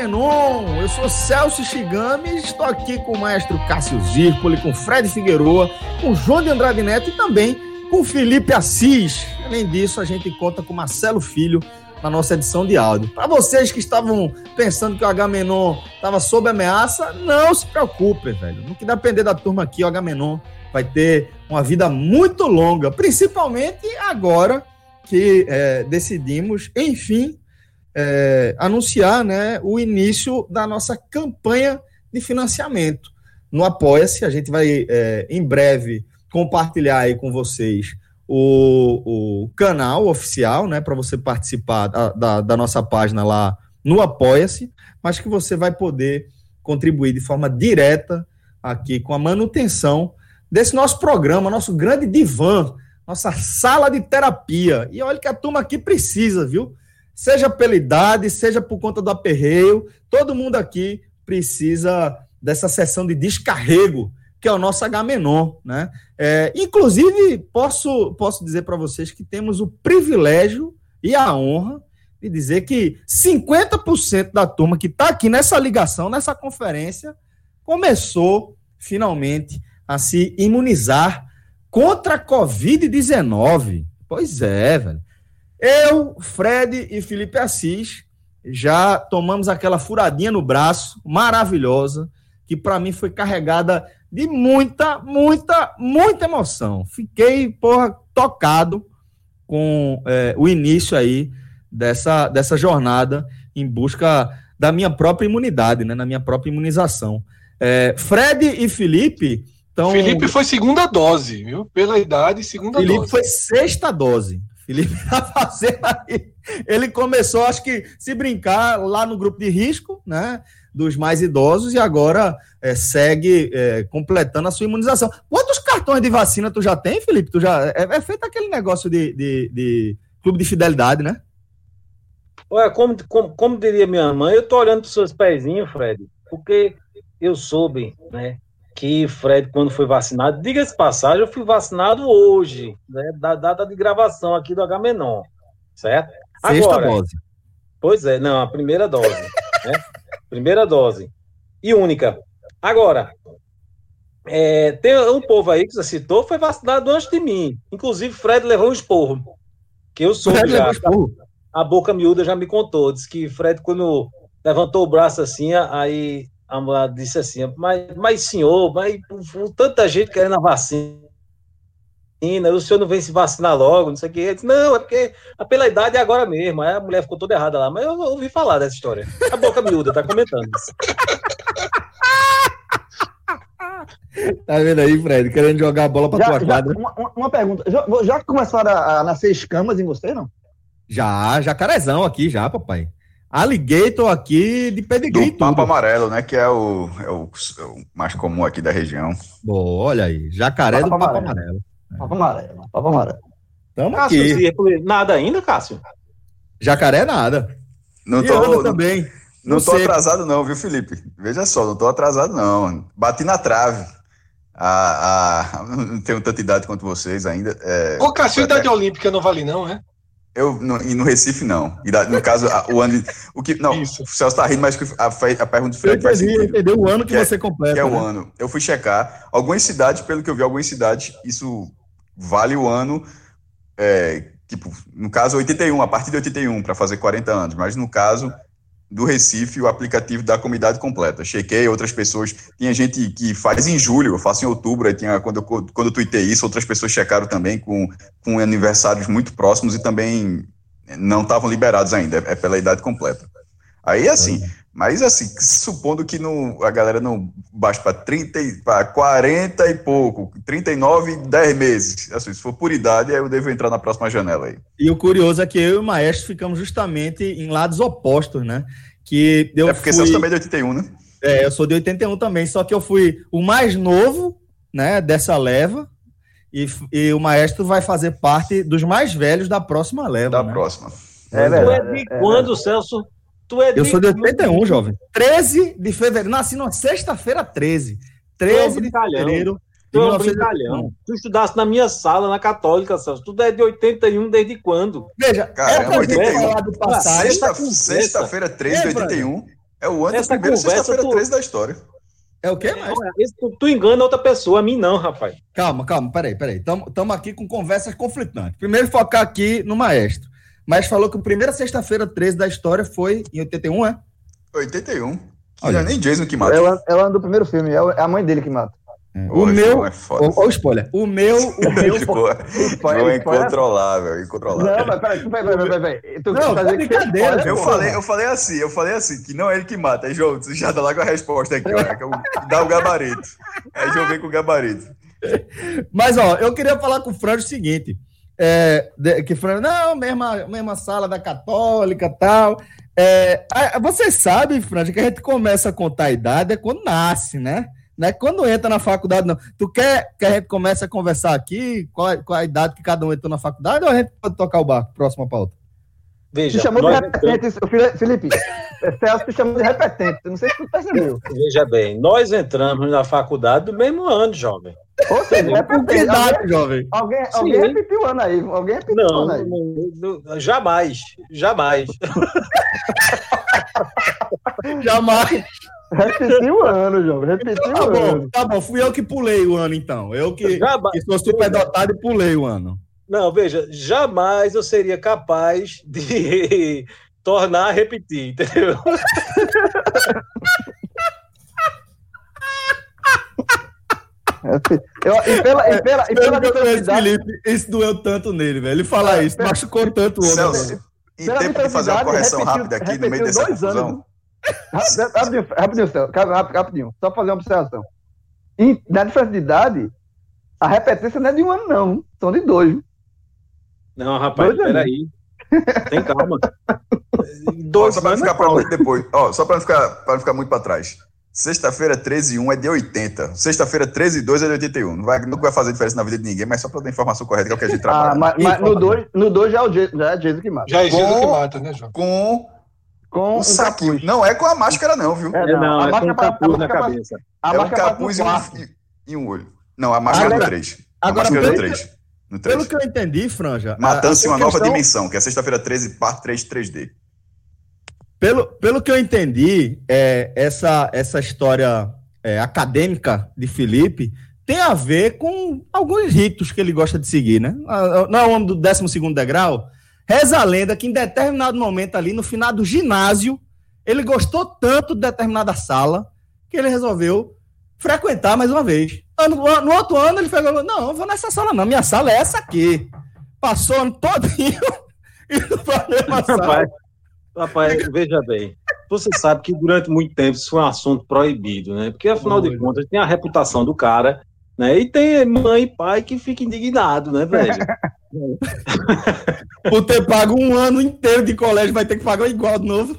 H-Menon. Eu sou Celso Shigami, estou aqui com o maestro Cássio Zirpoli, com Fred Figueroa, com João de Andrade Neto e também com Felipe Assis. Além disso, a gente conta com Marcelo Filho na nossa edição de áudio. Para vocês que estavam pensando que o H-Menon estava sob ameaça, não se preocupe, velho. No que depender da turma aqui, o H-Menon vai ter uma vida muito longa, principalmente agora que é, decidimos, enfim, é, anunciar né, o início da nossa campanha de financiamento. No Apoia-se, a gente vai é, em breve compartilhar aí com vocês o, o canal oficial, né, para você participar da, da, da nossa página lá no Apoia-se, mas que você vai poder contribuir de forma direta aqui com a manutenção desse nosso programa, nosso grande divã, nossa sala de terapia. E olha que a turma aqui precisa, viu? Seja pela idade, seja por conta do aperreio, todo mundo aqui precisa dessa sessão de descarrego, que é o nosso H-Menon, né? É, inclusive, posso, posso dizer para vocês que temos o privilégio e a honra de dizer que 50% da turma que está aqui nessa ligação, nessa conferência, começou finalmente a se imunizar contra a Covid-19. Pois é, velho. Eu, Fred e Felipe Assis já tomamos aquela furadinha no braço maravilhosa, que para mim foi carregada de muita, muita, muita emoção. Fiquei, porra, tocado com é, o início aí dessa, dessa jornada em busca da minha própria imunidade, né, na minha própria imunização. É, Fred e Felipe então, Felipe foi segunda dose, viu? Pela idade, segunda Felipe dose. foi sexta dose. Felipe tá fazendo aí. Ele começou, acho que, se brincar lá no grupo de risco, né? Dos mais idosos, e agora é, segue é, completando a sua imunização. Quantos cartões de vacina tu já tem, Felipe? Tu já, é, é feito aquele negócio de, de, de, clube de fidelidade, né? Olha, como, como, como diria minha mãe, eu tô olhando pros seus pezinhos, Fred, porque eu soube, né? Que Fred, quando foi vacinado, diga-se passagem, eu fui vacinado hoje, né, da data de gravação aqui do H-Menon, certo? Sexta Agora, dose. Pois é, não, a primeira dose, né? Primeira dose. E única. Agora, é, tem um povo aí que você citou, foi vacinado antes de mim. Inclusive, Fred levou um esporro. Que eu soube Fred já. A boca miúda já me contou. Disse que Fred, quando levantou o braço assim, aí a mulher disse assim, mas, mas senhor, mas tanta gente querendo a vacina, o senhor não vem se vacinar logo, não sei o que. Disse, não, é porque pela idade é agora mesmo. Aí a mulher ficou toda errada lá, mas eu ouvi falar dessa história. A boca miúda tá comentando. Tá vendo aí, Fred? Querendo jogar a bola pra já, tua quadra. Uma, uma, pergunta. Já, já começaram a, a nascer escamas em você, não? Já, jacarezão aqui, já, papai. Alligator aqui de pedigree. Do papo amarelo, né? Que é o, é o, é o, mais comum aqui da região. Boa, olha aí. Jacaré papo do papo amarelo. Papo amarelo. Papo amarelo. Tamo Cássio, aqui. Nada ainda, Cássio? Jacaré nada. Não tô, também. Não, não tô atrasado não, viu, Felipe? Veja só, não tô atrasado não. Bati na trave. A, a, não tenho tanta idade quanto vocês ainda. É, Ô, Cássio, idade olímpica não vale não, é? Eu, no, e no Recife, não. E no caso, a, o ano. O que, não, Isso. o Celso tá rindo, mas a, a pergunta de Fred vai ser. Entendeu o ano que, que é- você completa. Que é né? o ano. Eu fui checar. Algumas cidades, pelo que eu vi, algumas cidades, isso vale o ano. É, tipo, no caso, 81, a partir de 81, para fazer 40 anos. Mas no caso, do Recife o aplicativo da comunidade completa. Chequei outras pessoas. Tinha gente que faz em julho, eu faço em outubro. Aí tinha, quando, eu, quando eu tuitei isso, outras pessoas checaram também com, com aniversários muito próximos e também não estavam liberados ainda. É pela idade completa. Aí, assim, mas assim, supondo que não, a galera não baixe para 30, para 40 e pouco, 39 e 10 meses. Assim, se for por idade, aí eu devo entrar na próxima janela aí. E o curioso é que eu e o Maestro ficamos justamente em lados opostos, né? Que eu é porque fui... você também é de 81, né? É, eu sou de 81 também, só que eu fui o mais novo, né, dessa leva. E, e o Maestro vai fazer parte dos mais velhos da próxima leva. Da né? próxima. É verdade. É de quando, Celso? Tu é de... Eu sou de 81, jovem. 13 de fevereiro. Nasci na sexta-feira 13. 13 é de fevereiro. Tu é um brincalhão. Tu estudasse na minha sala, na Católica, Celso. Tu é de 81 desde quando? Veja, Caramba, é 81. Do passado, sexta-feira sexta 13 de 81. É o ano da primeira sexta-feira tu... 13 da história. É o quê, mais? Tu, tu, engana outra pessoa, a mim não, rapaz. Calma, calma, peraí, peraí. Estamos aqui com conversas conflitantes. Primeiro focar aqui no maestro. Mas falou que a primeira sexta-feira 13 da história foi em 81, é? 81. Olha, não é nem Jason que mata. Ela, ela do primeiro filme, é, é a mãe dele que mata. É. O meu. É Olha o spoiler. O meu. O meu. Ficou, spoiler, é incontrolável, incontrolável. Não, mas peraí, peraí, peraí, peraí. Tu não, tá brincadeira. Eu falei, eu falei assim, eu falei assim, que não é ele que mata. Aí, João, você já dá logo a resposta aqui, ó. Que eu, dá o gabarito. Aí, João vem com o gabarito. Mas, ó, eu queria falar com o Franjo o seguinte é, de, que falando, não, mesma, mesma sala da católica tal. É, você sabe, França, que a gente começa a contar a idade é quando nasce, né? Não é quando entra na faculdade, não. Tu quer que a gente comece a conversar aqui qual, qual a idade que cada um entrou na faculdade ou a gente pode tocar o barco? Próxima pauta. Veja, te chamou de repetente, entramos... Felipe. Celso te chamou de repetente. Não sei se tu percebeu. Veja bem, nós entramos na faculdade do mesmo ano, jovem. Ou seja, é porque idade, jovem. Alguém, alguém repetiu o ano aí. Alguém repetiu não, o ano aí. Não, não, jamais. Jamais. jamais. Repetiu o ano, jovem. Repetiu tá o bom, ano. Tá bom, fui eu que pulei o ano, então. Eu que, que sou super dotado e pulei o ano. Não, veja, jamais eu seria capaz de tornar a repetir, entendeu? Eu, e pela, e pela, e pela Felipe, isso doeu tanto nele, velho. Ele fala isso, machucou tanto o homem. Celso, em tempo de fazer uma correção repetiu, rápida aqui no meio dessa confusão. Rapidinho, rapidinho, rapidinho, só fazer uma observação. E, na diferença de idade, a repetência não é de um ano, não. São de dois. Não, rapaz, peraí. Tem calma. Dois só para ficar para muito depois. Ó, só para não ficar, para ficar muito para trás. Sexta-feira 13 e 1 é de 80. Sexta-feira 13 e 2 é de 81. Não vai, nunca vai fazer diferença na vida de ninguém, mas só para dar informação correta que é o que a gente trabalha. Ah, mas, mas no 2 no dois já, é o já é Jesus que mata. Já é Jesus que mata, né, João? Com, com o saquinho. Capuz. Não é com a máscara, não, viu? É, não, não a é máscara com capuz na cabeça. é um capuz e um, e um, olho. Não, a máscara agora, é no 3. A agora, máscara é no 3. No 3. Pelo que eu entendi, Franja. Matando-se uma questão... nova dimensão, que é sexta-feira 13, parte 3 3D. Pelo, pelo que eu entendi, é, essa, essa história é, acadêmica de Felipe tem a ver com alguns ritos que ele gosta de seguir, né? Ah, ah, não é o homem do 12 degrau? Reza a lenda que em determinado momento ali, no final do ginásio, ele gostou tanto de determinada sala que ele resolveu frequentar mais uma vez. Ano, no outro ano ele falou, não, vou nessa sala não, minha sala é essa aqui. Passou ano todinho e não falei Rapaz, rapaz, veja bem, você sabe que durante muito tempo isso foi um assunto proibido, né? Porque afinal de contas tem a reputação do cara, né? E tem mãe e pai que fica indignado, né, velho? Por ter pago um ano inteiro de colégio, vai ter que pagar igual de novo.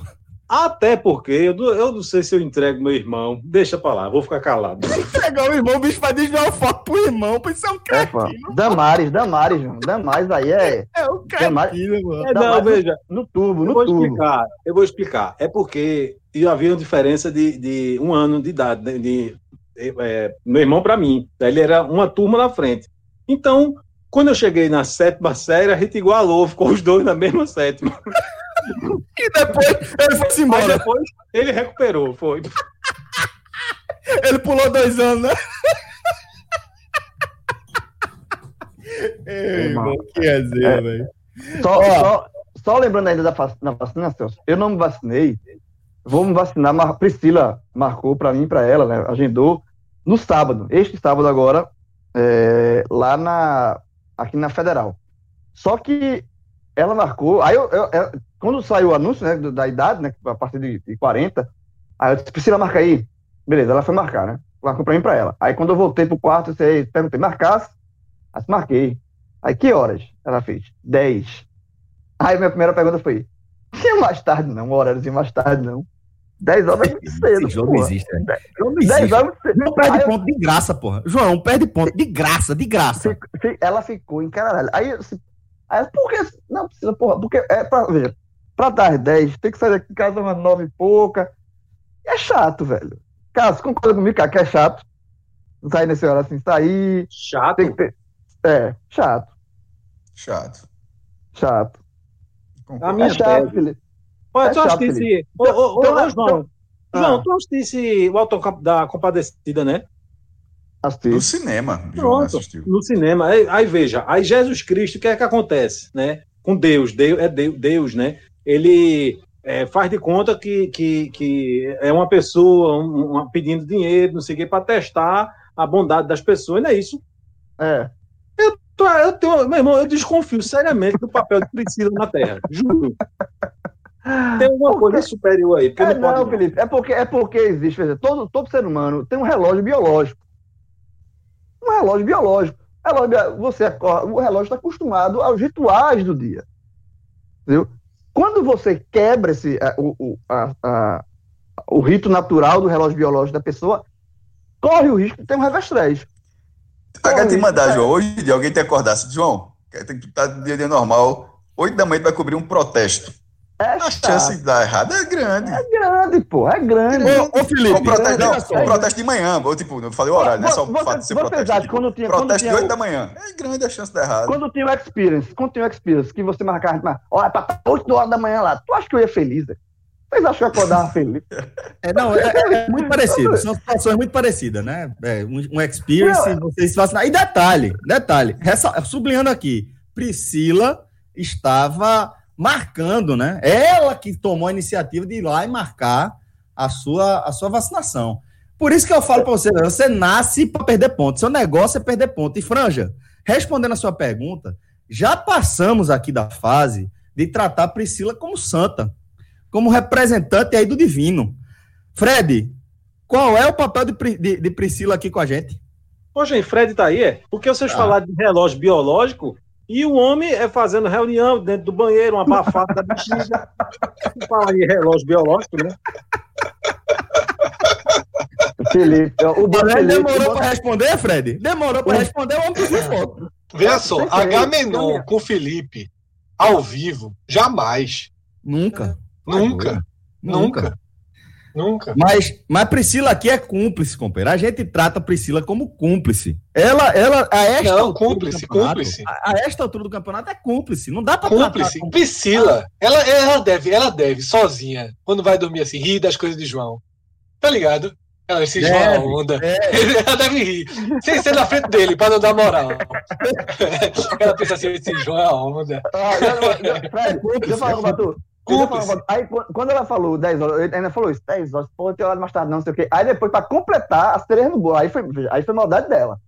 Até porque eu, eu não sei se eu entrego meu irmão. Deixa pra lá, vou ficar calado. Entregar o irmão, o bicho vai desviar o foco pro irmão, pra isso é um cretino. É, Damares, Damares, João. Damares aí é. É um cretino, mano. É, não, veja. No tubo, no eu vou tubo. explicar. Eu vou explicar. É porque havia uma diferença de, de um ano de idade. De, de é, meu irmão para mim. Ele era uma turma na frente. Então, quando eu cheguei na sétima série, a gente igualou, ficou os dois na mesma sétima. E depois ele foi embora. Mas depois ele recuperou, foi. Ele pulou dois anos, né? Ei, irmão, que resenha, é, velho. Só, só, só, lembrando ainda da, vacina, Celso, eu não me vacinei vou me vacinar. Mar... Priscila marcou para mim, para ela, né? Agendou no sábado, este sábado agora, é, lá na aqui na Federal. Só que ela marcou. Aí eu, eu, eu, quando saiu o anúncio né, da idade, né? A partir de, de 40, aí eu disse, Priscila, marca aí. Beleza, ela foi marcar, né? Marcou pra mim pra ela. Aí quando eu voltei pro quarto, eu perguntei, marcasse? Aí marquei. Aí que horas? Ela fez 10. Aí minha primeira pergunta foi: tinha mais tarde não, um horáriozinho mais tarde não. 10 horas é muito cedo. Esse jogo porra. existe, né? 10 horas é Não perde ponto de graça, porra. João, perde ponto de graça, de graça. Ela ficou em caralho. Aí, aí por que? Não precisa, porra. Porque, é pra, veja, pra dar 10, tem que sair daqui de casa umas 9 e pouca. É chato, velho. Caso, concorda comigo, cara, que é chato. Sair nesse hora assim, sair. Chato? Ter... É, chato. Chato. Chato. A minha é chato, Felipe. Olha, é tu assistisse. Ô, ô, ô, João. João, ah. tu assistisse o Auto da Compadecida, né? Assisti. No cinema. Pronto, no cinema. Aí, aí, veja, aí Jesus Cristo, o que é que acontece, né? Com Deus, Deus é Deus, Deus né? Ele é, faz de conta que, que, que é uma pessoa um, um, pedindo dinheiro, não sei o que, para testar a bondade das pessoas, não é isso? É. Eu, tô, eu tenho, meu irmão, eu desconfio seriamente do papel de Priscila na Terra, juro. Tem alguma porque... coisa superior aí. É, não, não, Felipe, é porque, é porque existe, todo, todo ser humano tem um relógio biológico. Um relógio biológico. Relógio, você, o relógio está acostumado aos rituais do dia. Entendeu? Quando você quebra esse, a, o, a, a, o rito natural do relógio biológico da pessoa, corre o risco de ter um revestrez. Acaba de mandar, João, hoje de alguém te acordasse, João, tem que estar no dia normal, 8 da manhã vai cobrir um protesto. É a chance de dar errado é grande. É grande, pô, é grande. Ô, ô Felipe, o protesto, não, o protesto de manhã, ou, tipo, eu falei o horário, não é só o fato de ser protesto. Tipo, quando tinha, protesto quando tinha de 8 da manhã. É grande a chance de dar errado. Quando tinha o experience, quando tinha o experience, que você marcava, mas, olha, pra 8 horas da manhã lá, tu acha que eu ia feliz? Né? Vocês acham que eu acordava feliz? É, não, é, é, muito parecido. São situações muito parecidas, né? É, um, um experience, não, vocês fazem. E detalhe, detalhe, sublinhando aqui, Priscila estava marcando, né? Ela que tomou a iniciativa de ir lá e marcar a sua, a sua vacinação. Por isso que eu falo para você, você nasce para perder ponto. Seu negócio é perder ponto. E Franja, respondendo a sua pergunta, já passamos aqui da fase de tratar Priscila como santa, como representante aí do divino. Fred, qual é o papel de, de, de Priscila aqui com a gente? Poxa, Fred tá aí, é? Porque vocês ah. falaram de relógio biológico, e o homem é fazendo reunião dentro do banheiro, uma abafada da bexiga. Fala aí, relógio biológico, né? Felipe, o Felipe demorou para responder, Fred? Demorou para responder, o homem pediu foto. Veja só, H menor com Felipe, ao vivo, jamais. Nunca. Nunca. Nunca. Nunca. Mas, mas Priscila aqui é cúmplice, companheiro. A gente trata Priscila como cúmplice. Ela, ela a esta Não, cúmplice, cúmplice. A, a, esta altura do campeonato é cúmplice. Não dá para cúmplice. Como... Priscila, ela, ela deve, ela deve sozinha, quando vai dormir assim, rir das coisas de João. Tá ligado? Ela, esse João é onda. Deve. Ela deve rir. Sem ser na frente dele, para não dar moral. ela pensa assim, esse João é onda. Ah, não, não, Fred, deixa eu falar com Aí, quando ela falou 10 horas, ele ainda falou isso, 10 horas, pô, tem hora mais tarde, não sei o quê. Aí depois, pra completar, as três no gol. Aí foi, aí foi maldade dela.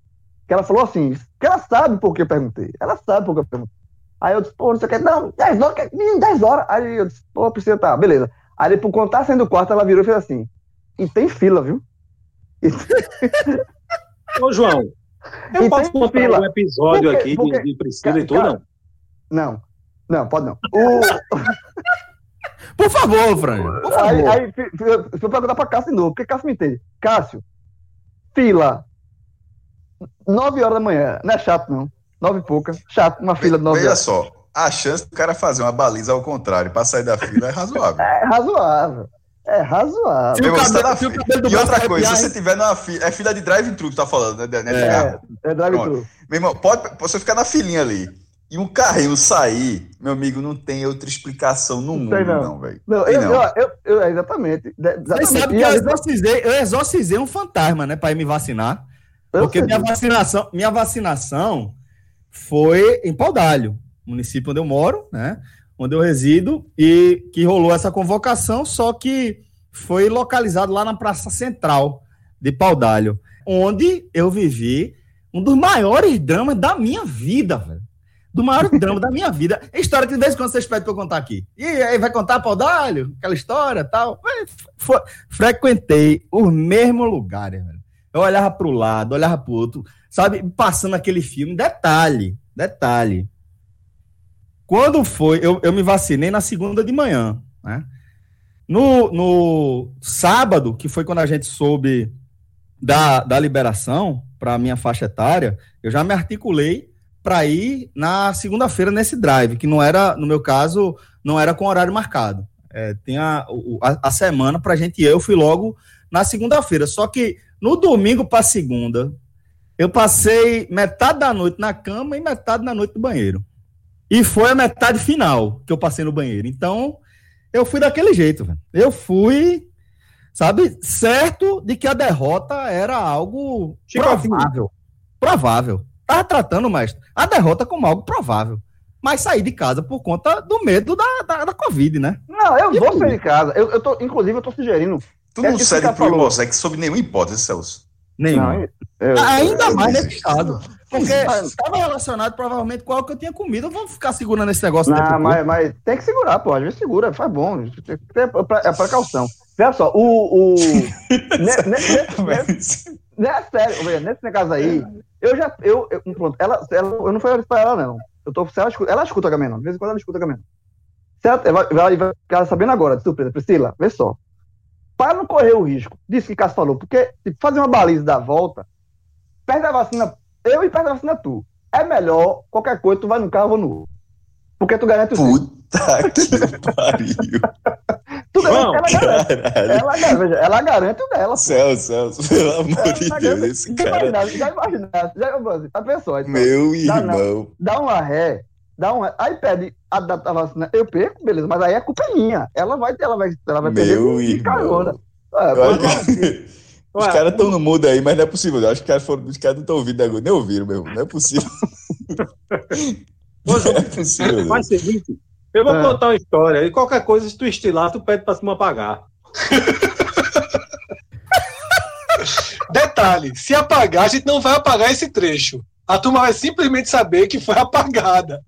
Que ela falou assim, que ela sabe por que eu perguntei. Ela sabe por que eu perguntei. Aí eu disse, pô, não sei o que, não, 10 horas, 10 horas. Aí eu disse, pô, precisa tá, beleza. Aí depois, quando tá saindo do quarto, ela virou e fez assim, e tem fila, viu? Ô, João, eu e posso contar fila. um episódio porque, aqui porque, de, de Priscila e tudo, não? Não, não, pode não. O... Por favor, Fran. Por favor. Aí, aí fui perguntar pra Cássio de novo, porque Cássio me entende. Cássio, fila. 9 horas da manhã. Não é chato, não. Nove e pouca. Chato, uma fila de 9 horas. Veja só, a chance do cara fazer uma baliza ao contrário para sair da fila é razoável. É razoável. É razoável. Meu, cabelo, tá fila. E outra coisa, se você tiver na fila. É fila de drive-thru que tá falando, né? É, é drive-thru. Meu irmão, pode você ficar na filinha ali e um carrinho sair, meu amigo, não tem outra explicação no mundo, não, não velho. Não, eu, não. Eu, eu, eu, exatamente. exatamente. Você sabe que eu exorcizei, eu exorcizei um fantasma, né, para ir me vacinar. Porque minha vacinação, minha vacinação foi em Paudalho, município onde eu moro, né? Onde eu resido, e que rolou essa convocação, só que foi localizado lá na Praça Central de Paudalho, onde eu vivi um dos maiores dramas da minha vida, velho. Do maior drama da minha vida. É história que de vez em quando vocês pedem pra eu contar aqui. E aí vai contar Paudalho, aquela história tal. Foi, frequentei os mesmos lugares, velho. Eu olhava para o lado, olhava para o outro, sabe? Passando aquele filme. Detalhe, detalhe. Quando foi, eu, eu me vacinei na segunda de manhã, né? No, no sábado, que foi quando a gente soube da, da liberação para minha faixa etária, eu já me articulei para ir na segunda-feira nesse drive, que não era, no meu caso, não era com horário marcado. É, tinha a, a semana para a gente ir, eu fui logo na segunda-feira. Só que no domingo para segunda, eu passei metade da noite na cama e metade da noite no banheiro. E foi a metade final que eu passei no banheiro. Então, eu fui daquele jeito, velho. Eu fui, sabe, certo de que a derrota era algo provável. Provável. Tava tratando, mestre, a derrota como algo provável. Mas saí de casa por conta do medo da, da, da Covid, né? Não, eu e vou sair de casa. Eu, eu tô, inclusive, eu tô sugerindo. Tu não cede pro Ibosec sob nenhuma hipótese, Celso. Nenhum. Ainda mais nesse estado. Porque estava relacionado provavelmente com algo que eu tinha comido. Eu vou ficar segurando esse negócio. Não, mas, mas, tem que segurar, pô. Às vezes segura, faz bom. É, é precaução. Veja só, o. o Não é sério, nesse caso aí, eu já. Eu, eu, pronto, ela, ela, eu não fui pra ela, não. Eu tô, ela, escuta, ela escuta a Gamenon. De vez em quando ela escuta a Gamenon. Ela vai, ficar sabendo agora, de surpresa. Priscila, vê só para não correr o risco disso que Cássio falou, porque se fazer uma baliza da volta, perde a vacina, eu e perde a vacina tu. É melhor, qualquer coisa, tu vai no carro ou no Porque tu garante o Puta que pariu. tu garante, ela, garante, ela, veja, ela garante o dela. Céu, Celso, pelo amor de Deus, esse cara. já imaginasse, já imaginasse, a pessoa. Então, Meu irmão. Dá, dá uma ré, dá uma, aí pede a data da vacina, eu perco, beleza, mas aí é culpa minha. Ela vai, ela vai, ela vai perder Meu irmão. É, os caras estão no mudo aí, mas não é possível. Eu acho que os caras, foram, os caras não estão ouvindo agora, nem ouviram mesmo. Não é possível. é possível. Faz o seguinte, eu vou é. contar uma história e qualquer coisa, se tu estilar, tu pede pra cima apagar. Detalhe, se apagar, a gente não vai apagar esse trecho. A turma vai simplesmente saber que foi apagada.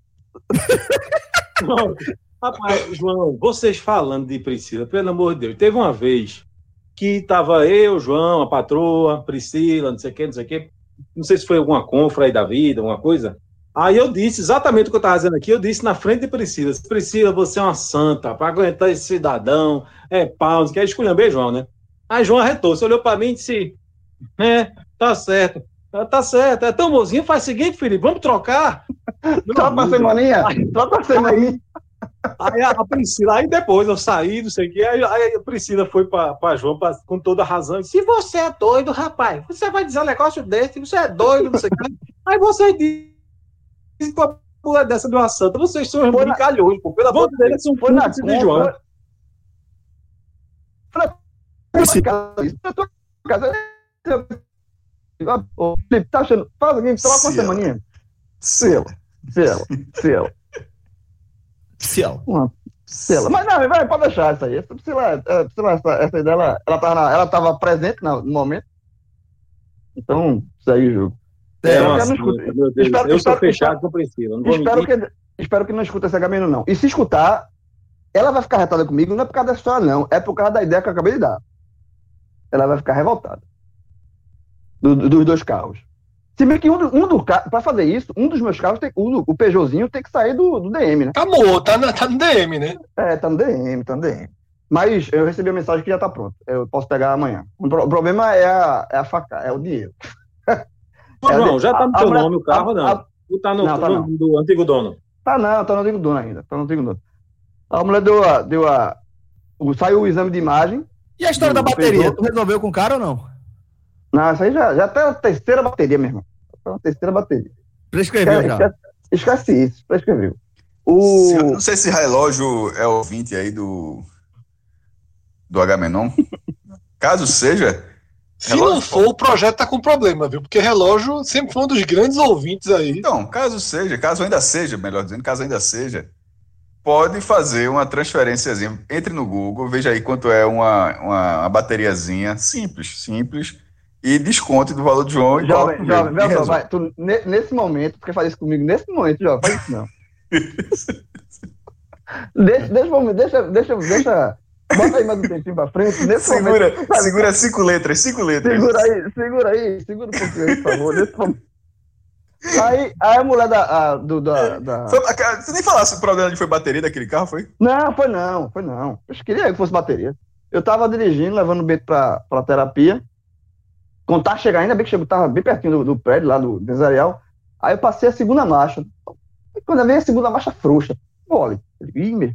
Não, rapaz, João, vocês falando de Priscila, pelo amor de Deus, teve uma vez que tava eu, João, a patroa, Priscila, não sei o que, não sei o que, não sei se foi alguma confra aí da vida, alguma coisa. Aí eu disse exatamente o que eu estava dizendo aqui, eu disse na frente de Priscila, Priscila, você é uma santa, para aguentar esse cidadão, é pau, que é esculhamber João, né? Aí João arretou, você olhou para mim e disse, é, tá certo. Tá certo, é tão mozinho, faz o seguinte, Felipe, vamos trocar. Troca a semaninha, troca a semaninha. Aí a, a, Priscila, aí depois eu saí, não sei o quê, aí, aí a Priscila foi para João pra, com toda a razão. Se você é doido, rapaz, você vai dizer um negócio desse, você é doido, não sei o quê. Aí você diz com a mulher dessa de uma santa, vocês são brincalhões, pô, pelo amor de Deus, são foi na de João. Felipe, tá achando? Faz alguém, troca uma semaninha. Selo, selo, selo. Ciel. Uma Priscila. Mas não, vai, pode deixar isso aí. Essa Priscila, Priscila essa, essa ideia, ela, ela, tava, ela tava presente no momento. Então, segue o jogo. É, nossa, não escuta. Meu Deus, espero, eu espero, fechado com Priscila. Não espero, que, espero que não escute esse Agamemnon, não. E se escutar, ela vai ficar retada comigo, não é por causa da história, não. É por causa da ideia que eu acabei de dar. Ela vai ficar revoltada. Do, do, dos dois carros. Se bem que um, um do para fazer isso, um dos meus carros, tem, o, o Peugeotzinho tem que sair do, do DM, né? Tá bom, tá, na, tá no DM, né? É, tá no DM, tá no DM. Mas eu recebi a mensagem que já tá pronto. Eu posso pegar amanhã. O, pro, o problema é a, é a faca, é o dinheiro. Não, não, já tá no seu nome o carro, não. A, Ou tá no, não, tá no, do antigo dono? Tá não, tá no antigo dono ainda. Tá no antigo dono. A mulher deu a. Deu a o, saiu o exame de imagem. E a história da bateria? Tu resolveu com o cara ou não? Não, isso aí já, já tá na terceira bateria, meu irmão. Tá na terceira bateria. Prescreveu esquece, já. Esquece, isso, prescreveu. O... Se, não sei se relógio é ouvinte aí do, do Agamenon. Caso seja. Se relógio... não for, o projeto tá com problema, viu? Porque relógio sempre foi um dos grandes ouvintes aí. Então, caso seja, caso ainda seja, melhor dizendo, caso ainda seja. pode fazer uma transferência. Entre no Google, veja aí quanto é uma, uma, uma bateriazinha simples, simples, e desconte do valor do João. E jovem, jovem, só, vai, tu, nesse momento, tu quer fazer isso comigo nesse momento, jovem, faz isso não. deixa, deixa, deixa, deixa, deixa, bota aí mais um tempinho pra frente. Nesse segura, momento, segura cinco letras, cinco letras. Segura aí, segura aí, segura um pouquinho aí, por favor, nesse momento. Aí, aí a mulher da. A, do, da, da... Foi, você nem falasse o problema de foi bateria daquele carro, foi? Não, foi não, foi não. Eu queria que fosse bateria. Eu tava dirigindo, levando o Beto pra, pra terapia. Quando tava chegando, ainda bem que chegou, tava bem pertinho do, do prédio lá do empresarial. Aí eu passei a segunda marcha. Quando eu vi a segunda marcha frouxa, olha, ih, meu,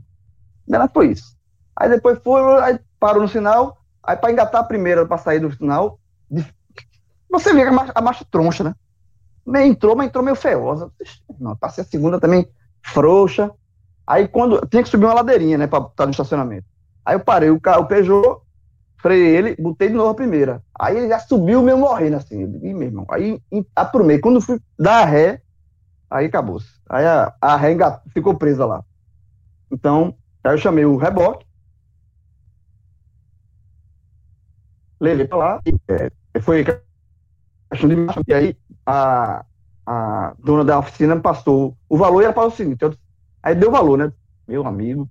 ela foi isso. Aí depois foi, aí parou no sinal, aí para engatar a primeira para sair do sinal, você vê a marcha, a marcha troncha, né? Meio entrou, mas entrou meio feiosa. Não, passei a segunda também frouxa. Aí quando. Tinha que subir uma ladeirinha, né, pra estar no estacionamento. Aí eu parei o carro, o Peugeot, freiei ele, botei de novo a primeira. Aí ele já subiu meio morrendo assim. Ih, meu irmão. Aí aprumei. Quando fui dar a ré, aí acabou-se. Aí a, a ré ficou presa lá. Então, aí eu chamei o reboque. Levei pra lá. E, é, foi e aí a, a dona da oficina me passou o valor e ela falou o seguinte: eu, aí deu o valor, né? Meu amigo,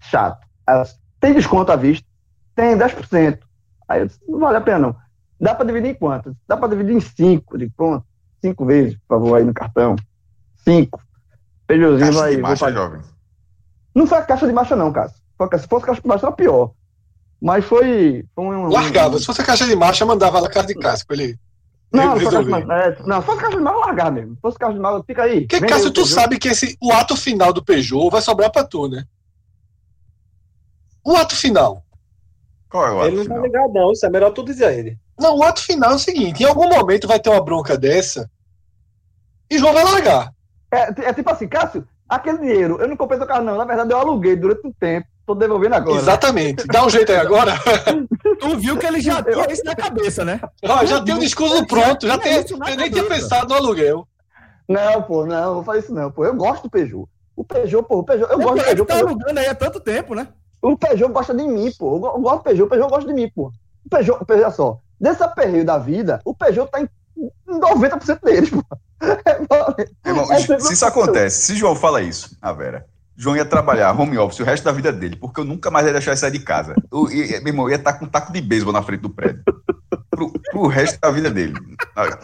chato. Ela, tem desconto à vista? Tem 10%. Aí eu disse, não vale a pena não. Dá para dividir em quantas? Dá para dividir em cinco. De pronto, cinco vezes, por favor, aí no cartão. Cinco. Peugeotzinho vai. De marcha, jovem. Não foi a caixa de marcha, não, Cássio. Se fosse caixa de marcha, era pior. Mas foi. foi um, Largava. Um... Se fosse a caixa de marcha, mandava lá casa de Cássio ele. Não, não, é, não, se fosse carro de mal, largar mesmo. Se fosse carro de mal, fica aí. Porque, Cássio, tu sabe que esse, o ato final do Peugeot vai sobrar pra tu, né? O ato final. Qual é o ato Ele não tá final? legal, não. Isso é melhor tu dizer a ele. Não, o ato final é o seguinte: em algum momento vai ter uma bronca dessa e João vai largar. É, é tipo assim, Cássio, aquele dinheiro, eu não comprei seu carro, não. Na verdade, eu aluguei durante um tempo. Tô devolvendo agora. Exatamente. Dá um jeito aí agora. tu viu que ele já tinha isso na cabeça, né? Ó, já tem o discurso pronto. Já tem, eu nem tinha pensado no aluguel. Não, pô, não, vou fazer isso não, pô. Eu gosto do Peugeot. O Peugeot, pô, o Peugeot, eu é gosto do Peugeot. tá alugando aí há tanto tempo, né? O Peugeot gosta de mim, pô. Eu gosto do Peugeot, o Peugeot gosta de mim, pô. O Peugeot, olha só, desse aperreio da vida, o Peugeot tá em 90% deles, pô. Irmão, é se isso acontece, se João fala isso, a Vera, João ia trabalhar home office o resto da vida dele, porque eu nunca mais ia deixar ele sair de casa. Eu, ia, meu irmão, ia estar com um taco de beisebol na frente do prédio. Pro, pro resto da vida dele. Cara,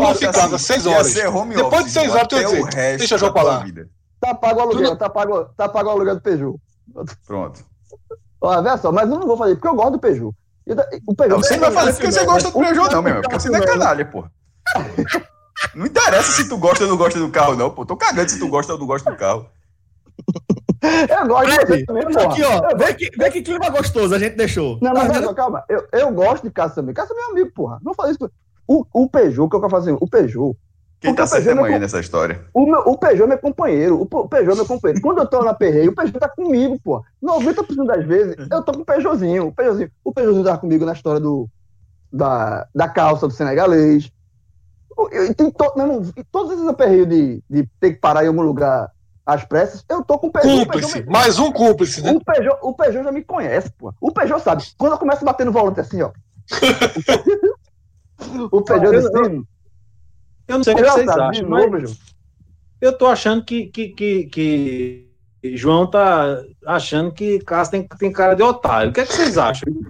não ficava seis horas. Depois de seis horas, tu ia dizer, deixa eu João falar. Tá pago o aluguel, tá pago, tá pago o aluguel do Peugeot. Pronto. Ó, vê só, mas eu não vou fazer, porque eu gosto do Peugeot. O Peugeot não, você não vai fazer porque você gosta do Peugeot, não, meu Porque você não é canalha, pô. Não interessa se tu gosta ou não gosta do carro, não, pô. Tô cagando se tu gosta ou não gosta do carro. Eu gosto Fred, de também, Aqui, ó. Vê que, vê que clima gostoso a gente deixou. Não, não, tá não, calma. Eu, eu gosto de Cássio também. Cássio é meu amigo, porra. Não falei isso. O, o Peugeot, que eu quero fazer, o Peugeot. Quem tá certo é amanhã nessa história? O, meu, o Peugeot é meu companheiro. O Peugeot é meu companheiro. Quando eu tô na perreio, o Peugeot tá comigo, pô. 90% das vezes eu tô com o Peugeotzinho. O Peugeotzinho, o Peugeotzinho tava comigo na história do, da, da calça do senegalês. Eu, tem to, não, todos esses aperreios de, de ter que parar em algum lugar às pressas, eu tô com o Peugeot. Cúmplice, Peugeot, mais um cúmplice, né? O Peugeot, o Peugeot já me conhece, pô. O Peugeot sabe. Quando eu começo a bater no volante assim, ó. o Peugeot eu, eu, eu não sei o que vocês sabe, acham, mas eu tô achando que, que, que, que João tá achando que Cássio tem, tem cara de otário. O que, é que vocês acham?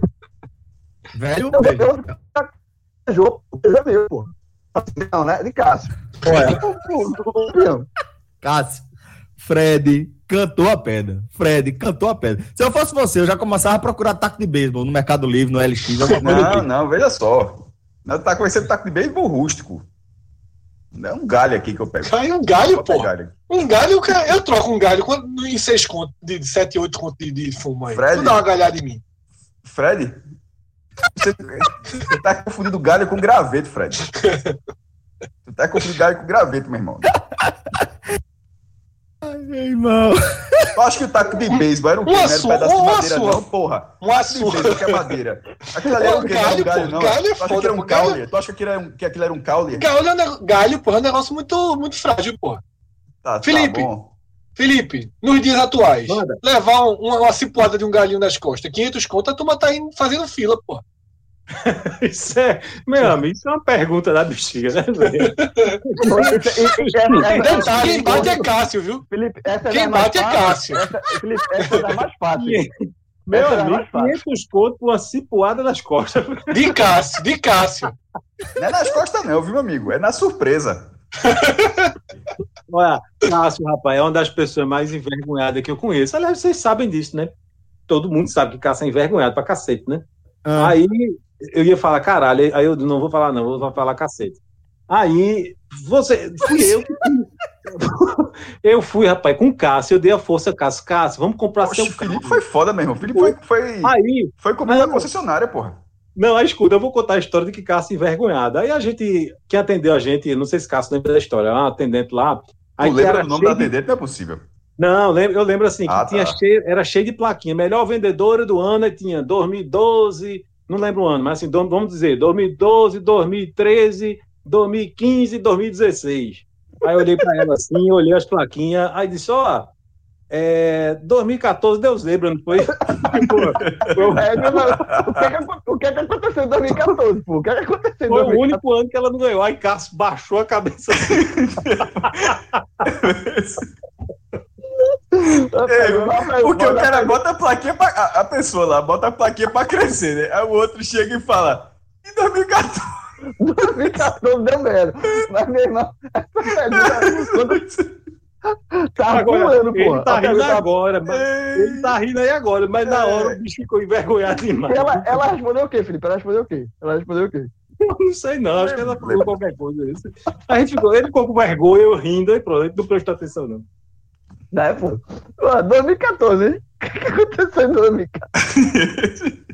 Velho, eu, eu, eu, Peugeot, o Peugeot é meu, pô. Não, né? De Cássio. Ué. Cássio, Fred cantou a pedra. Fred cantou a pedra. Se eu fosse você, eu já começava a procurar taco de beisebol no Mercado Livre, no LX. Não, tipo. não, veja só. Não tá conhecendo taco de beisebol rústico. É um galho aqui que eu pego. Cai um galho, pô. Um galho, eu troco um galho em seis contos, de sete, oito contos de, de fumo aí. Fred, tu dá uma galhada em mim. Fred, você, você tá confundindo galho com graveto, Fred. Você tá confundindo galho com graveto, meu irmão. Ai, meu irmão. Eu acho que o taco de beisebol era um, um? Não pedaço de madeira, não, porra. Um açúcar. que é madeira. Aquilo ali era um? Galho, não, galho, não. Galho é foda, era um caule? Tu acha que, era um, que aquilo era um caule? Galho, é galho, porra, é um negócio muito, muito frágil, porra. Tá, tá Felipe, tá Felipe, nos dias atuais, Manda. levar uma, uma cipuada de um galinho nas costas, 500 conto, a turma tá indo, fazendo fila, pô. isso é, meu amigo, isso é uma pergunta da bexiga, né? Quem bate é Cássio, viu? Felipe, essa é Quem bate é Cássio. Essa, Felipe, essa é a mais fácil. Meu essa amigo, 500 conto por uma cipuada nas costas. De Cássio, de Cássio. Não é nas costas, não, viu, meu amigo? É na surpresa. Olha, Cássio, rapaz, é uma das pessoas mais envergonhadas que eu conheço. Aliás, vocês sabem disso, né? Todo mundo sabe que Cássio é envergonhado pra cacete, né? Ah. Aí eu ia falar caralho, aí eu não vou falar, não, vou falar cacete. Aí, você, fui eu que eu fui, rapaz, com o Cássio, eu dei a força, Cássio, Cássio, vamos comprar Poxa, seu carro. Felipe foi foda mesmo, Felipe foi, foi, aí, foi comigo na concessionária, porra. Não, aí escuta, eu vou contar a história de que Cássio envergonhado. Aí a gente, quem atendeu a gente, não sei se Cássio lembra da história, uma atendente lá. Aí lembra o nome da atendente? De... Não é possível. Não, eu lembro assim, que ah, tinha tá. cheio, era cheio de plaquinha. Melhor vendedora do ano, tinha 2012, não lembro o ano, mas assim, vamos dizer, 2012, 2013, 2015, 2016. Aí eu olhei para ela assim, olhei as plaquinhas, aí disse, ó, oh, é, 2014, Deus lembra, não foi? Tipo, é, o, que é que, o que, é que aconteceu em 2014, pô? O que, é que aconteceu Foi o único ano que ela não ganhou. Aí Cássio baixou a cabeça. É, porque o cara bota a plaquinha pra, a, a, pessoa lá, bota a plaquinha pra crescer, né? Aí o outro chega e fala, em 2014. 2014 deu merda. Mas, meu irmão, Tá agora, ele tá rindo tá... agora, mas... ele tá rindo aí agora, mas na hora o bicho ficou envergonhado demais. Ela, ela respondeu o quê, Felipe? Ela respondeu o quê? Ela respondeu o quê? Eu não sei não, acho que ela falou qualquer coisa. A gente ficou, ele ficou com vergonha, eu rindo, aí pronto, ele não prestou atenção não. Né, pô? 2014, hein? O que aconteceu em 2014?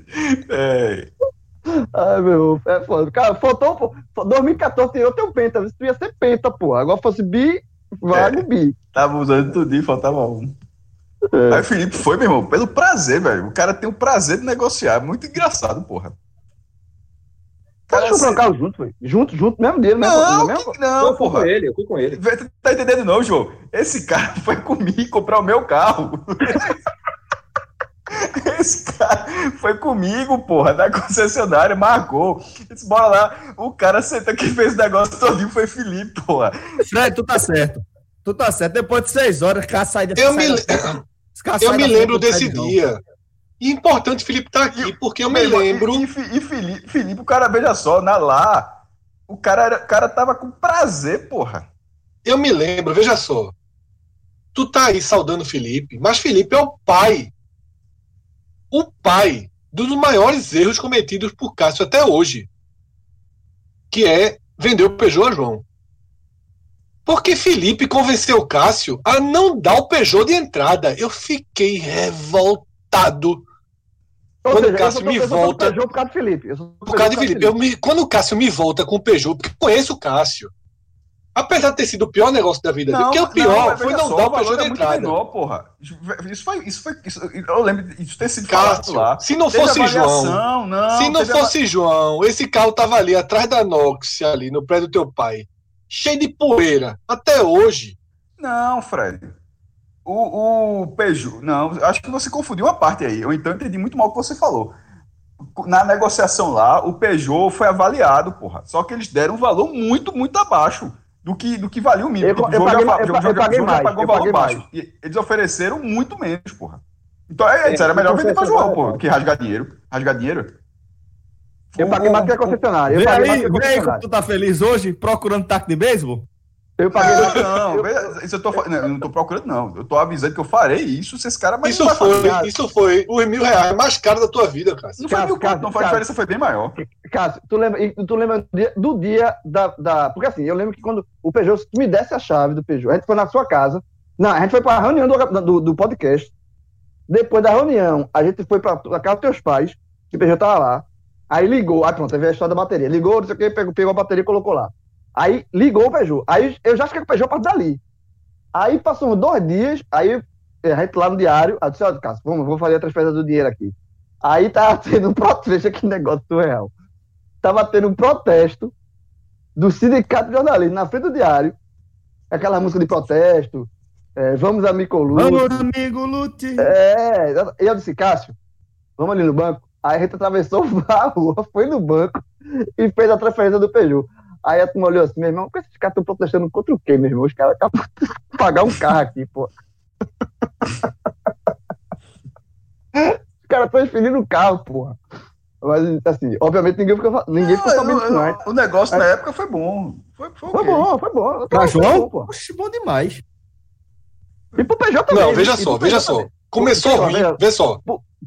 é. Ai, meu, é foda. Cara, faltou. 2014 eu tenho penta, isso ia ser penta, pô. Agora fosse bi, vago é, bi. Tava usando tudo e faltava um. É. Aí o Felipe foi, meu irmão, pelo prazer, velho. O cara tem o prazer de negociar. É muito engraçado, porra. Acho que carro junto, velho. Junto, junto, mesmo dele, mesmo. Não, mesmo, que, não, eu fui porra. com ele, eu fui com ele. Tá entendendo não, João? Esse cara foi comigo comprar o meu carro. Esse cara foi comigo, porra, na concessionária, marcou. Disse, bora lá. O cara senta que fez o negócio todinho foi Felipe, porra. Fred, tu tá certo. Tu tá certo. Depois de seis horas, o cara sai Eu me, eu me lembro desse dia. E importante Felipe tá aqui, porque eu me lembro. E, e, e Felipe, Felipe, o cara, veja só, na lá, o cara, era, o cara tava com prazer, porra. Eu me lembro, veja só. Tu tá aí saudando Felipe, mas Felipe é o pai. O pai dos maiores erros cometidos por Cássio até hoje. Que é vender o Peugeot a João. Porque Felipe convenceu Cássio a não dar o Peugeot de entrada. Eu fiquei revoltado quando seja, o Cássio me volta. Peugeot por causa do Felipe. por causa do Felipe. Eu me, quando o Cássio me volta com o Peugeot, porque eu conheço o Cássio. Apesar de ter sido o pior negócio da vida não, dele, porque o pior não, foi não só, dar o Peugeot de entrada. Menor, porra. Isso foi, isso foi, isso, eu lembro disso ter sido Cássio, lá. Se não fosse João, não, se não fosse a... João, esse carro tava ali atrás da Nox, ali no prédio do teu pai, cheio de poeira, até hoje. Não, Fred. O, o Peugeot, não, acho que você confundiu uma parte aí. Eu então entendi muito mal o que você falou. Na negociação lá, o Peugeot foi avaliado, porra. Só que eles deram um valor muito, muito abaixo do que, do que valia o mínimo. Eu, eu, paguei, já, eu, eu, paguei mais, pagou eu valor baixo. Mais. E eles ofereceram muito menos, porra. Então é, é era melhor vender para João, porra, do que rasgar dinheiro. Rasgar dinheiro. Eu paguei mais que a concessionária. Vê aí, vê aí como tu tá feliz hoje, procurando taco de beisebol? Eu paguei. Não, não, isso eu, tô, não, eu não tô procurando, não. Eu tô avisando que eu farei isso se esse cara mais. Isso foi, isso foi os mil reais mais caro da tua vida, cara. Não foi mil Cássio, não foi a diferença, foi bem maior. Cássio, tu lembra, tu lembra do dia, do dia da, da. Porque assim, eu lembro que quando o Peugeot me desse a chave do Peugeot, a gente foi na sua casa. Não, a gente foi pra reunião do, do, do podcast. Depois da reunião, a gente foi pra, pra casa dos teus pais, que o Peugeot tava lá. Aí ligou, aí pronto, teve a história da bateria. Ligou, não sei o que, pegou, pegou a bateria e colocou lá. Aí ligou o Peugeot. Aí eu já fiquei com o Peugeot para dali. Aí passou uns dois dias, aí a gente lá no diário, aí disse, olha, Cássio, vamos, vou fazer a transferência do dinheiro aqui. Aí tava tendo um protesto, veja que negócio surreal. Tava tendo um protesto do sindicato de jornalismo na frente do diário, aquela música de protesto, É, vamos, amigo Lute. Vamos, amigo Lute. É, e eu disse, Cássio, vamos ali no banco. Aí a gente atravessou a rua, foi no banco e fez a transferência do Peugeot. Aí a turma olhou assim, meu irmão, esses caras estão protestando contra o quê, meu irmão? Os caras acabam de pagar um carro aqui, pô. Os caras transferindo o carro, porra. Mas, assim, obviamente ninguém ficou, ninguém ficou sabendo disso, não. O negócio na época foi bom. Foi, foi, foi okay. bom, foi bom. Pra João? Bom, Oxe, bom demais. E pro PJ também. Não, veja só, veja só. Também. Começou ruim, veja só.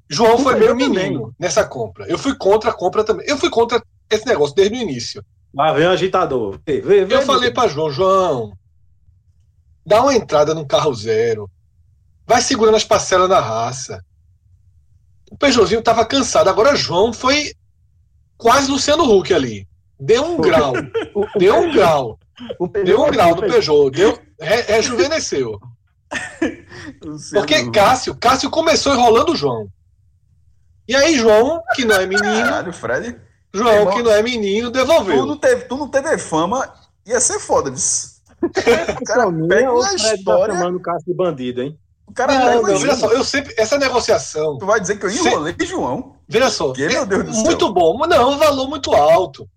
João foi meu menino nessa compra. Eu fui contra a compra também. Eu fui contra esse negócio desde o início. Lá vem o agitador. Vê, vê, eu falei para João, João, dá uma entrada num carro zero. Vai segurando as parcelas na raça. O Peugeotzinho tava cansado. Agora João foi quase Luciano Huck ali. Deu um grau. deu um grau. Deu um grau no Peugeot. Deu, re, rejuvenesceu. Porque Cássio, Cássio começou enrolando o João. E aí, João, que não é menino. Caralho, Fred. João, irmão, que não é menino, devolveu. Tu não teve, tu não teve fama, ia ser foda disso. O cara pega uma história. Tá chamando o Cássio de bandido, hein? O cara não, não, veja só, eu sempre. Essa negociação. Tu vai dizer que eu enrolei se... João? Veja só. Que, meu Deus do céu. Muito bom. Não, um valor muito alto.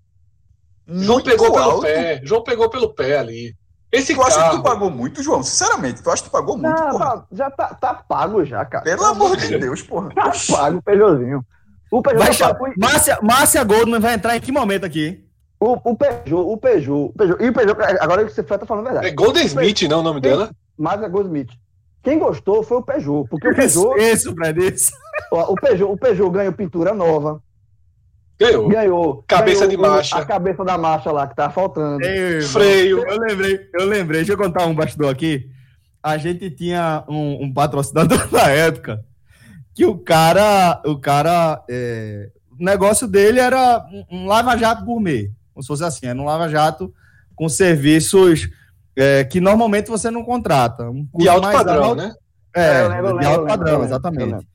Muito João pegou alto. pelo pé. João pegou pelo pé ali. Esse tu carro... acha que tu pagou muito, João? Sinceramente, tu acha que tu pagou muito, não, porra? Já tá, tá pago já, cara. Pelo amor de Deus, porra. Tá pago o Peugeotzinho. O Peugeot vai chamar... Márcia, Márcia Goldman vai entrar em que momento aqui? O, o Peugeot, o Peugeot, o Peugeot, e o Peugeot, agora que você tá falando a verdade. É Golden Smith, não é o nome dela? Márcia Goldsmith. Quem gostou foi o Peugeot, porque o Peugeot... Isso, isso, Fred, isso. O Peugeot, o Peugeot ganhou pintura nova, Ganhou. Ganhou. Cabeça ganhou de marcha. A cabeça da marcha lá que tá faltando. Ei, Freio. Eu lembrei, eu lembrei. Deixa eu contar um bastidor aqui. A gente tinha um, um patrocinador na época que o cara, o cara, é, o negócio dele era um, lava-jato gourmet, como se fosse assim, era um lava-jato com serviços é, que normalmente você não contrata. Um de alto padrão, alto, né? É, é lembro, de alto padrão, exatamente.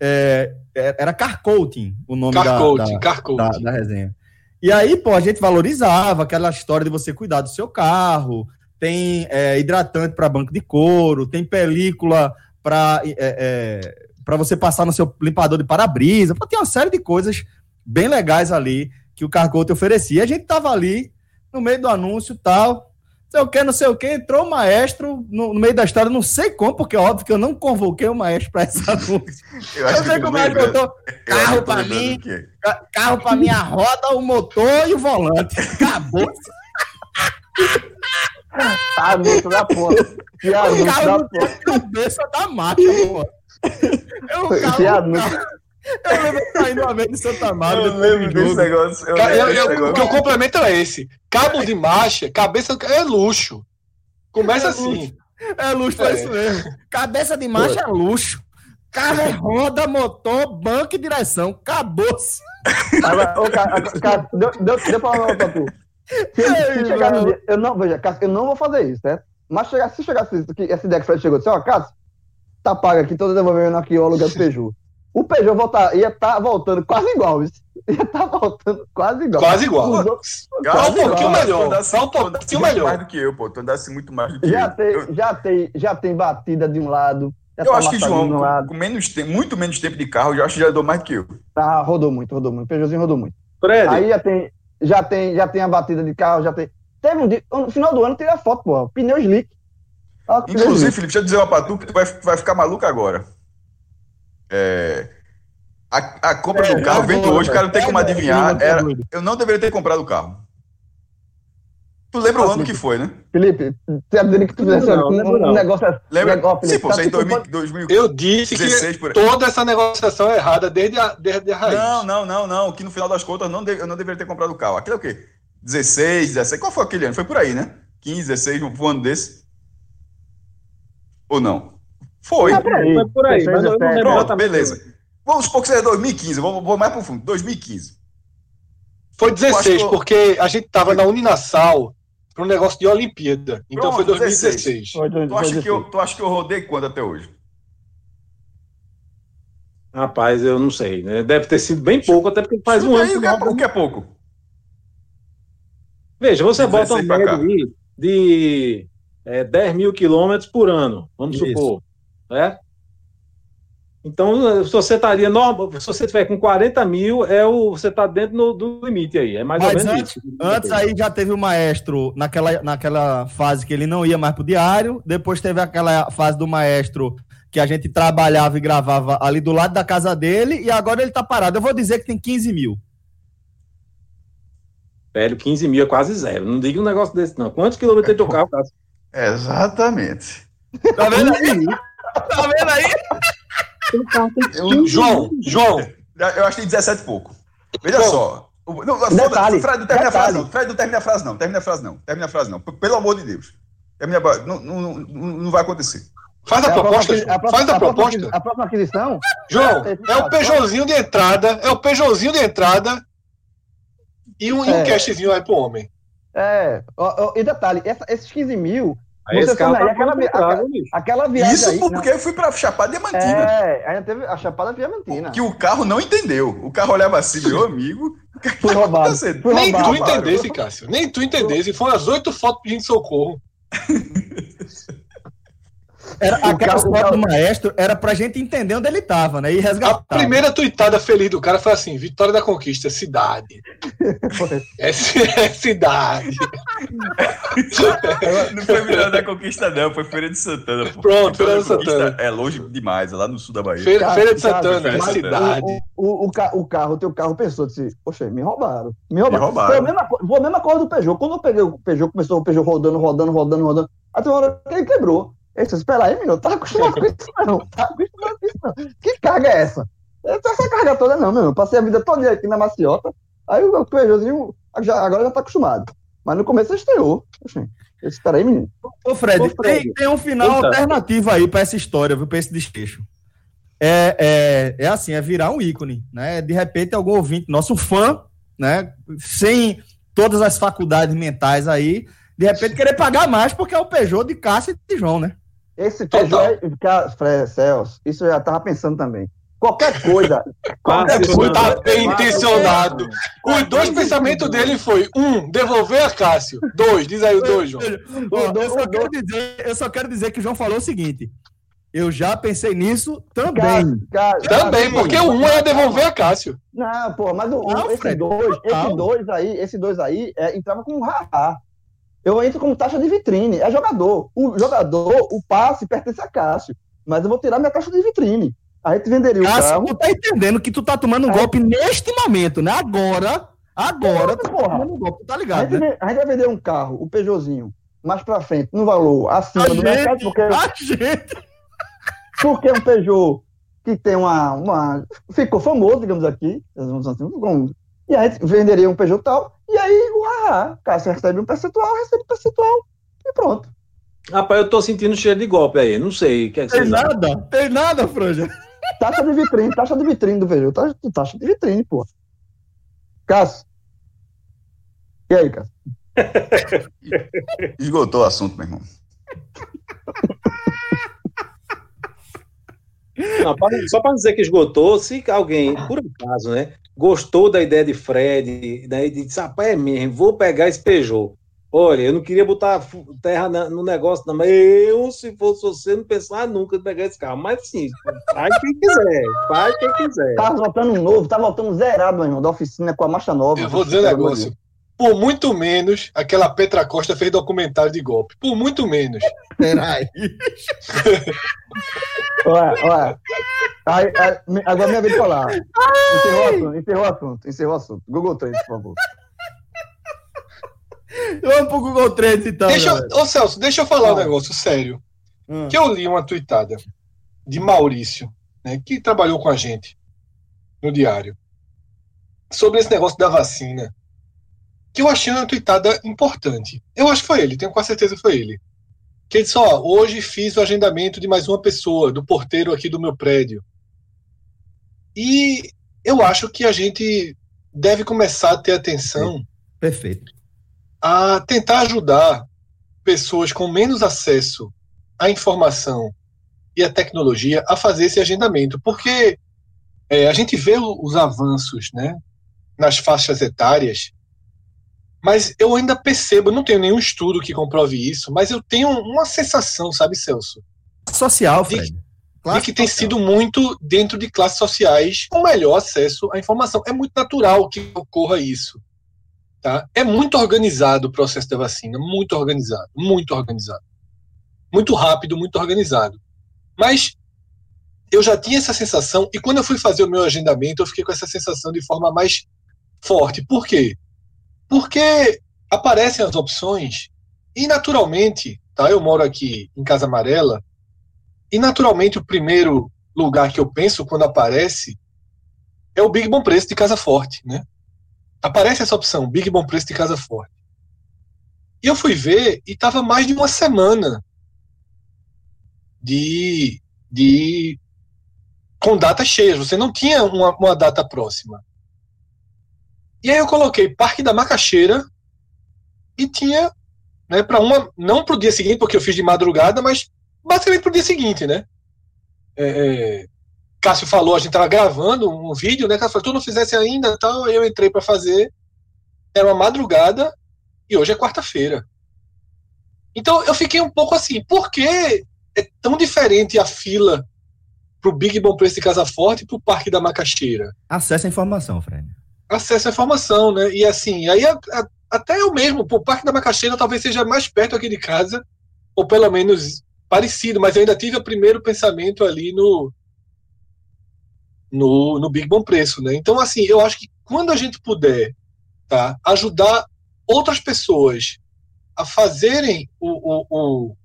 É, é, era car coating o nome car da, coating, da, car da, da, resenha. E aí, pô, a gente valorizava aquela história de você cuidar do seu carro, tem é, hidratante para banco de couro, tem película para é, é para você passar no seu limpador de para-brisa, tem uma série de coisas bem legais ali que o Carcote oferecia. A gente tava ali no meio do anúncio tal, sei o que, não sei o que, entrou o maestro no, no, meio da história, não sei como, porque é óbvio que eu não convoquei o maestro para esse anúncio. eu, eu sei que o maestro botou carro para mim, carro para mim, a roda, o motor e o volante. Acabou. Anúncio da porra. Que anúncio da porra. Cabeça da marcha, porra. Eu, eu lembro saindo uma vez de Santa Maria. Eu lembro desse negócio. Eu eu, eu, negócio. O que eu complemento é esse: cabo de marcha, cabeça é luxo. Começa é assim. Luxo. É luxo, é. é isso mesmo. Cabeça de marcha é luxo. Carro é roda, motor, banco e direção. Acabou-se. Deixa eu falar uma pra tu. Se, se chegar no dia, eu não, veja, eu não vou fazer isso, certo? Mas chegar, se chegar essa ideia que o Fred chegou, disse, ó, Cássio, tá pago aqui, tô devolvendo aqui o aluguel do Peugeot. O Peugeot voltar, ia estar tá voltando quase igual. Ia estar tá voltando quase igual. Quase igual. Só um pouquinho melhor. Só um pouquinho melhor. mais do que eu, pô. Tu andasse muito mais do que já eu. Tem, eu. Já, tem, já tem batida de um lado. Eu tá acho que João, com, com, menos tempo, muito menos tempo de carro, eu acho que já andou mais do que eu. Tá, rodou muito, rodou muito. O Peugeotzinho rodou muito. Fred. Aí já tem, já tem, já tem a batida de carro, já tem. Teve um dia, no final do ano, teve a foto, pô. Pneu slick. Inclusive, Felipe, deixa eu dizer uma pra tu que tu vai, vai ficar maluco agora. É, a, a compra é, do carro veio hoje, o cara não tem como adivinhar. Era, eu não deveria ter comprado o carro. Tu lembra o ano que foi, né? Felipe, você tá dizendo que tu fizesse um negócio assim. Lembra? Negócio, Sim, pô, você em 2000, Eu disse que por... toda essa negociação é errada desde a, desde a raiz. Não, não, não, não. Que no final das contas não de, eu não deveria ter comprado o carro. Aquilo é o quê? 16, 17. Qual foi aquele ano? Foi por aí, né? 15, 16, um ano desse. Ou não? Foi. Foi por aí. Foi por aí mas eu não Pronto, beleza. Vamos supor que seja 2015, vou, vou mais pro fundo. 2015. Foi 16, que... porque a gente tava na Uninasal para um negócio de Olimpíada. Então Pronto, foi 2016. Foi tu, acha que eu, tu acha que eu rodei quando até hoje? Rapaz, eu não sei, né? Deve ter sido bem pouco, até porque faz um ano. que, é, o que é pouco? Veja, você bota um médio aí de é, 10 mil quilômetros por ano, vamos Isso. supor. Né? Então, se você estaria normal, se você tiver com 40 mil, é o, você está dentro no, do limite aí. É mais Mas ou menos antes, isso. Antes aí já teve o maestro naquela, naquela fase que ele não ia mais pro diário. Depois teve aquela fase do maestro que a gente trabalhava e gravava ali do lado da casa dele. E agora ele está parado. Eu vou dizer que tem 15 mil. Velho, 15 mil é quase zero. Não diga um negócio desse, não. Quantos quilômetros tem teu carro, Cássio? Exatamente. Tá vendo aí? tá vendo aí? Eu, João, João. Eu acho que tem 17 e pouco. Veja João. só. Não, detalhe, Fred, não termina a frase, não. Fred, não termina a frase, não. Termina a frase, não. Termina a frase, não. Pelo amor de Deus. Termina, não, não, não, não vai acontecer. Faz a, é proposta, a próxima, Faz a, a proposta. Próxima, a próxima aquisição? João, é o Peugeotzinho de entrada, é o Peugeotzinho de entrada e um, é. um cashzinho aí pro homem. É, e detalhe, essa, esses 15 mil Aí você tá aquela, aquela, aquela viagem Isso aí, porque eu fui pra Chapada Diamantina. É, aí teve a Chapada Diamantina. Que o carro não entendeu. O carro olhava assim, meu amigo. Que foi tá roubado. Foi Nem roubado, tu entendesse, Cássio. Nem tu entendesse. Foram as oito fotos pedindo socorro. Era, aquela foto do maestro era pra gente entender onde ele tava, né? E resgatar. A primeira tuitada feliz do cara foi assim: Vitória da Conquista, cidade. é, é cidade. não foi Vitória da Conquista, não, foi Feira de Santana. Pô. Pronto, Feira de Santana. É longe demais, é lá no sul da Bahia. Feira, Feira de Santana, é cidade. O, o, o, o carro, o teu carro pensou, disse, poxa, me roubaram. Me roubaram. Me roubaram. Foi a mesma, foi a mesma coisa do Peugeot. Quando eu peguei o Peugeot, começou o Peugeot rodando, rodando, rodando, rodando. Até uma hora que ele quebrou. Eu disse, aí, menino, tá acostumado com isso não, tá acostumado com isso não. Que carga é essa? Essa carga toda não, meu Eu passei a vida toda aqui na maciota, aí o Peugeotzinho já, agora já tá acostumado. Mas no começo ele estreou. Assim, espera aí, menino. Ô, Fred, Ô, Fred. Tem, tem, um final Eita. alternativo aí pra essa história, viu, pra esse desfecho. É, é, é assim, é virar um ícone, né? De repente, algum ouvinte, nosso fã, né? Sem todas as faculdades mentais aí, de repente querer pagar mais porque é o Peugeot de Cássio e de João, né? Esse Peugeot, é, Celso, isso eu já estava pensando também. Qualquer coisa. qualquer coisa tá bem intencionado. Os dois pensamentos dele foi: um, devolver a Cássio. Dois, diz aí o dois, João. eu, só quero dizer, eu só quero dizer que o João falou o seguinte: eu já pensei nisso também. Cara, cara, também, porque o um é devolver a Cássio. Não, pô, mas o, não, esse, dois, esse dois aí, esse dois aí é, entrava com um haha eu entro como taxa de vitrine. É jogador. O jogador, o passe pertence a Cássio. Mas eu vou tirar minha taxa de vitrine. A gente venderia Cássio, o carro. tu tá entendendo que tu tá tomando um golpe neste momento, né? Agora, agora, tu tá tomando um golpe, tá ligado? A gente, né? a gente vai vender um carro, o Peugeotzinho, mais pra frente, no valor acima a do gente, mercado, porque... A gente... Porque é um Peugeot que tem uma, uma... Ficou famoso, digamos aqui, assim, e a gente venderia um Peugeot tal, e aí, uau, Cássio recebe um percentual, recebe um percentual, e pronto. Rapaz, eu tô sentindo cheiro de golpe aí, não sei. Que é que tem nada, dá? tem nada, Franja. Taxa de vitrine, taxa de vitrine do Peugeot, taxa, taxa de vitrine, pô. Cássio. E aí, Cássio? Esgotou o assunto, meu irmão. Não, só para dizer que esgotou, se alguém, por acaso, né, gostou da ideia de Fred, daí disse, rapaz, é mesmo, vou pegar esse Peugeot. Olha, eu não queria botar terra no negócio, não, mas eu, se fosse você, não pensava nunca em pegar esse carro. Mas sim, faz quem quiser, faz quem quiser. Tá voltando um novo, tá voltando zerado, meu irmão, da oficina com a marcha nova. Eu vou dizer um negócio. Por muito menos, aquela Petra Costa fez documentário de golpe. Por muito menos. Peraí. olha, olha. Aí, aí, agora minha vez de falar. Encerrou o assunto, encerrou o assunto, encerrou o assunto. Google Trends, por favor. Vamos pro Google Trends então. Deixa eu, ô Celso, deixa eu falar um negócio sério. Hum. Que eu li uma tweetada de Maurício, né, que trabalhou com a gente no diário, sobre esse negócio da vacina que eu achei uma tweetada importante. Eu acho que foi ele, tenho quase certeza que foi ele. Que ele disse: Ó, hoje fiz o agendamento de mais uma pessoa, do porteiro aqui do meu prédio. E eu acho que a gente deve começar a ter atenção. Perfeito. A tentar ajudar pessoas com menos acesso à informação e à tecnologia a fazer esse agendamento. Porque é, a gente vê os avanços né, nas faixas etárias Mas eu ainda percebo, não tenho nenhum estudo que comprove isso, mas eu tenho uma sensação, sabe, Celso? Social, Fred. De, de que tem sido muito dentro de classes sociais com melhor acesso à informação. É muito natural que ocorra isso. Tá? É muito organizado o processo da vacina, muito organizado, muito organizado. Muito rápido, muito organizado. Mas eu já tinha essa sensação, e quando eu fui fazer o meu agendamento, eu fiquei com essa sensação de forma mais forte. Por quê? Porque aparecem as opções e naturalmente, tá? Eu moro aqui em Casa Amarela e naturalmente o primeiro lugar que eu penso quando aparece é o Big Bom Preço de Casa Forte, né? Aparece essa opção, Big Bom Preço de Casa Forte. E eu fui ver e tava mais de uma semana de, de com datas cheias. Você não tinha uma, uma data próxima. E aí eu coloquei Parque da Macaxeira e tinha, né, para uma, não para o dia seguinte, porque eu fiz de madrugada, mas basicamente para o dia seguinte, né? É, é, Cássio falou, a gente estava gravando um vídeo, né? Cássio falou, tu não fizesse ainda, tal, eu entrei para fazer. Era uma madrugada e hoje é quarta-feira. Então eu fiquei um pouco assim, por que é tão diferente a fila pro Big Bom Preço de Casa Forte e pro Parque da Macaxeira? Acesse a informação, Fred acesso à informação, né? E assim, aí a, a, até eu mesmo, o Parque da Macaxeira talvez seja mais perto aqui de casa, ou pelo menos parecido, mas eu ainda tive o primeiro pensamento ali no no, no Big Bom Preço, né? Então, assim, eu acho que quando a gente puder tá, ajudar outras pessoas a fazerem o, o, o,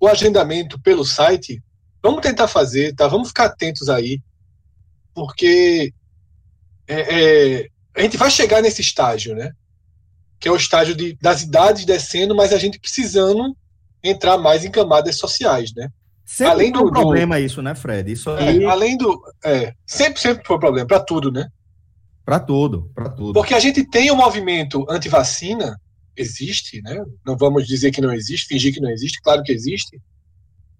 o agendamento pelo site, vamos tentar fazer, tá? Vamos ficar atentos aí, porque é, é, a gente vai chegar nesse estágio, né? Que é o estágio de, das idades descendo, mas a gente precisando entrar mais em camadas sociais, né? Sempre além do, um problema do, isso, né, Fred? Isso é, aí... é, além do, é, sempre sempre foi problema para tudo, né? Para tudo, para tudo. Porque a gente tem o um movimento anti-vacina, existe, né? Não vamos dizer que não existe, fingir que não existe, claro que existe.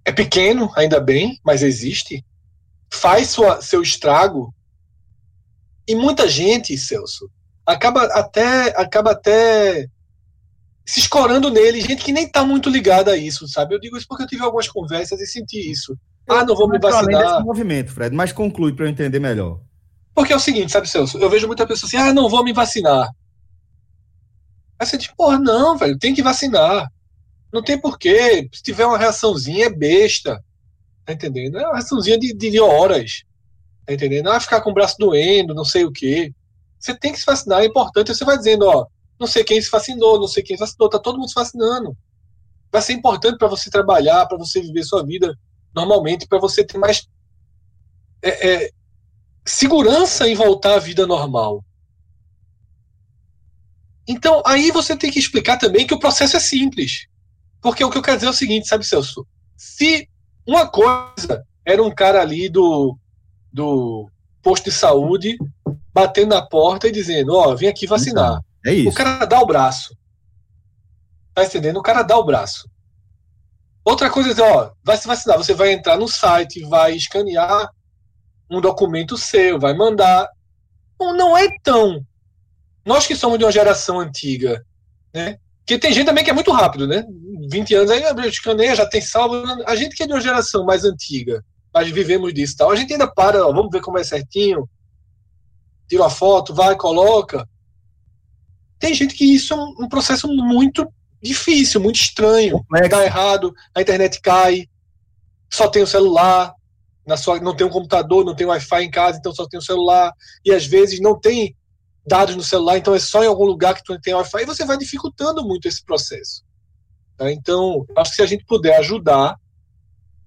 É pequeno, ainda bem, mas existe. Faz sua, seu estrago e muita gente, Celso, acaba até, acaba até se escorando nele, gente que nem está muito ligada a isso, sabe? Eu digo isso porque eu tive algumas conversas e senti isso. Ah, não vou me vacinar. Além desse movimento, Fred, mas conclui para eu entender melhor. Porque é o seguinte, sabe, Celso? Eu vejo muita pessoa assim, ah, não vou me vacinar. Aí você diz, porra, não, velho, tem que vacinar. Não tem porquê. Se tiver uma reaçãozinha, é besta. Tá entendendo? É uma reaçãozinha de, de horas. Tá entendendo? Ah, ficar com o braço doendo, não sei o quê. Você tem que se vacinar, é importante. Você vai dizendo, ó, não sei quem se vacinou, não sei quem se vacinou, tá todo mundo se vacinando. Vai ser importante para você trabalhar, para você viver sua vida normalmente, para você ter mais é, é, segurança em voltar à vida normal. Então, aí você tem que explicar também que o processo é simples. Porque o que eu quero dizer é o seguinte, sabe, Celso? Se uma coisa era um cara ali do do posto de saúde batendo na porta e dizendo: Ó, oh, vem aqui vacinar. É isso. O cara dá o braço. Tá entendendo? O cara dá o braço. Outra coisa é dizer: ó, vai se vacinar. Você vai entrar no site, vai escanear um documento seu, vai mandar. Não, não é tão. Nós que somos de uma geração antiga, né? Porque tem gente também que é muito rápido, né? 20 anos aí, escaneia, já tem salvo. A gente que é de uma geração mais antiga, mas vivemos disso tal. A gente ainda para, ó, vamos ver como é certinho, tira a foto, vai, coloca. Tem gente que isso é um, um processo muito difícil, muito estranho. Dá errado, a internet cai, só tem o celular, na sua, não tem um computador, não tem Wi-Fi em casa, então só tem o celular, e às vezes não tem dados no celular, então é só em algum lugar que tu tem Wi-Fi, e você vai dificultando muito esse processo. Tá? Então, acho que se a gente puder ajudar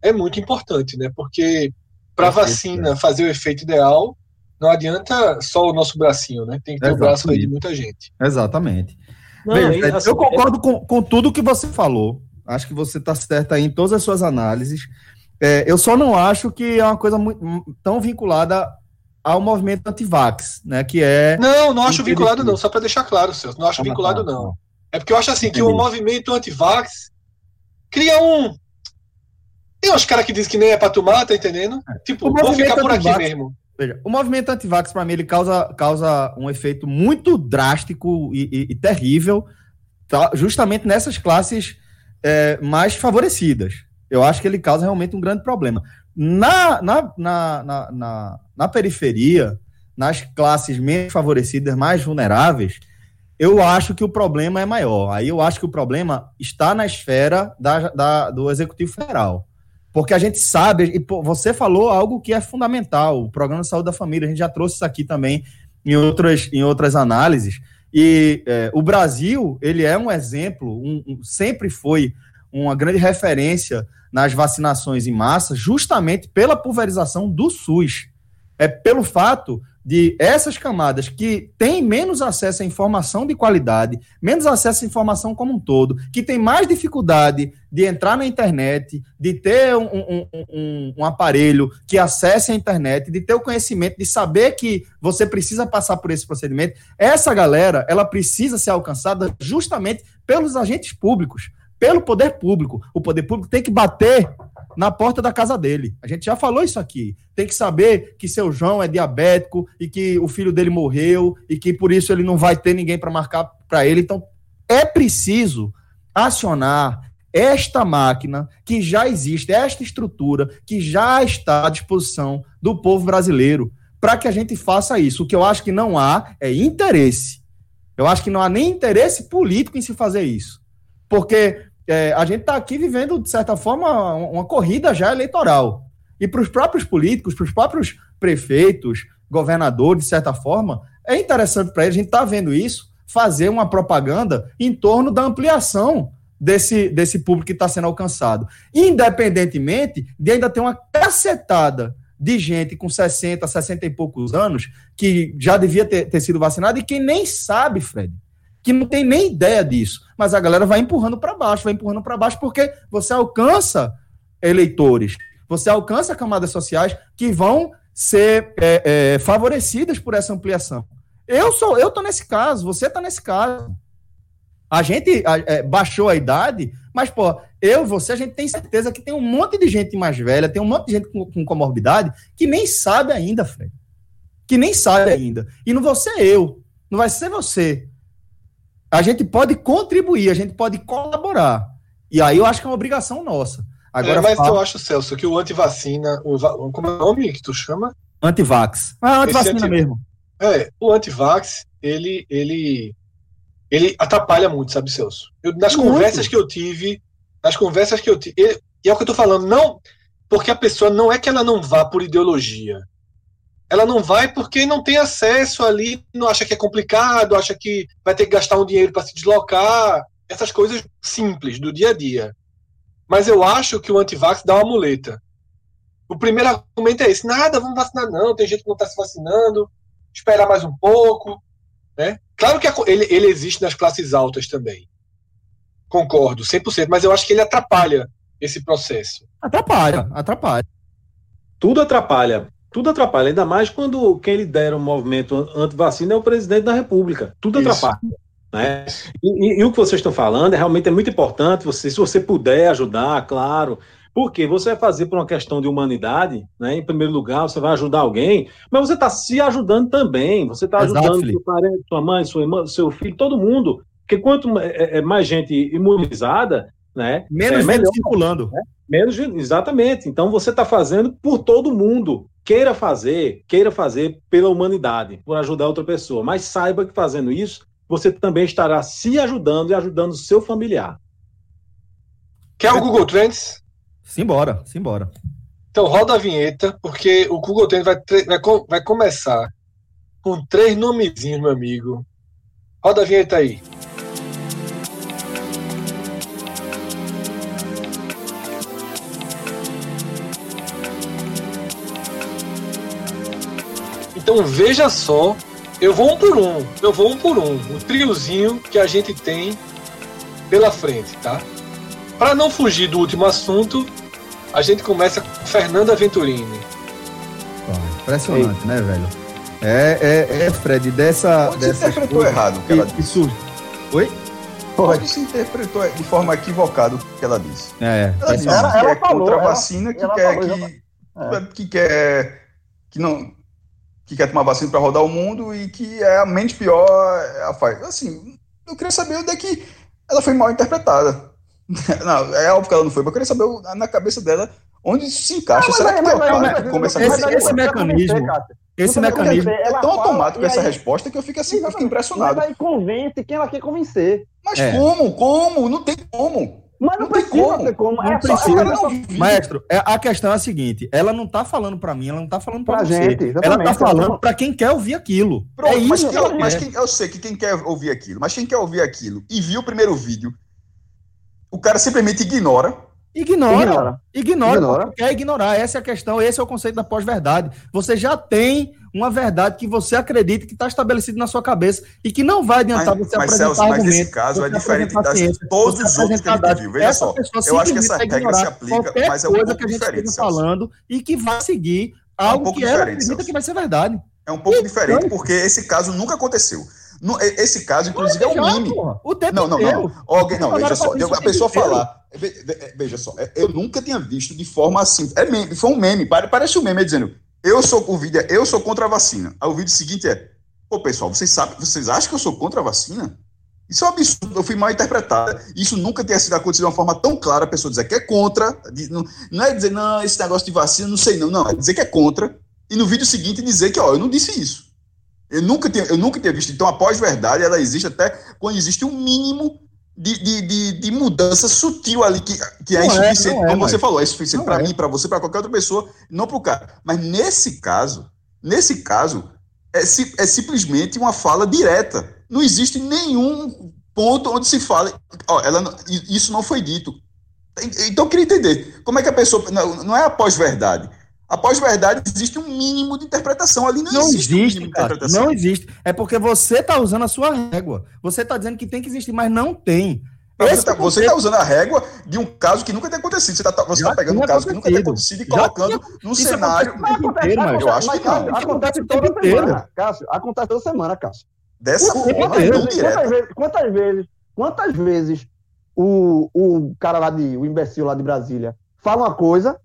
é muito importante, né? Porque para a vacina é. fazer o efeito ideal, não adianta só o nosso bracinho, né? Tem que ter Exatamente. o braço aí de muita gente. Exatamente. Não, Bem, assim, eu concordo com, com tudo que você falou. Acho que você está certo aí em todas as suas análises. É, eu só não acho que é uma coisa muito, tão vinculada ao movimento anti-vax, né? Que é. Não, não acho vinculado, não, só para deixar claro, Celso. Não acho ah, vinculado, tá, não. É porque eu acho assim Entendi. que o movimento anti-vax cria um, tem uns caras que dizem que nem é pra tomar, tá entendendo? É. Tipo, vou ficar por aqui mesmo. Veja, o movimento antivax, para mim, ele causa, causa um efeito muito drástico e, e, e terrível, tá? justamente nessas classes é, mais favorecidas. Eu acho que ele causa realmente um grande problema. Na, na, na, na, na, na periferia, nas classes menos favorecidas, mais vulneráveis, eu acho que o problema é maior. Aí eu acho que o problema está na esfera da, da, do Executivo Federal. Porque a gente sabe, e você falou algo que é fundamental, o Programa de Saúde da Família, a gente já trouxe isso aqui também em outras, em outras análises. E é, o Brasil, ele é um exemplo, um, um, sempre foi uma grande referência nas vacinações em massa, justamente pela pulverização do SUS. É pelo fato de essas camadas que têm menos acesso à informação de qualidade, menos acesso à informação como um todo, que têm mais dificuldade de entrar na internet, de ter um, um, um, um, aparelho que acesse a internet, de ter o conhecimento, de saber que você precisa passar por esse procedimento, essa galera, ela precisa ser alcançada justamente pelos agentes públicos, pelo poder público. O poder público tem que bater na porta da casa dele. A gente já falou isso aqui. Tem que saber que seu João é diabético e que o filho dele morreu e que por isso ele não vai ter ninguém para marcar para ele. Então, é preciso acionar esta máquina que já existe, esta estrutura que já está à disposição do povo brasileiro para que a gente faça isso. O que eu acho que não há é interesse. Eu acho que não há nem interesse político em se fazer isso. Porque é, a gente está aqui vivendo, de certa forma, uma corrida já eleitoral. E para os próprios políticos, para os próprios prefeitos, governadores, de certa forma, é interessante para eles, a gente está vendo isso, fazer uma propaganda em torno da ampliação desse, desse público que está sendo alcançado. Independentemente de ainda ter uma cacetada de gente com 60, 60 e poucos anos que já devia ter, ter sido vacinada e que nem sabe, Fred, que não tem nem ideia disso. Mas a galera vai empurrando para baixo, vai empurrando para baixo, porque você alcança eleitores, você alcança camadas sociais que vão ser é, é, favorecidas por essa ampliação. Eu sou, eu tô nesse caso, você tá nesse caso. A gente é, baixou a idade, mas, pô, eu, você, a gente tem certeza que tem um monte de gente mais velha, tem um monte de gente com, com comorbidade que nem sabe ainda, Fred. Que nem sabe ainda. E não vou ser eu, não vai ser você a gente pode contribuir, a gente pode colaborar. E aí eu acho que é uma obrigação nossa. Agora, é, mas fala... eu acho, Celso, que o antivacina, o, como é o nome que tu chama? Antivax. Ah, antivacina anti... mesmo. É, o antivax, ele, ele, ele atrapalha muito, sabe, Celso? Eu, nas muito. conversas que eu tive, nas conversas que eu tive, e é o que eu tô falando, não, porque a pessoa não é que ela não vá por ideologia ela não vai porque não tem acesso ali, não acha que é complicado, acha que vai ter que gastar um dinheiro para se deslocar, essas coisas simples do dia a dia. Mas eu acho que o antivax dá uma muleta. O primeiro argumento é esse: nada, vamos vacinar, não, tem gente que não está se vacinando, esperar mais um pouco. Né? Claro que ele, ele existe nas classes altas também. Concordo, 100%, mas eu acho que ele atrapalha esse processo. Atrapalha, atrapalha. Tudo atrapalha. Tudo atrapalha, ainda mais quando quem lidera o movimento anti-vacina é o presidente da República. Tudo Isso. atrapalha. Né? E, e, e, o que vocês estão falando é realmente é muito importante. Você, se você puder ajudar, claro. Porque você vai fazer por uma questão de humanidade, né? Em primeiro lugar, você vai ajudar alguém, mas você está se ajudando também. Você está ajudando seu parente, sua mãe, sua irmã, seu filho, todo mundo. Porque quanto é, é, mais gente imunizada, né? Menos é melhor, circulando. Né? Menos, exatamente. Então você está fazendo por todo mundo. Queira fazer, queira fazer pela humanidade, por ajudar outra pessoa. Mas saiba que fazendo isso, você também estará se ajudando e ajudando o seu familiar. Quer o Google Trends? Simbora, simbora. Então roda a vinheta, porque o Google Trends vai, vai, vai começar com três nomezinhos, meu amigo. Roda a vinheta aí. Então veja só, eu vou um por um, eu vou um por um, o triozinho que a gente tem pela frente, tá? Para não fugir do último assunto, a gente começa com Fernanda Venturini. impressionante, Ei. né, velho? É, é, é, Fred, dessa. Pode dessa se interpretou errado o que, que ela disse. Isso... Oi? Pode se interpretou de forma equivocada o que ela disse. É, ela disse ela, que ela é falou, contra a vacina, que quer falou, que, é. que quer que não que quer tomar vacina para rodar o mundo e que é a mente pior é a faz. Assim, eu queria saber onde é que ela foi mal interpretada. Não, é óbvio que ela não foi, mas eu queria saber na cabeça dela onde isso se encaixa. Não, Será que tem otário que começa a esse, esse mecanismo, esse mecanismo é tão automático essa resposta que eu fico assim, eu fico impressionado. Mas aí convence quem ela quer convencer. Mas é. como? Como? Não tem como. Mas não, não precisa como. ter como. Não é precisa. Não Maestro, é, a questão é a seguinte: ela não tá falando para mim, ela não tá falando para você. Gente, ela tá falando para quem quer ouvir aquilo. Pronto, é isso mas, quem, mas quem, eu sei que quem quer ouvir aquilo, mas quem quer ouvir aquilo e viu o primeiro vídeo, o cara simplesmente ignora. Ignora, ignora, ignora, ignora. quer ignorar. Essa é a questão, esse é o conceito da pós-verdade. Você já tem uma verdade que você acredita que está estabelecido na sua cabeça e que não vai adiantar mas, você mas, apresentar Celso, argumento. Mas nesse caso é diferente das todos os outros que a gente viu. Veja só, eu acho que essa regra se aplica, mas é um pouco que a gente diferente. falando e que vai seguir algo é um pouco que ela acredita Celso. que vai ser verdade. É um pouco e, diferente, porque esse caso nunca aconteceu. Esse caso, inclusive, é um meme. O tempo não, não, não. Alguém, não, veja só. A pessoa falar. Veja só, eu nunca tinha visto de forma assim. É meme, foi um meme. Parece um meme dizendo: eu sou o vídeo é, eu sou contra a vacina. Aí o vídeo seguinte é: Pô, pessoal, vocês sabem, vocês acham que eu sou contra a vacina? Isso é um absurdo, eu fui mal interpretada. Isso nunca tinha sido acontecido de uma forma tão clara, a pessoa dizer que é contra, não, é dizer, não, esse negócio de vacina, não sei não, não, é dizer que é contra, e no vídeo seguinte dizer que, ó, eu não disse isso. Eu nunca tinha, eu nunca tinha visto. Então, a pós-verdade, ela existe até quando existe um mínimo de, de, de, de, mudança sutil ali, que, que é insuficiente, é, é, como você falou, é suficiente para é. mim, para você, para qualquer outra pessoa, não para o cara. Mas nesse caso, nesse caso, é, é simplesmente uma fala direta. Não existe nenhum ponto onde se fala, ó, ela, isso não foi dito. Então eu queria entender, como é que a pessoa, não, não é a pós-verdade, Após verdade, existe um mínimo de interpretação. Ali não, não existe, existe um cara, Não existe. É porque você está usando a sua régua. Você está dizendo que tem que existir, mas não tem. Você está você tá usando a régua de um caso que nunca tem acontecido. Você está você tá pegando um caso que nunca tem acontecido e colocando num cenário. Acontece, inteiro, eu acho que não. Acontece toda semana, Cássio. Acontece toda semana, Cássio. Dessa forma, quantas vezes, quantas vezes, quantas vezes, quantas vezes o, o cara lá de, o imbecil lá de Brasília fala uma coisa,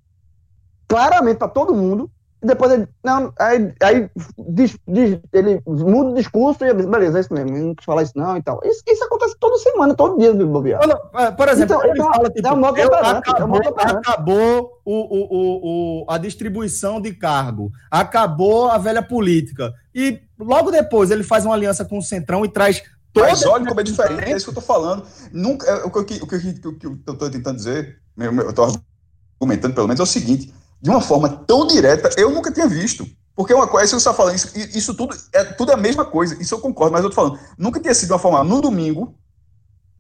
claramente para todo mundo, e depois ele, não, aí, aí diz, diz, ele muda o discurso e beleza, é isso mesmo, não quis falar isso não e tal. Isso, isso acontece toda semana, todo dia, Bobear. É, por exemplo, então, ele então, fala, tipo, é um eu, acabou, é acabou o, o, o, o, a distribuição de cargo, acabou a velha política, e logo depois ele faz uma aliança com o Centrão e traz mas olha como é diferente, é isso que eu tô falando. Nunca, é, o, que, o, que, o, que, o que eu tô tentando dizer, eu tô argumentando pelo menos, é o seguinte: de uma forma tão direta, eu nunca tinha visto. Porque uma coisa, você está falando, isso, isso tudo é tudo a mesma coisa, isso eu concordo, mas eu estou falando, nunca tinha sido de uma forma, no domingo,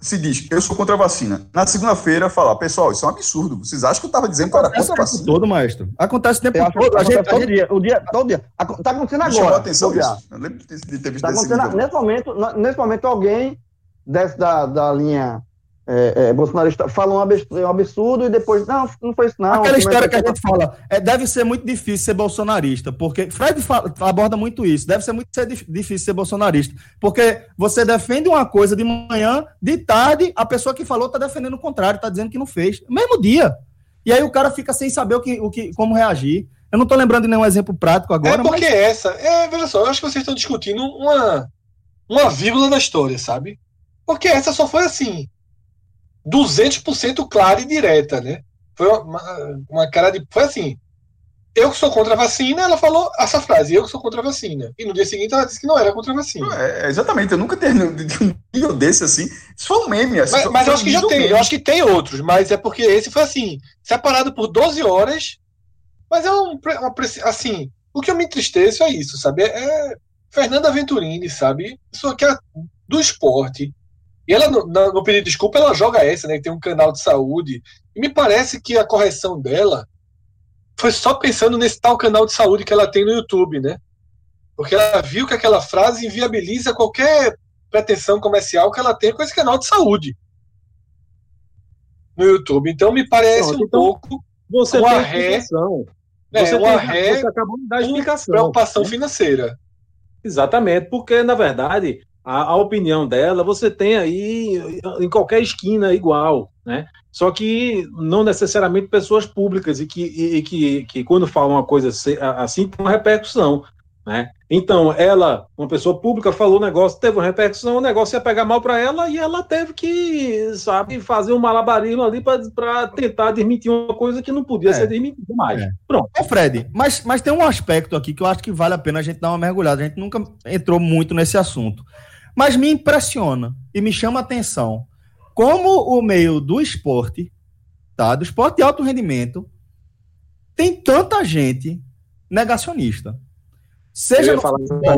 se diz, eu sou contra a vacina. Na segunda-feira, falar, pessoal, isso é um absurdo. Vocês acham que eu estava dizendo que era contra a vacina? todo, maestro. Acontece o tempo todo. A gente, todo dia, o dia, todo dia. Está acontecendo agora. Chamou atenção isso. Eu lembro de ter visto tá nesse momento, nesse momento, alguém desce da, da linha é, é, bolsonarista fala um absurdo, um absurdo, e depois, não, não foi isso não. Aquela história que a gente fala, é, deve ser muito difícil ser bolsonarista, porque Fred fala, aborda muito isso, deve ser muito ser difícil ser bolsonarista, porque você defende uma coisa de manhã, de tarde, a pessoa que falou está defendendo o contrário, está dizendo que não fez, mesmo dia. E aí o cara fica sem saber o que, o que, como reagir. Eu não estou lembrando de nenhum exemplo prático agora. É porque mas... essa, é, veja só, eu acho que vocês estão discutindo uma, uma vírgula da história, sabe? Porque essa só foi assim 200% clara e direta, né? Foi uma, uma, cara de. Foi assim. Eu que sou contra a vacina, ela falou essa frase, eu que sou contra a vacina. E no dia seguinte ela disse que não era contra a vacina. É, exatamente, eu nunca tenho de um nível desse assim. Isso foi um meme. Assim, mas, mas eu acho que já tem, meme. eu acho que tem outros, mas é porque esse foi assim, separado por 12 horas. Mas é um. Uma, assim, o que eu me entristeço é isso, sabe? É, é Fernanda Venturini, sabe? Isso aqui é do esporte e ela, no, no pedido de desculpa, ela joga essa, né? Que tem um canal de saúde. E me parece que a correção dela foi só pensando nesse tal canal de saúde que ela tem no YouTube, né? Porque ela viu que aquela frase inviabiliza qualquer pretensão comercial que ela tem com esse canal de saúde no YouTube. Então me parece Pronto, um então, pouco você uma ré, é, você uma ré, você acabou de dar explicação. Preocupação né? financeira. Exatamente, porque na verdade a, a, opinião dela, você tem aí em qualquer esquina igual, né? Só que não necessariamente pessoas públicas e que, e, que, que quando falam uma coisa assim tem uma repercussão, né? Então, ela, uma pessoa pública, falou o negócio, teve uma repercussão, o negócio ia pegar mal para ela e ela teve que, sabe, fazer um malabarismo ali para tentar desmentir uma coisa que não podia é. ser desmentida mais. É. Pronto. Ô, Fred, mas, mas tem um aspecto aqui que eu acho que vale a pena a gente dar uma mergulhada. A gente nunca entrou muito nesse assunto. Mas me impressiona e me chama a atenção como o meio do esporte, tá? Do esporte de alto rendimento, tem tanta gente negacionista. Seja no futebol,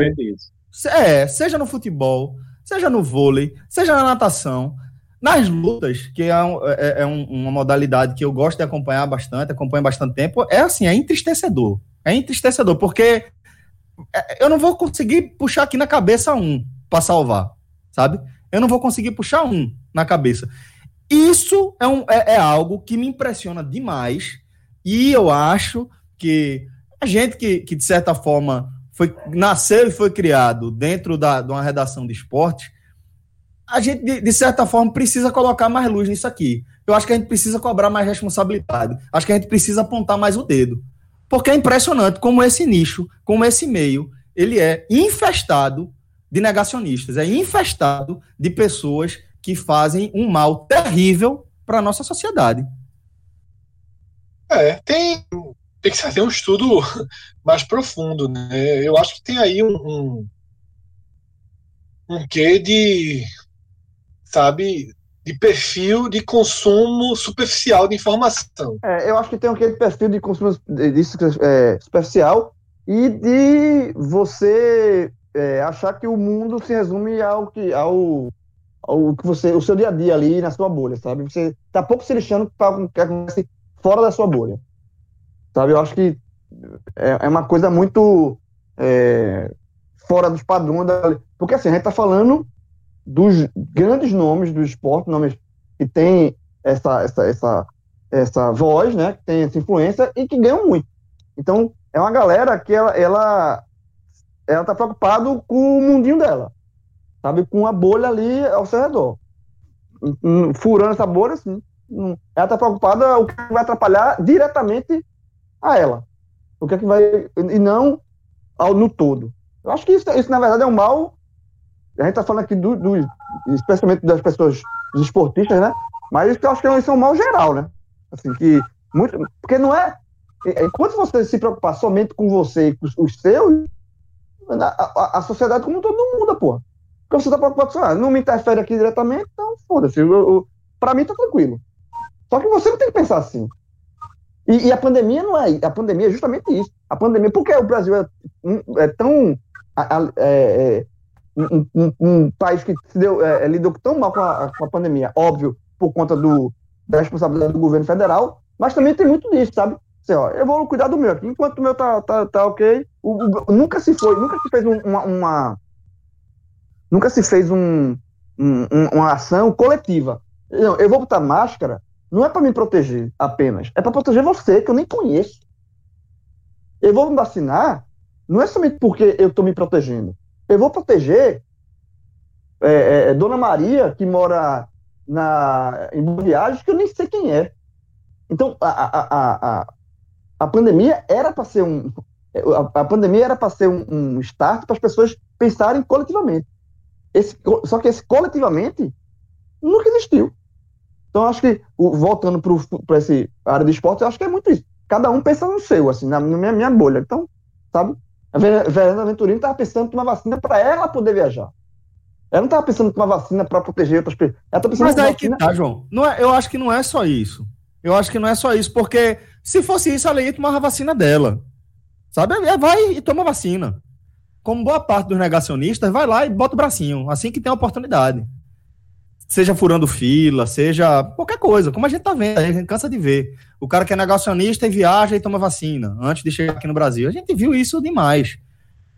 é, seja no futebol, seja no vôlei, seja na natação, nas lutas, que é, um, é, é um, uma modalidade que eu gosto de acompanhar bastante, acompanho bastante tempo, é assim, é entristecedor. É entristecedor, porque é, eu não vou conseguir puxar aqui na cabeça um para salvar, sabe? Eu não vou conseguir puxar um na cabeça. Isso é, um, é, é algo que me impressiona demais e eu acho que a gente que, que de certa forma, foi, nasceu e foi criado dentro da, de uma redação de esporte, a gente, de, de, certa forma, precisa colocar mais luz nisso aqui. Eu acho que a gente precisa cobrar mais responsabilidade. Acho que a gente precisa apontar mais o dedo. Porque é impressionante como esse nicho, como esse meio, ele é infestado de negacionistas, é infestado de pessoas que fazem um mal terrível para a nossa sociedade. É, tem tem que fazer um estudo mais profundo, né? Eu acho que tem aí um, um, um quê de, sabe, de perfil de consumo superficial de informação. É, eu acho que tem um quê de perfil de consumo disso, é, superficial e de você é, achar que o mundo se resume ao que ao, ao que você o seu dia a dia ali na sua bolha, sabe? Você tá pouco se lixando para o que acontece fora da sua bolha. Sabe, eu acho que é, é uma coisa muito é, fora dos padrões. Da... Porque assim, a gente está falando dos grandes nomes do esporte, nomes que têm essa, essa, essa, essa voz, né, que tem essa influência e que ganham muito. Então, é uma galera que ela, ela, ela tá preocupado com o mundinho dela, sabe, com a bolha ali ao seu redor. Furando essa bolha, assim, ela tá preocupada o que vai atrapalhar diretamente a ela. O que é que vai. E não ao, no todo. Eu acho que isso, isso na verdade, é um mal. A gente está falando aqui do, do, especialmente das pessoas, dos esportistas, né? Mas eu acho que isso é um mal geral, né? Assim, que muito, porque não é. Enquanto você se preocupar somente com você e com os seus, a, a, sociedade como todo muda, porra. Porque você está preocupado ah, não me interfere aqui diretamente, então foda-se. Para mim tá tranquilo. Só que você não tem que pensar assim. E, e, a pandemia não é. A pandemia é justamente isso. A pandemia, porque o Brasil é, é tão. É, é, um, um, um, país que deu, é, lidou tão mal com a, com a pandemia, óbvio, por conta do, da responsabilidade do governo federal, mas também tem muito disso, sabe? Assim, ó, eu vou cuidar do meu aqui, enquanto o meu tá, tá, tá ok. O, o, nunca se foi, nunca se fez uma, uma nunca se fez um, um, uma ação coletiva. Eu, eu vou botar máscara não é para me proteger apenas, é para proteger você, que eu nem conheço. Eu vou me vacinar, não é somente porque eu estou me protegendo. Eu vou proteger é, é, é, Dona Maria, que mora na, em Boa Viagem, que eu nem sei quem é. Então, a, a, a, a pandemia era para ser um. A, a pandemia era para ser um, um start para as pessoas pensarem coletivamente. Esse, só que esse coletivamente nunca existiu. Então, acho que, voltando para essa área de esporte, eu acho que é muito isso. Cada um pensa no seu, assim, na minha, minha bolha. Então, sabe? A Fernanda Venturini estava pensando uma vacina para ela poder viajar. Ela não estava pensando uma vacina para proteger outras pessoas. Ela tá pensando Mas aí vacina... que tá, João. Não é, eu acho que não é só isso. Eu acho que não é só isso, porque se fosse isso, ela ia tomar a vacina dela. Sabe? Vai e toma vacina. Como boa parte dos negacionistas, vai lá e bota o bracinho, assim que tem a oportunidade seja furando fila, seja qualquer coisa, como a gente tá vendo, a gente cansa de ver. O cara que é negacionista e viaja e toma vacina antes de chegar aqui no Brasil. A gente viu isso demais.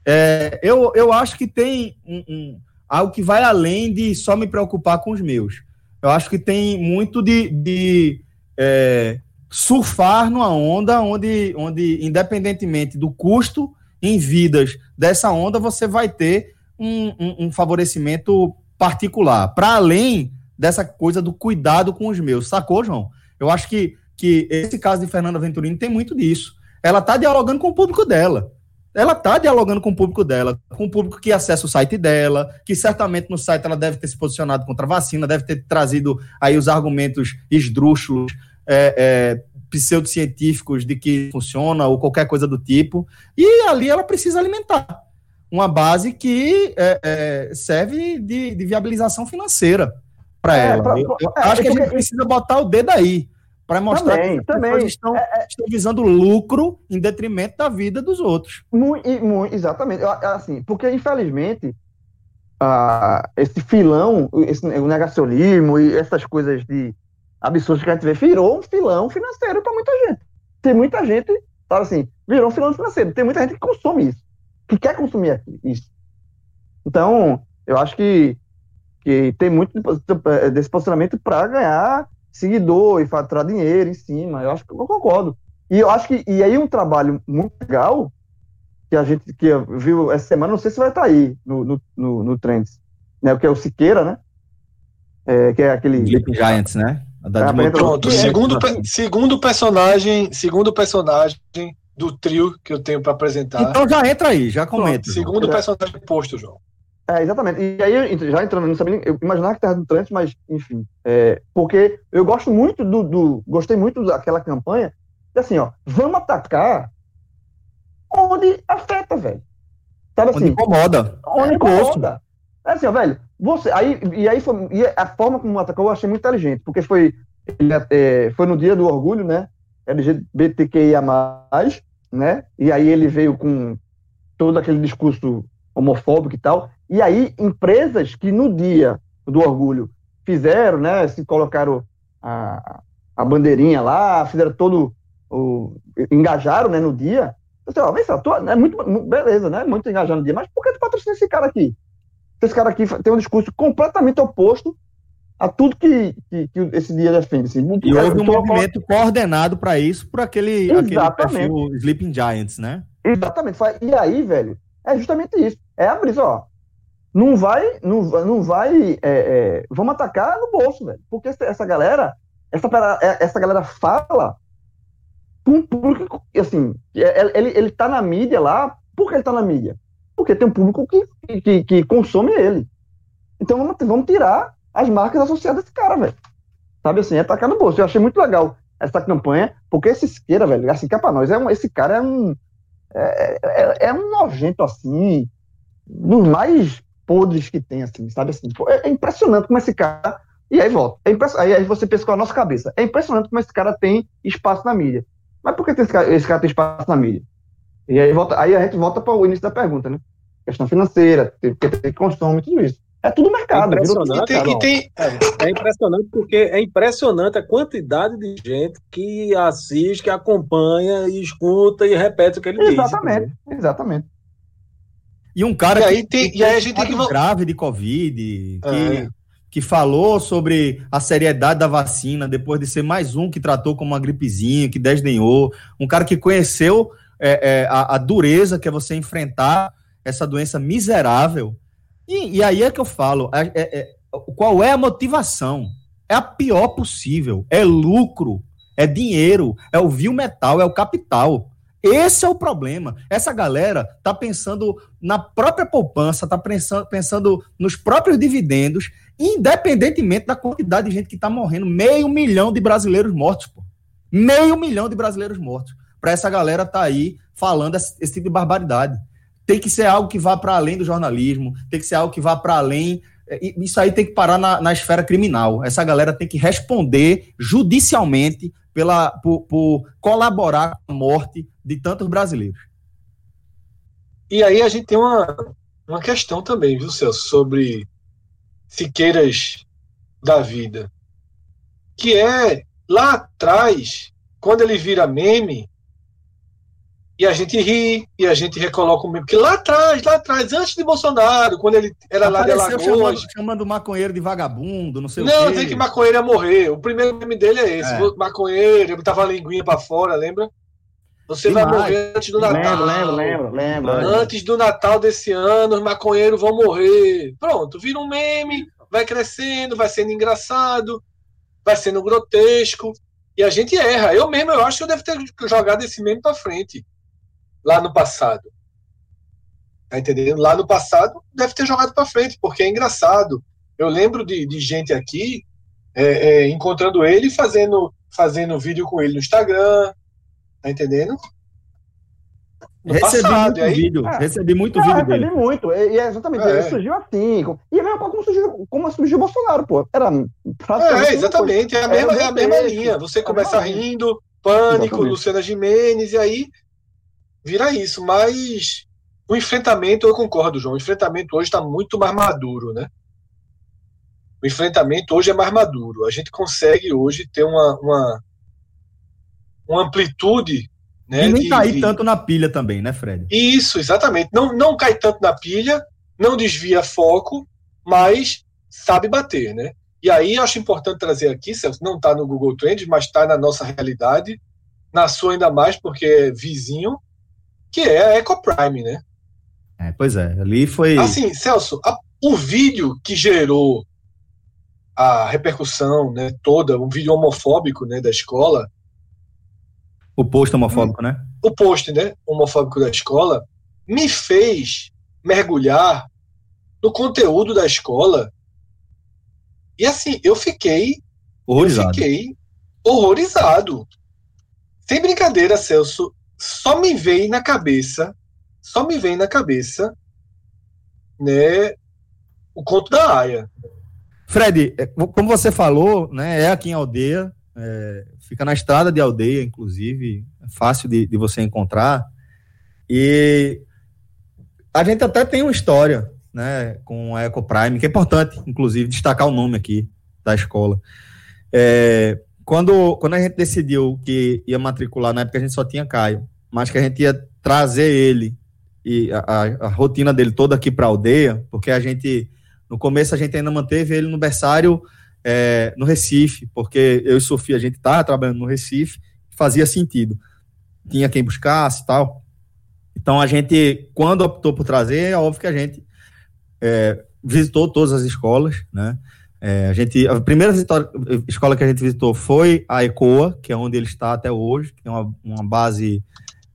É, eu, eu acho que tem um, um, algo que vai além de só me preocupar com os meus. Eu acho que tem muito de, de é, surfar numa onda onde, onde, independentemente do custo em vidas dessa onda, você vai ter um, um, um favorecimento particular, para além dessa coisa do cuidado com os meus, sacou, João? Eu acho que, que esse caso de Fernanda Venturini tem muito disso. Ela está dialogando com o público dela. ela está dialogando com o público dela, com o público que acessa o site dela, que certamente no site ela deve ter se posicionado contra a vacina, deve ter trazido aí os argumentos esdrúxulos, é, é, pseudocientíficos de que funciona ou qualquer coisa do tipo, e ali ela precisa alimentar uma base que é, é, serve de, de, viabilização financeira para é, ela. Pra, eu, eu acho que a gente precisa botar o dedo aí para mostrar também, que também. Estão, é, é, estão visando lucro em detrimento da vida dos outros. Muito, muito exatamente. Assim, porque, infelizmente, ah, esse filão, esse, o negacionismo e essas coisas de absurdas que a gente vê, virou um filão financeiro para muita gente. Tem muita gente, sabe assim, virou um filão financeiro. Tem muita gente que consome isso que quer consumir isso. Então, eu acho que, que tem muito desse posicionamento para ganhar seguidor e faturar dinheiro em cima. Eu acho que eu concordo. E eu acho que e aí um trabalho muito legal que a gente que viu essa semana, não sei se vai estar tá aí no, no, no, no Trends, né? Porque é o Siqueira, né? É, que é aquele. Sleeping Giants, né? É, pronto, segundo, segundo personagem, segundo personagem do trio que eu tenho para apresentar. Então já entra aí, já comenta. Pronto, segundo personagem posto, João. É, exatamente. E aí, já entrando, não sabia, eu imaginava que estava no trânsito, mas, enfim. É, porque eu gosto muito do, do, Gostei muito daquela campanha. E assim, ó, vamos atacar onde afeta, velho. Sabe assim? Onde incomoda. Onde é, incomoda. É assim, ó, velho. Você, aí, e aí foi, e a forma como atacou eu achei muito inteligente, porque foi, é, foi no dia do orgulho, né? LGBTQIA+, né? E aí ele veio com todo aquele discurso homofóbico e tal. E aí empresas que no dia do orgulho fizeram, né? Se colocaram a, a bandeirinha lá, fizeram todo o engajaram, né? No dia. Assim, ó, vem só, tô, é muito, beleza, né? Muito engajado no dia, mas por que tu patrocina esse cara aqui? Esse cara aqui tem um discurso completamente oposto a tudo que, que, que esse dia defende. Assim. E houve um movimento coordenado para isso, por aquele, aquele perfil Sleeping Giants, né? Exatamente. E aí, velho, é justamente isso. É abrir, ó. Não vai, não, não vai, é, é, vamos atacar no bolso, velho. Porque essa galera, essa, é, essa galera fala com um público, assim, é, ele, ele tá na mídia lá, por que ele tá na mídia? Porque tem um público que, que, que consome ele. Então vamos, vamos tirar as marcas associadas a esse cara, velho. Sabe assim, é tacar no bolso. Eu achei muito legal essa campanha, porque esse Siqueira, velho, assim, que é pra nós, é um, esse cara é um. É, é, é, um nojento, assim, dos mais podres que tem, assim, sabe assim? É, é impressionante como esse cara. E aí volta. É impress... aí, você pensa com a nossa cabeça. É impressionante como esse cara tem espaço na mídia. Mas por que esse cara, esse cara tem espaço na mídia? E aí, volta, aí a gente volta para o início da pergunta, né? Questão financeira, porque tem consome tudo isso. É tudo mercado. É impressionante, e tem, é, é, impressionante porque é impressionante a quantidade de gente que assiste, que acompanha, e escuta e repete o que ele exatamente, diz. Exatamente, exatamente. E um cara e aí que, tem, que e aí a gente tem que grave de Covid, que, é. que falou sobre a seriedade da vacina depois de ser mais um que tratou como uma gripezinha, que desdenhou, um cara que conheceu é, é, a, a dureza que é você enfrentar essa doença miserável e, e aí é que eu falo, é, é, qual é a motivação? É a pior possível. É lucro, é dinheiro, é o vil metal, é o capital. Esse é o problema. Essa galera tá pensando na própria poupança, tá pensando, nos próprios dividendos, independentemente da quantidade de gente que tá morrendo. Meio milhão de brasileiros mortos, pô. Meio milhão de brasileiros mortos. Para essa galera tá aí falando esse, esse tipo de barbaridade tem que ser algo que vá para além do jornalismo, tem que ser algo que vá para além. É, isso aí tem que parar na, na, esfera criminal. Essa galera tem que responder judicialmente pela, por, por colaborar com a morte de tantos brasileiros. E aí a gente tem uma, uma questão também, viu, Celso, sobre Siqueiras da vida. Que é lá atrás, quando ele vira meme, e a gente ri, e a gente recoloca o mesmo. Porque lá atrás, lá atrás, antes de Bolsonaro, quando ele era Apareceu lá de Alagoas. Chamando, chamando maconheiro de vagabundo, não sei não, o quê. Não, tem que maconheiro ia morrer. O primeiro meme dele é esse. É. Maconheiro, ele tava a linguinha pra fora, lembra? Você vai morrer antes do Natal. Lembro, lembro, lembro, Antes do Natal desse ano, os maconheiros vão morrer. Pronto, vira um meme, vai crescendo, vai sendo engraçado, vai sendo grotesco. E a gente erra. Eu mesmo, eu acho que eu devo ter jogado esse meme pra frente lá no passado. Tá entendendo? Lá no passado deve ter jogado para frente, porque é engraçado. Eu lembro de, de gente aqui é, é, encontrando ele fazendo fazendo vídeo com ele no Instagram, tá entendendo? No recebi passado, muito aí, vídeo, é, recebi muito é, vídeo recebi dele. muito, e, é exatamente, ele surgiu assim, e é como surgiu, como surgiu o Bolsonaro, pô, era É, exatamente, é a mesma, é a mesma linha, você começa rindo, Pânico, exatamente. Luciana Gimenez, e aí vira isso, mas o enfrentamento, eu concordo, João, o enfrentamento hoje está muito mais maduro, né? O enfrentamento hoje é mais maduro. A gente consegue hoje ter uma, uma, uma amplitude. Né, e nem de, cair tanto na pilha também, né, Fred? Isso, exatamente. Não, não cai tanto na pilha, não desvia foco, mas sabe bater, né? E aí acho importante trazer aqui, Celso, não está no Google Trends, mas está na nossa realidade, na sua ainda mais, porque é vizinho, que é a EcoPrime, né? É, pois é, ali foi. Assim, Celso, a, o vídeo que gerou a repercussão né, toda, um vídeo homofóbico né, da escola. O post homofóbico, né? O post né, homofóbico da escola me fez mergulhar no conteúdo da escola. E assim, eu fiquei. Horrorizado. Eu fiquei horrorizado. Sem brincadeira, Celso, só me veio na cabeça, só me vem na cabeça, né, o conto da Aya. Fred, é, como você falou, né, é aqui em Aldeia, é, fica na estrada de Aldeia, inclusive, é fácil de, de você encontrar. E a gente até tem uma história né, com a Ecoprime, que é importante, inclusive, destacar o nome aqui da escola. É, quando, quando a gente decidiu que ia matricular, na época a gente só tinha Caio, mas que a gente ia trazer ele e a, a, rotina dele toda aqui para a aldeia, porque a gente no começo a gente ainda manteve ele no berçário é, no Recife, porque eu e Sofia, a gente estava trabalhando no Recife, fazia sentido. Tinha quem buscasse e tal. Então a gente, quando optou por trazer, é óbvio que a gente é, visitou todas as escolas, né? É, a, gente, a primeira escola que a gente visitou foi a ECOA, que é onde ele está até hoje, que é uma, uma base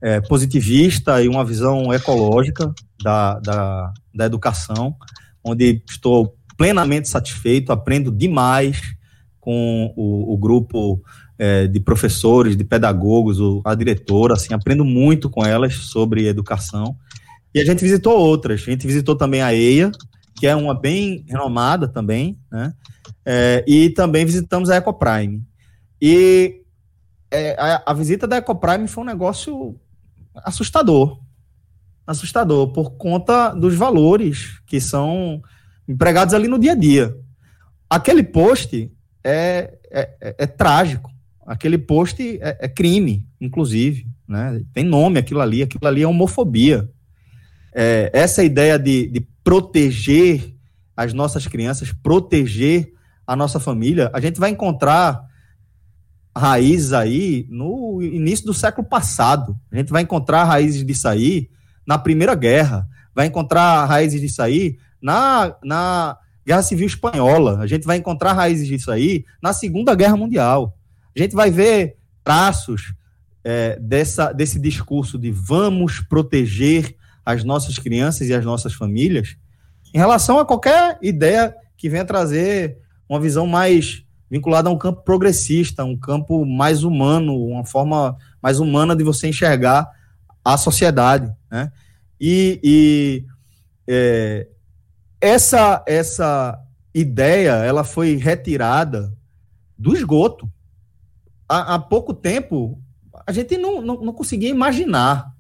é, positivista e uma visão ecológica da, da, da educação onde estou plenamente satisfeito, aprendo demais com o, o grupo é, de professores, de pedagogos, o, a diretora, assim, aprendo muito com elas sobre educação. E a gente visitou outras, a gente visitou também a EIA, que é uma bem renomada também, né? É, e também visitamos a Ecoprime. E é, a, a, visita da Ecoprime foi um negócio assustador. Assustador, por conta dos valores que são empregados ali no dia a dia. Aquele post é, é, é, é trágico. Aquele post é, é, crime, inclusive. Né? Tem nome aquilo ali, aquilo ali é homofobia. É, essa ideia de, de proteger as nossas crianças, proteger a nossa família, a gente vai encontrar raízes aí no início do século passado. A gente vai encontrar raízes disso aí na Primeira Guerra, vai encontrar raízes disso aí na, na Guerra Civil Espanhola. A gente vai encontrar raízes disso aí na Segunda Guerra Mundial. A gente vai ver traços é, dessa, desse discurso de vamos proteger as nossas crianças e as nossas famílias em relação a qualquer ideia que venha trazer uma visão mais vinculada a um campo progressista, um campo mais humano, uma forma mais humana de você enxergar a sociedade, né? E, e é, essa essa ideia ela foi retirada do esgoto. Há, há pouco tempo, a gente não, não, não, conseguia imaginar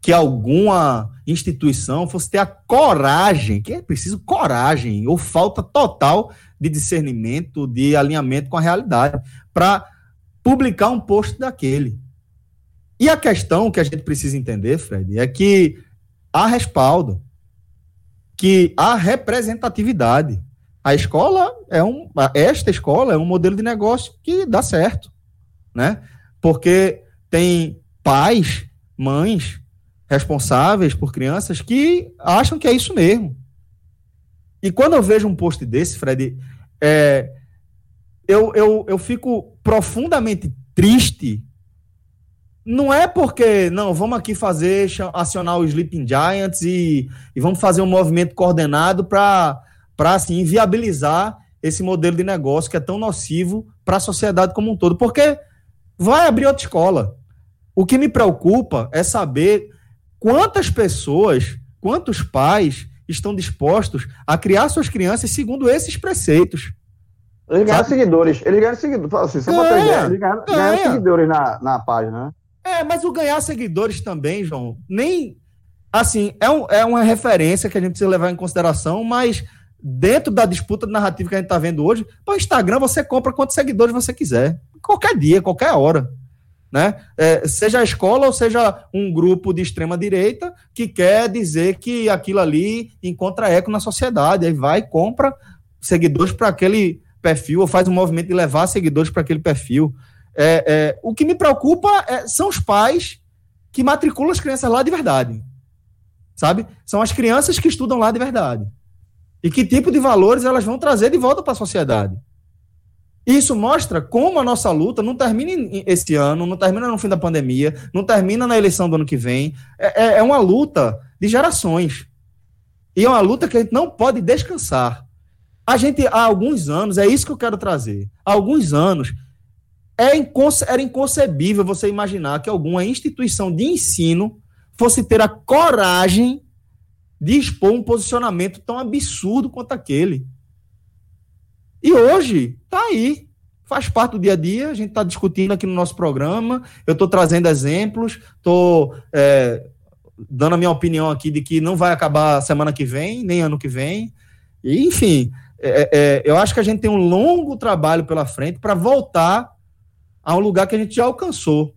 que alguma instituição fosse ter a coragem, que é preciso coragem, ou falta total de discernimento, de alinhamento com a realidade, para publicar um post daquele. E a questão que a gente precisa entender, Fred, é que há respaldo que a representatividade. A escola é um, esta escola é um modelo de negócio que dá certo, né? Porque tem pais, mães responsáveis por crianças que acham que é isso mesmo. E quando eu vejo um post desse, Fred, é, eu, eu, eu fico profundamente triste não é porque, não, vamos aqui fazer, acionar o Sleeping Giants e, e vamos fazer um movimento coordenado para, assim, viabilizar esse modelo de negócio que é tão nocivo para a sociedade como um todo. Porque vai abrir outra escola. O que me preocupa é saber quantas pessoas, quantos pais estão dispostos a criar suas crianças segundo esses preceitos. Eles ganham seguidores. Eles ganham seguidores. Assim, só ganha, eles ganham, ganham seguidores na, na página, né? É, mas o ganhar seguidores também, João, nem. Assim, é, um, é uma referência que a gente precisa levar em consideração, mas dentro da disputa de narrativa que a gente está vendo hoje, o Instagram você compra quantos seguidores você quiser. Qualquer dia, qualquer hora. Né? É, seja a escola ou seja um grupo de extrema direita que quer dizer que aquilo ali encontra eco na sociedade. Aí vai e compra seguidores para aquele perfil, ou faz um movimento de levar seguidores para aquele perfil. É, é, o que me preocupa é, são os pais que matriculam as crianças lá de verdade. Sabe? São as crianças que estudam lá de verdade. E que tipo de valores elas vão trazer de volta para a sociedade. Isso mostra como a nossa luta não termina esse ano, não termina no fim da pandemia, não termina na eleição do ano que vem. É, é, é uma luta de gerações. E é uma luta que a gente não pode descansar. A gente, há alguns anos, é isso que eu quero trazer. Há alguns anos, é inconce era inconcebível você imaginar que alguma instituição de ensino fosse ter a coragem de expor um posicionamento tão absurdo quanto aquele. E hoje, está aí. Faz parte do dia a dia, a gente está discutindo aqui no nosso programa, eu estou trazendo exemplos, estou é, dando a minha opinião aqui de que não vai acabar semana que vem, nem ano que vem. E, enfim, é, é, eu acho que a gente tem um longo trabalho pela frente para voltar a um lugar que a gente já alcançou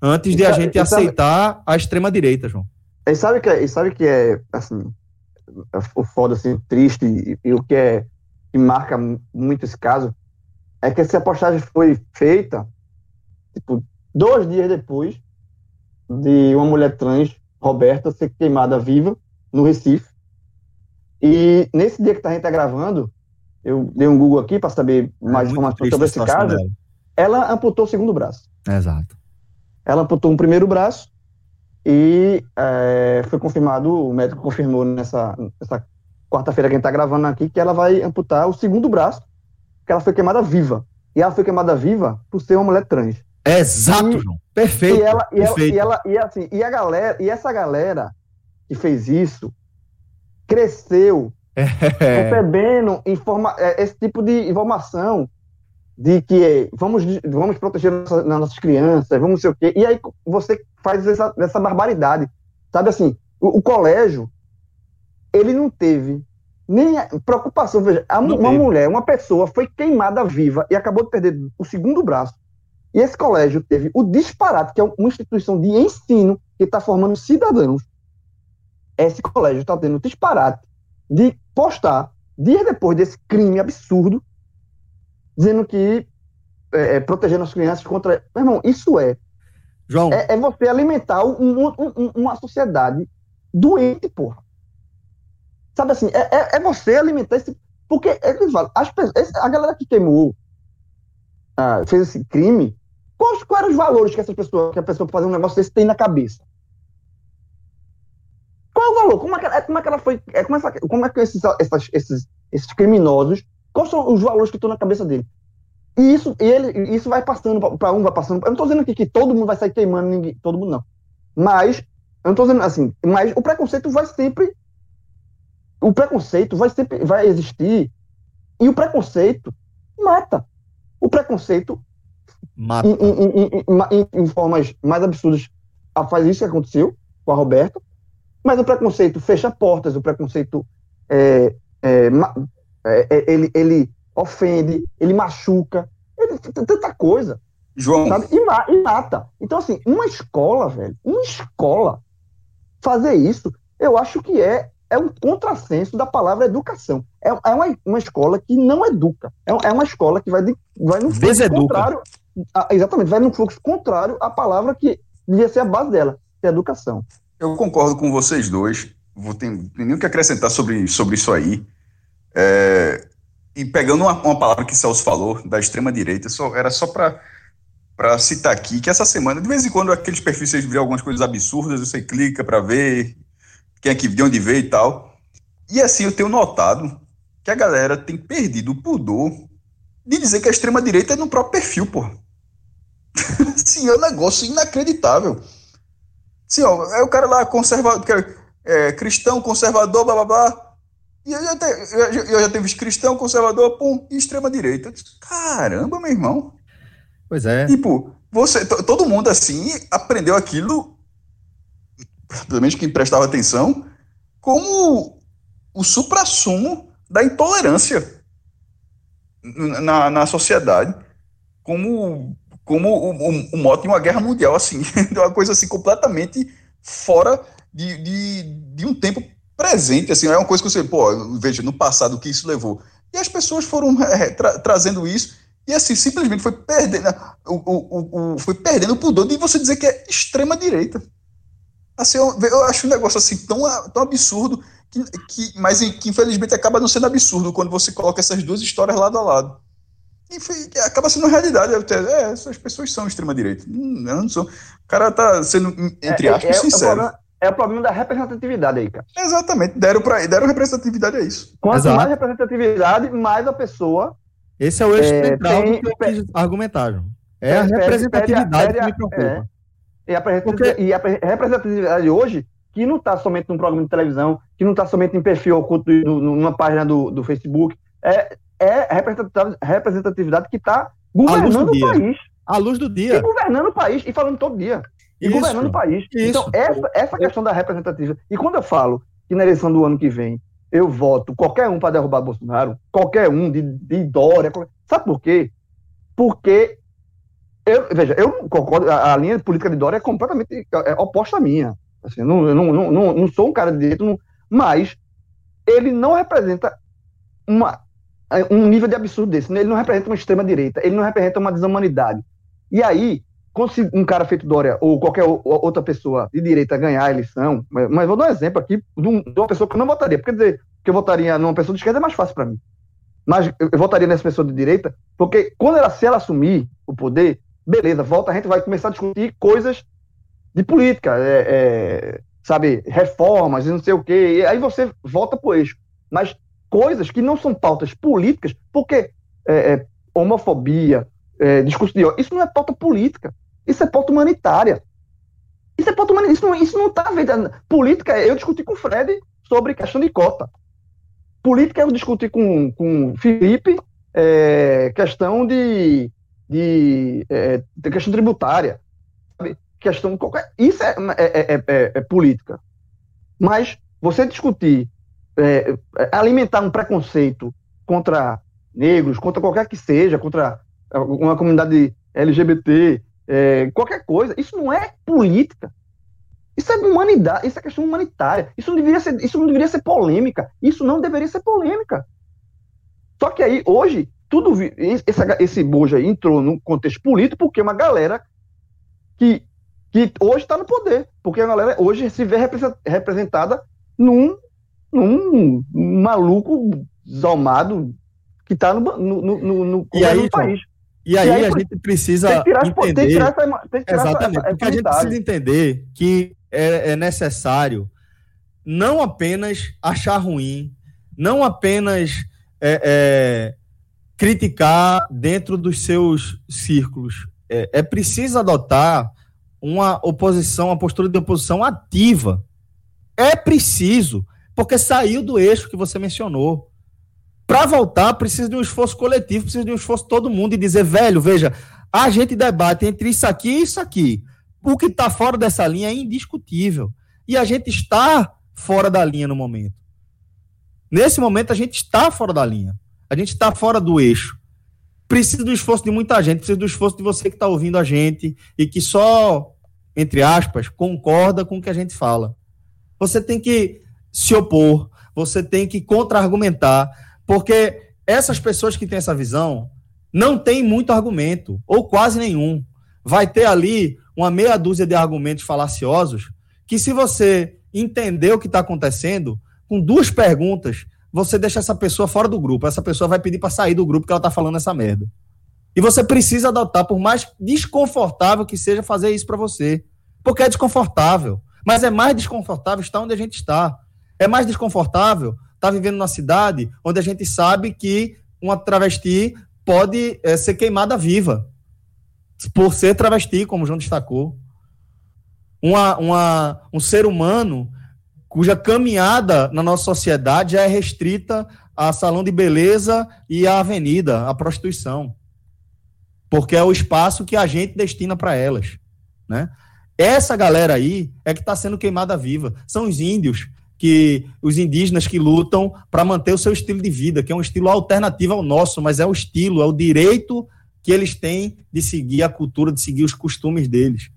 antes de a gente aceitar a extrema direita, João. E sabe que e sabe que é assim o foda assim triste e, e, o que é que marca muito esse caso é que essa postagem foi feita tipo dois dias depois de uma mulher trans Roberta ser queimada viva no Recife e nesse dia que a gente tá gravando eu dei um Google aqui para saber é mais é informações sobre esse caso dela ela amputou o segundo braço. Exato. Ela amputou um primeiro braço e é, foi confirmado, o médico confirmou nessa, nessa quarta-feira que a gente está gravando aqui, que ela vai amputar o segundo braço, que ela foi queimada viva. E ela foi queimada viva por ser uma mulher trans. Exato, e, João. Perfeito. E ela, e ela, e ela, e assim, e a galera, e essa galera que fez isso cresceu é. recebendo informa, é, esse tipo de informação de que vamos, vamos proteger nossas, nossas crianças, vamos sei o quê. E aí você faz essa, essa barbaridade. Sabe assim, o, o colégio, ele não teve nem preocupação. Veja, uma mulher, uma pessoa foi queimada viva e acabou de perder o segundo braço. E esse colégio teve o disparate, que é uma instituição de ensino que está formando cidadãos. Esse colégio está tendo o disparate de postar, dias depois desse crime absurdo, dizendo que é, é, protegendo as crianças contra. Meu irmão, isso é. João. É, é você alimentar um, um, uma sociedade doente, porra. Sabe assim, é, é, é você alimentar esse. Porque é que falam, as pessoas, a galera que queimou, ah, fez esse crime, quais, quais eram os valores que essa pessoa, que a pessoa fazer um negócio desse tem na cabeça? Qual é o valor? Como é que, como é que ela foi. É, como, essa, como é que esses, esses, esses, esses criminosos Quais são os valores que estão na cabeça dele? E isso, ele, isso vai passando para um, vai passando. Eu não estou dizendo aqui que todo mundo vai sair queimando ninguém, todo mundo não. Mas, eu não estou dizendo assim, mas o preconceito vai sempre. O preconceito vai sempre vai existir. E o preconceito mata. O preconceito mata. Em, em, em, em formas mais absurdas faz isso que aconteceu com a Roberta. Mas o preconceito fecha portas, o preconceito é, é, é, é, ele, ele ofende, ele machuca, ele, tanta coisa. João. Sabe? E, e, mata. Então, assim, uma escola, velho, uma escola fazer isso, eu acho que é, é um contrassenso da palavra educação. É, é uma, uma escola que não educa. É, é uma escola que vai, de, vai no fluxo Deseduca. contrário. A, exatamente, vai no fluxo contrário à palavra que devia ser a base dela, que é a educação. Eu concordo com vocês dois. Vou ter, nem o que acrescentar sobre, sobre isso aí. É, e pegando uma, uma, palavra que Celso falou, da extrema-direita, só, era só para para citar aqui que essa semana, de vez em quando, aqueles perfis vocês vê algumas coisas absurdas, você clica para ver quem é que de onde veio e tal. E assim, eu tenho notado que a galera tem perdido o pudor de dizer que a extrema-direita é no próprio perfil, pô. Sim, é um negócio inacreditável. Sim, ó, é o cara lá conservador, é, cristão, conservador, blá blá blá. E eu já, te, eu, eu já teve cristão, conservador, pum, e extrema-direita. Caramba, meu irmão. Pois é. Tipo, você, todo mundo assim aprendeu aquilo, pelo menos quem prestava atenção, como o supra-sumo da intolerância na, na sociedade, como, como o, o, o mote de uma guerra mundial, assim, uma coisa assim completamente fora de, de, de um tempo presente, assim, é uma coisa que você, pô, veja, no passado o que isso levou. E as pessoas foram é, tra trazendo isso e assim, simplesmente foi perdendo o, o, o, foi perdendo o pudor de você dizer que é extrema direita. Assim, eu, eu acho um negócio assim tão, tão absurdo que, que, mas que infelizmente acaba não sendo absurdo quando você coloca essas duas histórias lado a lado. E foi, acaba sendo realidade. Até, é, essas pessoas são extrema-direita. Hum, eu não sou. O cara tá sendo, entre é, aspas, é, é, sincero. É o, problema, é o problema da representatividade aí, cara. Exatamente. Deram, pra, deram representatividade a isso. Quanto Exato. mais representatividade, mais a pessoa. Esse é o eixo é, central tem, do que eu quis argumentar, João. É a representatividade pede, pede, que me preocupa. E, a Porque... e a representatividade hoje que não está somente num programa de televisão, que não está somente em perfil oculto numa página do, do Facebook, é, é representatividade que está governando o país. À luz do dia. E governando o país, e falando todo dia. E isso, governando o país. Isso. Então, essa, essa questão da representatividade. E quando eu falo que na eleição do ano que vem eu voto qualquer um para derrubar Bolsonaro, qualquer um de, de Dória, qualquer... sabe por quê? Porque eu, veja, eu concordo, a, a linha política de Dória é completamente é, é oposta à minha. Assim, não, eu não, não, não, sou um cara de direito, não, mas ele não representa uma, um nível de absurdo desse. Ele não representa uma extrema-direita, ele não representa uma desumanidade. E aí, quando um cara feito Dória ou qualquer outra pessoa de direita ganhar a eleição, mas vou dar um exemplo aqui de, uma pessoa que eu não votaria, porque dizer que eu votaria numa pessoa de esquerda é mais fácil para mim. Mas eu votaria nessa pessoa de direita, porque quando ela, se ela assumir o poder, beleza, volta, a gente vai começar a discutir coisas de política, é, é, sabe, reformas e não sei o quê. E aí você volta pro eixo. Mas coisas que não são pautas políticas, porque é, é homofobia, é, discurso de ódio, isso não é pauta política, isso é pauta humanitária. Isso é pauta humanitária, isso não, isso não tá vendo. Política, eu discuti com o Fred sobre questão de cota. Política, eu discuti com, com o Felipe é, questão de, de, de questão tributária questão qualquer. Isso é, é, é, é política. Mas você discutir, alimentar um preconceito contra negros, contra qualquer que seja, contra uma comunidade LGBT, qualquer coisa, isso não é política. Isso é humanidade, isso é questão humanitária. Isso não deveria ser, isso não deveria ser polêmica. Isso não deveria ser polêmica. Só que aí, hoje, tudo esse, esse bojo aí entrou no contexto político porque uma galera que que hoje está no poder, porque a galera hoje se vê representada num, num maluco desalmado que está no, no, no, no, e aí, país. E aí, e aí a gente precisa tem que tirar, entender... Tem que tirar essa, tem que tirar Exatamente, essa, porque a gente precisa entender que é, é necessário não apenas achar ruim, não apenas é, é, criticar dentro dos seus círculos. É, é preciso adotar uma oposição, uma postura de oposição ativa. É preciso, porque saiu do eixo que você mencionou. Para voltar, precisa de um esforço coletivo, precisa de um esforço todo mundo e dizer, velho, veja, a gente debate entre isso aqui e isso aqui. O que está fora dessa linha é indiscutível. E a gente está fora da linha no momento. Nesse momento, a gente está fora da linha. A gente está fora do eixo. Precisa do esforço de muita gente, precisa do esforço de você que está ouvindo a gente e que só entre aspas, concorda com o que a gente fala. Você tem que se opor, você tem que contra-argumentar, porque essas pessoas que têm essa visão não têm muito argumento, ou quase nenhum. Vai ter ali uma meia dúzia de argumentos falaciosos que, se você entender o que está acontecendo, com duas perguntas, você deixa essa pessoa fora do grupo. Essa pessoa vai pedir para sair do grupo que ela está falando essa merda. E você precisa adotar, por mais desconfortável que seja fazer isso para você. Porque é desconfortável. Mas é mais desconfortável estar onde a gente está. É mais desconfortável estar vivendo numa cidade onde a gente sabe que uma travesti pode é, ser queimada viva. Por ser travesti, como o João destacou. Uma, uma, um ser humano cuja caminhada na nossa sociedade já é restrita a salão de beleza e a avenida, a prostituição porque é o espaço que a gente destina para elas, né? Essa galera aí é que está sendo queimada viva. São os índios, que os indígenas que lutam para manter o seu estilo de vida, que é um estilo alternativo ao nosso, mas é o estilo, é o direito que eles têm de seguir a cultura, de seguir os costumes deles.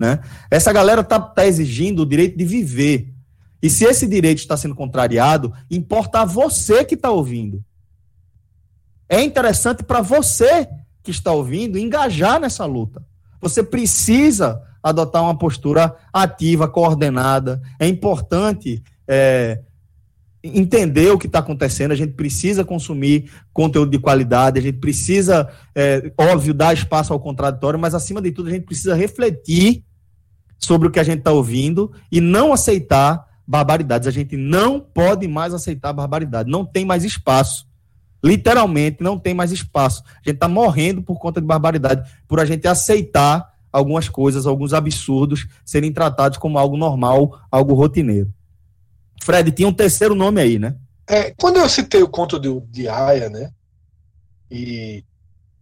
Né? Essa galera está tá exigindo o direito de viver. E se esse direito está sendo contrariado, importa a você que está ouvindo. É interessante para você que está ouvindo engajar nessa luta. Você precisa adotar uma postura ativa, coordenada. É importante é, entender o que está acontecendo. A gente precisa consumir conteúdo de qualidade. A gente precisa, é, óbvio, dar espaço ao contraditório, mas acima de tudo a gente precisa refletir sobre o que a gente está ouvindo e não aceitar barbaridades. A gente não pode mais aceitar barbaridade. Não tem mais espaço literalmente não tem mais espaço. A gente está morrendo por conta de barbaridade, por a gente aceitar algumas coisas, alguns absurdos serem tratados como algo normal, algo rotineiro. Fred, tinha um terceiro nome aí, né? É, quando eu citei o conto de, de Aya, né? E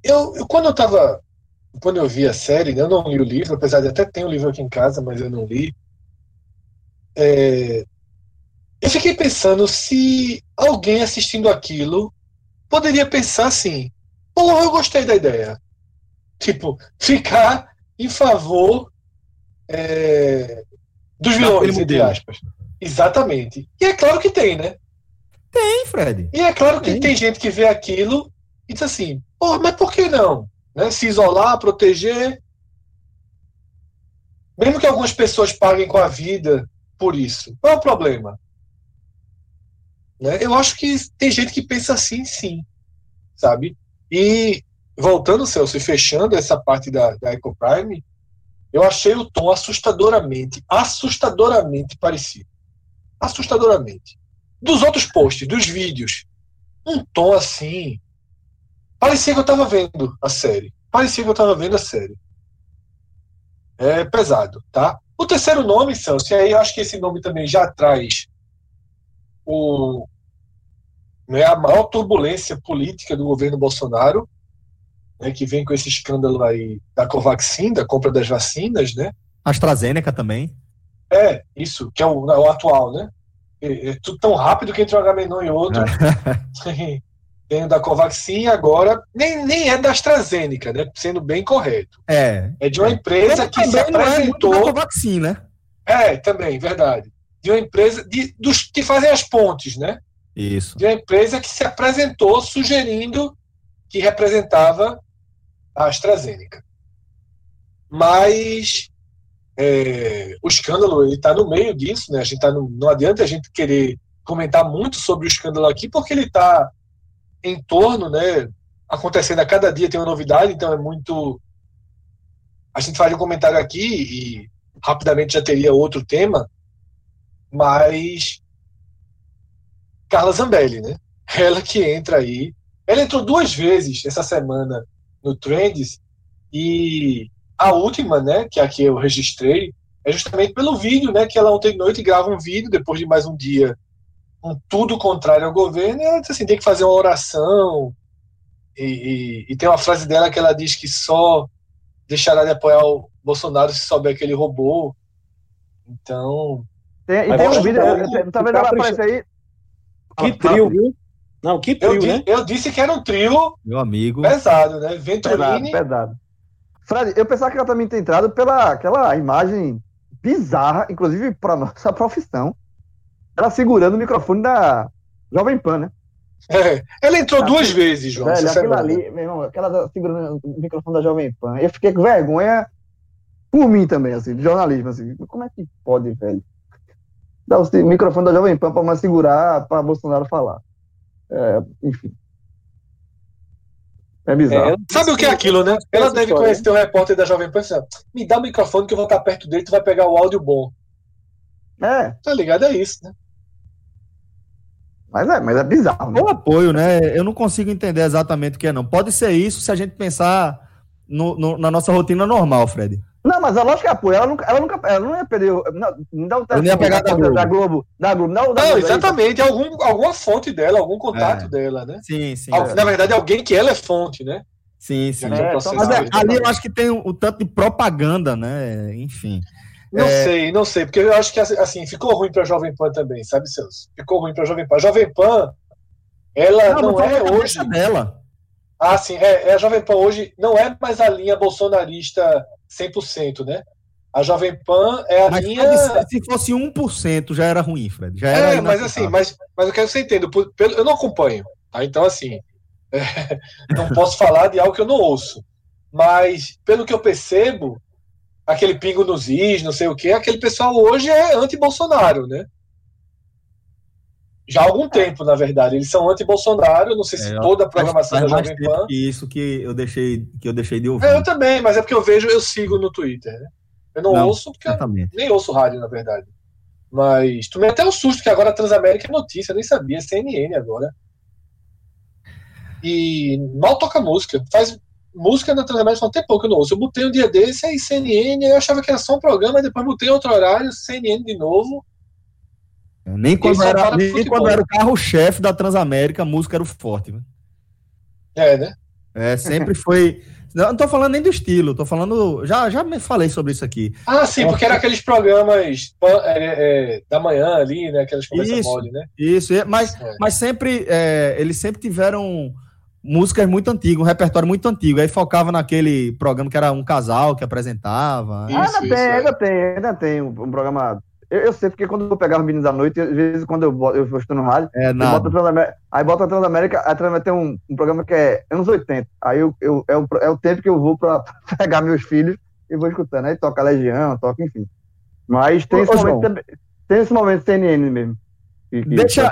eu, eu quando eu estava quando eu vi a série, né, eu não li o livro, apesar de até ter o um livro aqui em casa, mas eu não li. É, eu fiquei pensando se alguém assistindo aquilo poderia pensar assim: porra, eu gostei da ideia. Tipo, ficar em favor é, dos vilões, entre aspas. Exatamente. E é claro que tem, né? Tem, Fred. E é claro que tem, tem gente que vê aquilo e diz assim: porra, mas por que não? Né? Se isolar, proteger. Mesmo que algumas pessoas paguem com a vida por isso. Qual é o problema? Né? Eu acho que tem gente que pensa assim, sim, sabe? E voltando, Celso, e fechando essa parte da, da EcoPrime, eu achei o tom assustadoramente, assustadoramente parecido. Assustadoramente. Dos outros posts, dos vídeos, um tom assim. Parecia que eu estava vendo a série. Parecia que eu estava vendo a série. É pesado, tá? O terceiro nome, Celso, e aí eu acho que esse nome também já traz o, né, a maior turbulência política do governo Bolsonaro, né, que vem com esse escândalo aí da Covaxin, da compra das vacinas, né? AstraZeneca também. É, isso, que é o, o atual, né? É, é, tudo tão rápido que entre um Agamenon e outro. tem da Covaxin agora, nem, nem é da AstraZeneca, né? Sendo bem correto. É. É de uma empresa que se apresentou. Não é Covaxin, né? É, também, verdade de uma empresa de, dos que fazem as pontes, né? Isso. De uma empresa que se apresentou sugerindo que representava a AstraZeneca. Mas é, o escândalo ele está no meio disso, né? A gente tá no, não adianta a gente querer comentar muito sobre o escândalo aqui, porque ele está em torno, né? Acontecendo a cada dia tem uma novidade, então é muito. A gente faz um comentário aqui e rapidamente já teria outro tema, mas Carla Zambelli, né? Ela que entra aí. Ela entrou duas vezes essa semana no Trends e a última, né, que aqui eu registrei, é justamente pelo vídeo, né, que ela ontem de noite grava um vídeo depois de mais um dia com tudo contrário ao governo, e ela assim, tem que fazer uma oração, e, e, e, tem uma frase dela que ela diz que só deixará de apoiar o Bolsonaro se souber que ele roubou. Então, tem, e tem um vídeo, tá vendo ela aparecer aí? Que trio, viu? Não, que trio, eu, né? Eu disse que era um trio Meu amigo. pesado, né? Venturini. Pesado, pesado. Fred, eu pensava que ela também tinha entrado pela aquela imagem bizarra, inclusive para nossa profissão. Ela segurando o microfone da Jovem Pan, né? É, ela entrou duas vezes, João. Velho, aquilo ali, meu irmão, aquela segurando o microfone da Jovem Pan. Eu fiquei com vergonha por mim também, assim, de jornalismo, assim. Como é que pode, velho? dar o microfone da Jovem Pan para mais segurar para Bolsonaro falar. É, enfim. É bizarro. É, sabe o que é aquilo, né? Ela deve conhecer o repórter da Jovem Pan assim, me dá o microfone que eu vou estar perto dele, tu vai pegar o áudio bom. É. Tá ligado? É isso, né? Mas é, mas é bizarro. Né? O apoio, né? Eu não consigo entender exatamente o que é, não. Pode ser isso se a gente pensar no, no, na nossa rotina normal, Fred. Não, mas a lógica é apoio. Ela nunca, ela nunca ela não ia perder. Não, não dá o. Não ia pegar da Globo. Da Globo. Da Globo. Não, da não Globo, exatamente. Algum, alguma fonte dela, algum contato é. dela, né? Sim, sim. é. Na verdade, alguém que ela é fonte, né? Sim, sim. É, mas é, ali eu acho que tem o, o, tanto de propaganda, né? Enfim. Não é... sei, não sei, porque eu acho que assim, ficou ruim para a Jovem Pan também, sabe, Celso? Ficou ruim para a Jovem Pan. A Jovem Pan, ela não, não é hoje. Dela. Ah, sim, é, é, a Jovem Pan hoje não é mais a linha bolsonarista 100%, né? A Jovem Pan é a mas linha. Se fosse 1% já era ruim, Fred. Já era é, mas assim, mas, mas eu quero que você entenda. Eu não acompanho, tá? Então, assim, é, não posso falar de algo que eu não ouço. Mas, pelo que eu percebo, aquele pingo nos is, não sei o que, aquele pessoal hoje é anti-Bolsonaro, né? Já há algum tempo, na verdade. Eles são anti-Bolsonaro, não sei se é, toda a programação da Jovem Pan. Isso que eu deixei, que eu deixei de ouvir. É, eu também, mas é porque eu vejo, eu sigo no Twitter, né? Eu não, não ouço, porque nem ouço rádio, na verdade. Mas tomei até um susto que agora a Transamérica é notícia, eu nem sabia, CNN agora. E mal toca música. Faz música na Transamérica faz até pouco eu não ouço. Eu botei um dia desse, aí CNN, eu achava que era só um programa, depois botei outro horário, CNN de novo. Nem quando, era, nem quando era o carro-chefe da Transamérica, a música era o forte. Viu? É, né? É, sempre foi. Não, não tô falando nem do estilo, tô falando. Já, já me falei sobre isso aqui. Ah, sim, porque era aqueles programas é, é, da manhã ali, né? Aquelas conversas mole, né? Isso, mas, é. mas sempre. É, eles sempre tiveram músicas muito antigas, um repertório muito antigo. Aí focava naquele programa que era um casal que apresentava. Isso, ainda, isso, tem, é. ainda tem, ainda tem um, um programa. Eu, eu, sei porque quando eu vou pegar os meninos da noite, às vezes quando eu, eu, eu estou no rádio, é, boto aí bota a Transamérica, a Transamérica tem um, um, programa que é anos 80. Aí eu, eu, é, o, é o tempo que eu vou para pegar meus filhos e vou escutando. Aí toca Legião, toca, enfim. Mas tem, Ô, esse, momento, tem esse momento CNN mesmo. Que, que Deixa,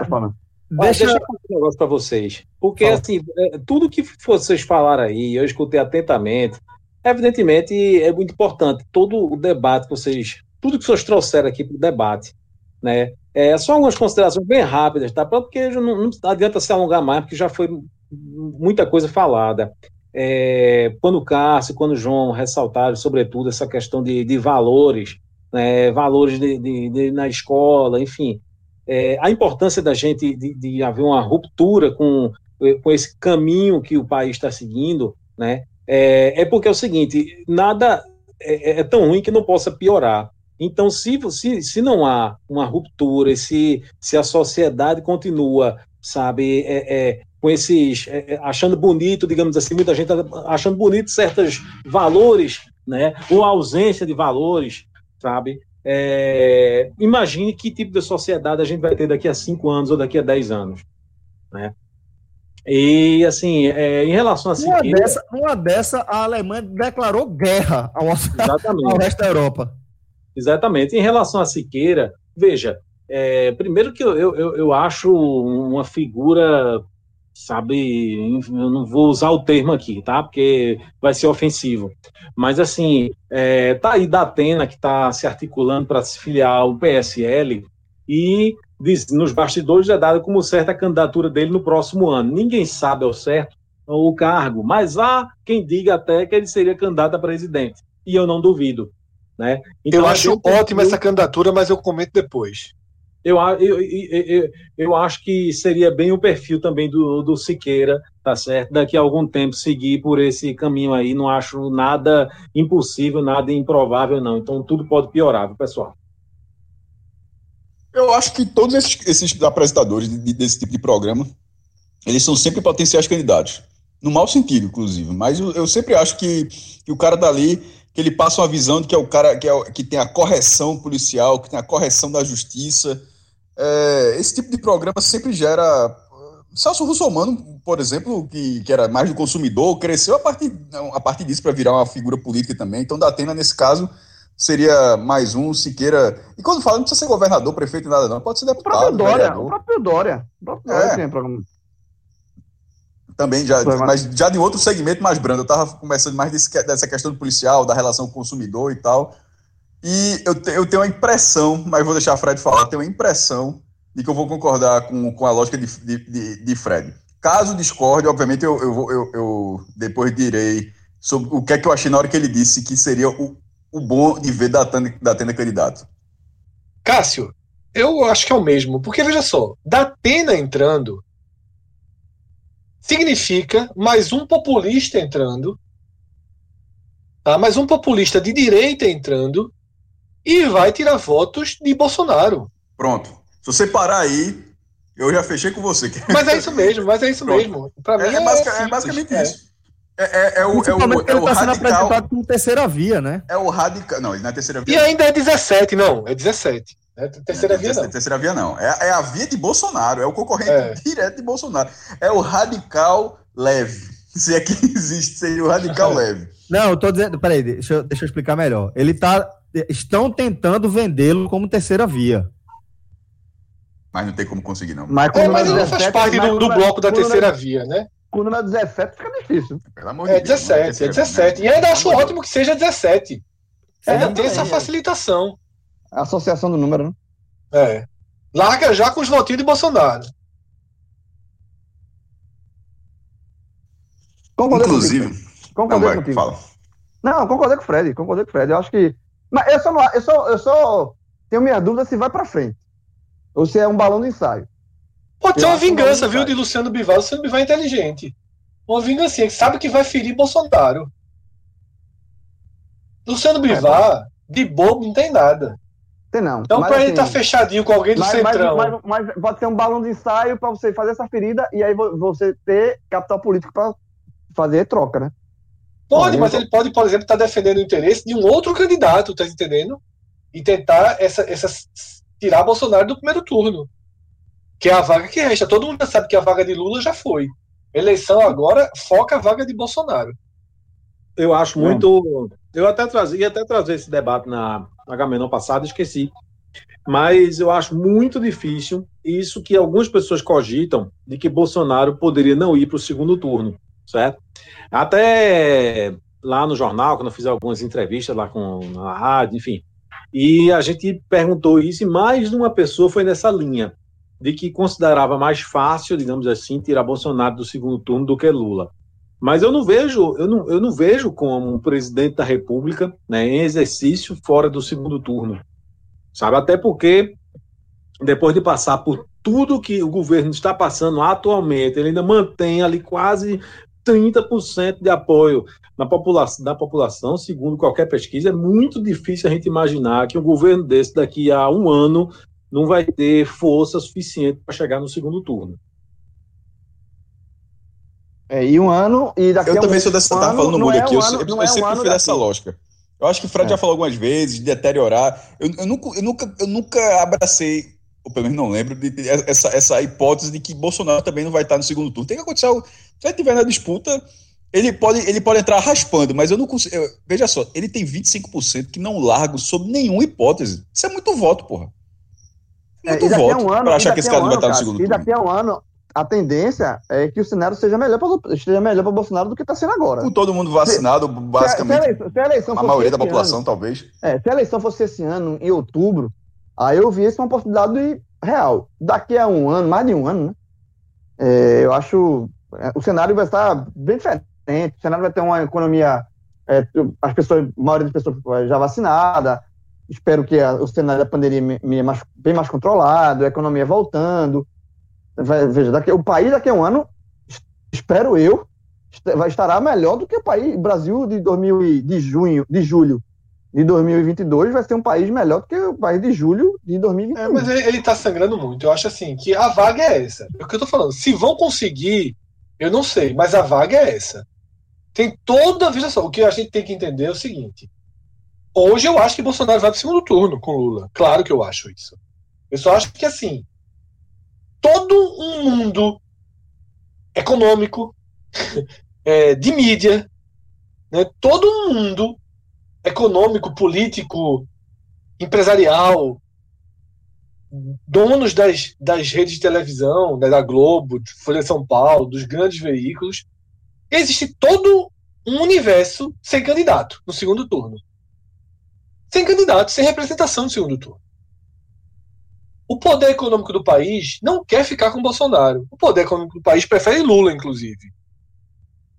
Deixa... deixa eu falar um negócio para vocês. Porque, Fala. assim, é, tudo que vocês falaram aí, eu escutei atentamente, evidentemente é muito importante. Todo o debate que vocês. Tudo que vocês trouxeram aqui para o debate, né? É só algumas considerações bem rápidas, tá? Porque não, não adianta se alongar mais, porque já foi muita coisa falada. É, quando o Cássio, quando o João ressaltaram, sobretudo, essa questão de, de valores, né, valores de, de, de, na escola, enfim, é, a importância da gente de, de, haver uma ruptura com, com esse caminho que o país está seguindo, né? É, é, porque é o seguinte, nada é, é, tão ruim que não possa piorar. Então, se, se, se não há uma ruptura, se, se a sociedade continua, sabe, é, é, com esses, é, achando bonito, digamos assim, muita gente achando bonito certos valores, né, ou ausência de valores, sabe, é, imagine que tipo de sociedade a gente vai ter daqui a cinco anos ou daqui a dez anos. Né? E, assim, é, em relação a Siqueira... Uma dessa, uma dessa, a Alemanha declarou guerra ao, ao resto da Europa. Exatamente. Em relação a Siqueira, veja, é, primeiro que eu, eu, eu acho uma figura sabe, eu não vou usar o termo aqui, tá? Porque vai ser ofensivo. Mas assim, é, tá aí da Atena que está se articulando para se filiar ao PSL e diz, nos bastidores é dado como certa a candidatura dele no próximo ano. Ninguém sabe ao certo o cargo, mas há quem diga até que ele seria candidato a presidente. E eu não duvido. Né? Então, eu acho ótima essa candidatura, mas eu comento depois eu, eu, eu, acho que seria bem o perfil também do, do Siqueira, tá certo? Daqui a algum tempo seguir por esse caminho aí, não acho nada impossível, nada improvável, não. Então tudo pode piorar, viu, pessoal? Eu acho que todos esses, esses apresentadores de, desse tipo de programa, eles são sempre potenciais candidatos. No mau sentido, inclusive. Mas eu, eu sempre acho que, que o cara dali que ele passa uma visão de que é o cara que, é, que tem a correção policial, que tem a correção da justiça, é, esse tipo de programa sempre gera. Celso Russomano, por exemplo, que, que era mais do consumidor, cresceu a partir, a partir disso para virar uma figura política também. Então, da Atena, nesse caso, seria mais um, Siqueira. E quando fala, não precisa ser governador, prefeito, nada, não. Pode ser deputado. O próprio Dória. O próprio Dória. O próprio Dória é. tem programa. também, já, mas já de outro segmento mais brando. Eu estava começando mais desse, dessa questão do policial, da relação com o consumidor e tal. E eu, te, eu tenho a impressão, mas vou deixar a Fred falar, tenho a impressão de que eu vou concordar com, com a lógica de, de, de Fred. Caso discorde, obviamente, eu, eu, eu, eu, depois direi sobre o que é que eu achei na hora que ele disse que seria o, o bom de ver da, da tenda candidato. Cássio, eu acho que é o mesmo, porque veja só, da Atena entrando significa mais um populista entrando, tá? mais um populista de direita entrando e vai tirar votos de Bolsonaro. Pronto. Se você parar aí, eu já fechei com você. Mas é isso mesmo, mas é isso Pronto. mesmo. Para mim é, é, basic, é, basicamente é. isso. É, é, é, o, é o, é o tá radical. como terceira via, né? É o radical. Não, na é terceira via. E ainda é 17, não. É 17. É terceira é, via, não. Terceira via, não. É, é a via de Bolsonaro. É o concorrente é. direto de Bolsonaro. É o radical leve. Se é que existe, seria o radical leve. Não, eu tô dizendo. Peraí, deixa eu, deixa eu explicar melhor. Ele tá. Estão tentando vendê-lo como terceira via. Mas não tem como conseguir, não. Mas, é, mas ele faz parte do, do bloco da terceira via, né? Com o número 17 fica difícil. Pelo amor é de 17, é 17. E ainda acho ótimo que seja 17. É, ainda tem essa facilitação. A associação do número, né? É. Larga já com os votinhos de Bolsonaro. Concordei Inclusive. Concordei não, contigo. Fala. Não, concordei com o Fred. Concordei com o Fred. Eu acho que. Mas eu só, não, eu só, eu só tenho minha dúvida se vai para frente. Ou se é um balão de ensaio. Pode ser uma vingança, viu, de Luciano Bivar. Luciano Bivar é inteligente. Uma vingança que sabe que vai ferir Bolsonaro. Luciano é, Bivar, é, de bobo, não tem nada. Tem não. Então, para assim, ele estar tá fechadinho com alguém do mas, centrão. Mas, mas, mas, pode ser um balão de ensaio para você fazer essa ferida e aí você ter capital político para fazer troca, né? Pode, mas ele pode, por exemplo, estar tá defendendo o interesse de um outro candidato, tá entendendo? E tentar essa, essa, tirar Bolsonaro do primeiro turno. Que é a vaga que resta. Todo mundo sabe que a vaga de Lula já foi. Eleição agora foca a vaga de Bolsonaro. Eu acho muito. Eu até trazia, ia até trazer esse debate na, na Gamenon passada, esqueci. Mas eu acho muito difícil isso que algumas pessoas cogitam de que Bolsonaro poderia não ir para o segundo turno, certo? Até lá no jornal, quando eu fiz algumas entrevistas lá com a rádio, enfim, e a gente perguntou isso e mais de uma pessoa foi nessa linha de que considerava mais fácil, digamos assim, tirar Bolsonaro do segundo turno do que Lula. Mas eu não vejo, eu não, eu não vejo como um presidente da República né, em exercício fora do segundo turno. Sabe? Até porque, depois de passar por tudo que o governo está passando atualmente, ele ainda mantém ali quase 30% de apoio na população, da população, segundo qualquer pesquisa. É muito difícil a gente imaginar que um governo desse, daqui a um ano, não vai ter força suficiente para chegar no segundo turno. É, e um ano, e daqui Eu também um, sou dessa, um tava falando muito é aqui, um eu, ano, eu, eu é sempre um fui dessa lógica. Eu acho que o Fred é. já falou algumas vezes, de deteriorar. Eu, eu, nunca, eu, nunca, eu nunca abracei, ou pelo menos não lembro, de, de, essa, essa hipótese de que Bolsonaro também não vai estar no segundo turno. Tem que acontecer algo. Se ele estiver na disputa, ele pode, ele pode entrar raspando, mas eu não consigo. Eu, veja só, ele tem 25% que não largo sob nenhuma hipótese. Isso é muito voto, porra. É, muito é, voto um para achar que esse cara um não vai estar no segundo turno. E daqui a um ano, a tendência é que o cenário seja melhor para esteja melhor para Bolsonaro do que está sendo agora. Com todo mundo vacinado, se, basicamente. Se a, eleição, se a, eleição a maioria da população, ano, talvez. É, se a eleição fosse esse ano, em outubro, aí eu vi isso uma possibilidade real. Daqui a um ano, mais de um ano, né? É, eu acho é, o cenário vai estar bem diferente. O cenário vai ter uma economia, é, as pessoas, a maioria das pessoas já vacinada. Espero que a, o cenário da pandemia é mais, bem mais controlado, a economia voltando veja, daqui, o país daqui a um ano, espero eu, vai estará melhor do que o país Brasil de 2000 de junho, de julho de 2022 vai ser um país melhor do que o país de julho de 2021. É, mas ele, ele tá sangrando muito. Eu acho assim que a vaga é essa. É o que eu tô falando. Se vão conseguir, eu não sei, mas a vaga é essa. Tem toda. Veja só, o que a gente tem que entender é o seguinte. Hoje eu acho que Bolsonaro vai para o segundo turno com Lula. Claro que eu acho isso. Eu só acho que assim, todo um mundo econômico, é, de mídia, né, todo um mundo econômico, político, empresarial, donos das, das redes de televisão, né, da Globo, Folha de São Paulo, dos grandes veículos, existe todo um universo sem candidato no segundo turno. Sem candidato, sem representação no segundo turno. O poder econômico do país não quer ficar com Bolsonaro. O poder econômico do país prefere Lula, inclusive.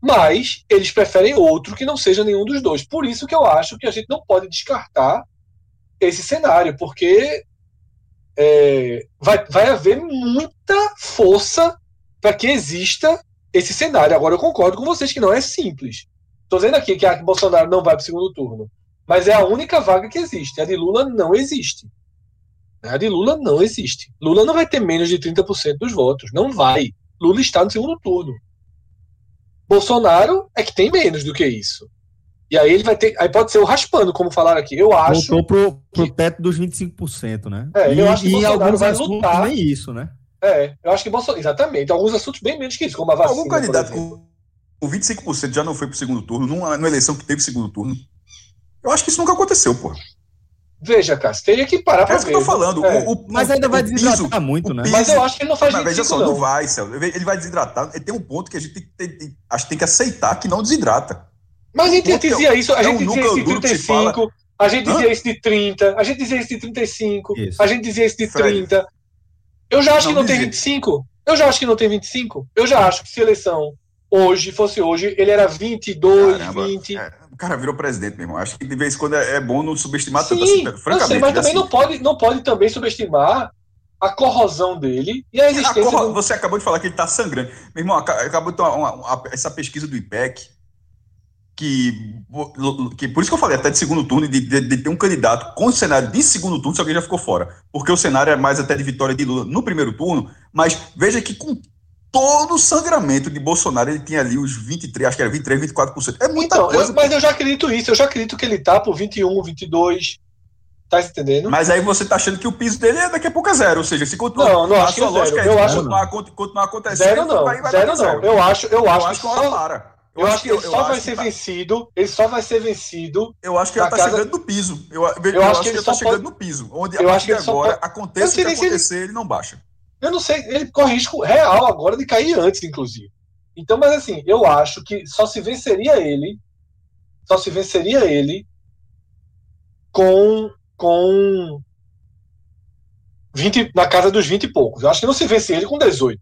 Mas eles preferem outro que não seja nenhum dos dois. Por isso que eu acho que a gente não pode descartar esse cenário, porque é, vai, vai haver muita força para que exista esse cenário. Agora, eu concordo com vocês que não é simples. Estou dizendo aqui que a Bolsonaro não vai para o segundo turno, mas é a única vaga que existe. A de Lula não existe. A de Lula não existe. Lula não vai ter menos de 30% dos votos. Não vai. Lula está no segundo turno. Bolsonaro é que tem menos do que isso. E aí ele vai ter. Aí pode ser o raspando, como falaram aqui. Eu acho. Voltou pro, pro que... teto dos 25%, né? É, e, eu acho que e Bolsonaro alguns vai lutar. nem isso, né? É, eu acho que Bolsonaro. Exatamente. Alguns assuntos bem menos que isso, como a vacina. Algum candidato com, com 25% já não foi pro segundo turno, numa, numa eleição que teve segundo turno. Eu acho que isso nunca aconteceu, pô. Veja, Cássio, teria que parar É pra isso ver. que eu tô falando. É. O- o- Mas o- ainda vai desidratar piso- muito, né? piso- Mas eu acho que ele não faz Mas veja 25, só, não não. vai, Celso. Ele vai desidratar. Tem um ponto que a gente tem, que ter- tem- acho que tem que aceitar que não desidrata. Mas a gente Porque dizia isso, a é gente um dizia isso de duro que se 35, a gente Hã? dizia isso de 30, a gente dizia isso de 35, Isso. a gente dizia isso de Fred. 30. Eu já acho Não que não tem dizia. 25. Eu já acho que não tem 25. Eu já acho que se a eleição hoje fosse hoje, ele era 22, Caramba, 20. é, o cara virou presidente, meu irmão. Acho que de vez em quando é, é bom não subestimar tanto Sim, assim. eu Francamente, sei, mas também assim, não pode, não pode também subestimar a corrosão dele e a a existência corro- do... Você acabou de falar que ele está sangrando. Meu irmão, aca- acabou de ter uma, uma- uma- essa pesquisa do IPEC, que, que por isso que eu falei até de segundo turno, de, de- de ter um candidato com cenário de segundo turno, se alguém já ficou fora. Porque o cenário é mais até de vitória de Lula no primeiro turno, mas veja que com todo o sangramento de Bolsonaro, ele tinha ali os 23, acho que era 23, 24%. É muita Então, eu- coisa. mas eu já acredito isso, eu já acredito que ele tá por 21, 22. Tá entendendo? Mas aí você tá achando que o piso dele é daqui a pouco é zero. Ou seja, se continuar, Não, não a acho que é zero. lógica Eu é acho- continuar, acon- continuar acontecendo, Zero não, vai, vai zero não. Eu acho, eu Eu acho, acho que que só, para. eu acho que ele só vai que ser tá- vencido, ele só vai ser vencido. Eu acho que na tá casa- chegando no piso. Eu, eu, acho, que, ele já tá só chegando pode- no piso. Onde Eu a acho que partir ele de só agora, pode- Eu aconteça o que ele- acontecer, ele não baixa. Eu não sei, ele corre risco real agora de cair antes, inclusive. Então, mas assim, eu acho que só se venceria ele, só se venceria ele com com 20, na casa dos 20 e poucos. Eu acho que não se vence ele com 18.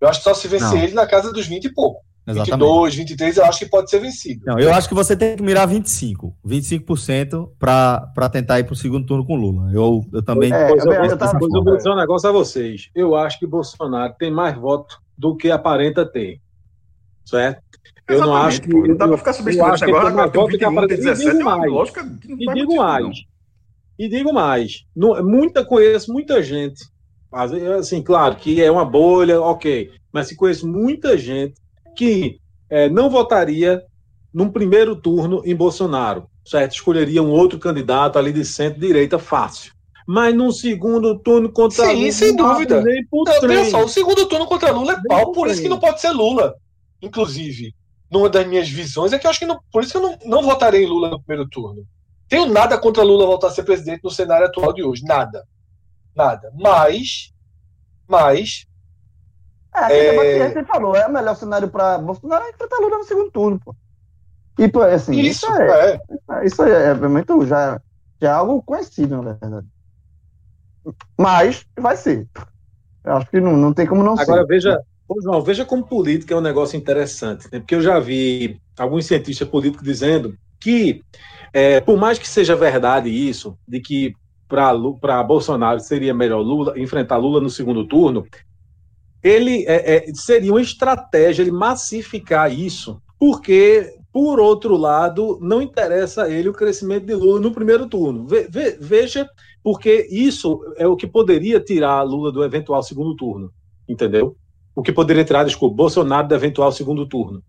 Eu acho que só se vence Não. ele na casa dos 20 e pouco. Exatamente. 22, 23, eu acho que pode ser vencido. Não, eu acho que você tem que mirar 25. 25% para tentar ir pro segundo turno com Lula. Eu, eu também. É, Pois eu, eu- eu pois eu vou dizer um negócio a vocês. Eu acho que Bolsonaro tem mais voto do que aparenta ter. Certo? Eu não acho que. Exatamente, pô. Não dá eu- ficar eu subestimando tem mais Agora tem voto do que 21, tem aparenta. E 17. digo é mais. lógica que não E digo sentido, não. mais. E digo mais. Não, muita, conheço muita gente. Assim, claro que é uma bolha, ok. Mas se conheço muita gente que eh, não votaria num primeiro turno em Bolsonaro. Certo? Escolheria um outro candidato ali de centro-direita fácil. Mas num segundo turno contra Sim, Lula, sem não abre dúvida. Nem veja só, o segundo turno contra Lula é Nem pau, por isso trem. que não pode ser Lula. Inclusive, numa das minhas visões é que eu acho que não. Por isso que eu não, não votarei em Lula no primeiro turno. Tenho nada contra Lula voltar a ser presidente no cenário atual de hoje. Nada. Nada. Mas. Mas. É, É. você falou, é o melhor cenário para Bolsonaro é enfrentar Lula no segundo turno, pô. E, pô, assim, Isso, isso, é, é. isso é, é muito, já, já é algo conhecido, na verdade. Mas vai ser. Eu acho que não, não tem como não Agora ser. veja, ô, João, veja como política é um negócio interessante, né? porque eu já vi alguns cientistas políticos dizendo que, é, por mais que seja verdade isso, de que para Bolsonaro seria melhor Lula enfrentar Lula no segundo turno, ele é, é, seria uma estratégia ele massificar isso, porque por outro lado não interessa a ele o crescimento de Lula no primeiro turno. Ve- ve- veja porque isso é o que poderia tirar Lula do eventual segundo turno, entendeu? O que poderia tirar, desculpa, Bolsonaro do eventual segundo turno.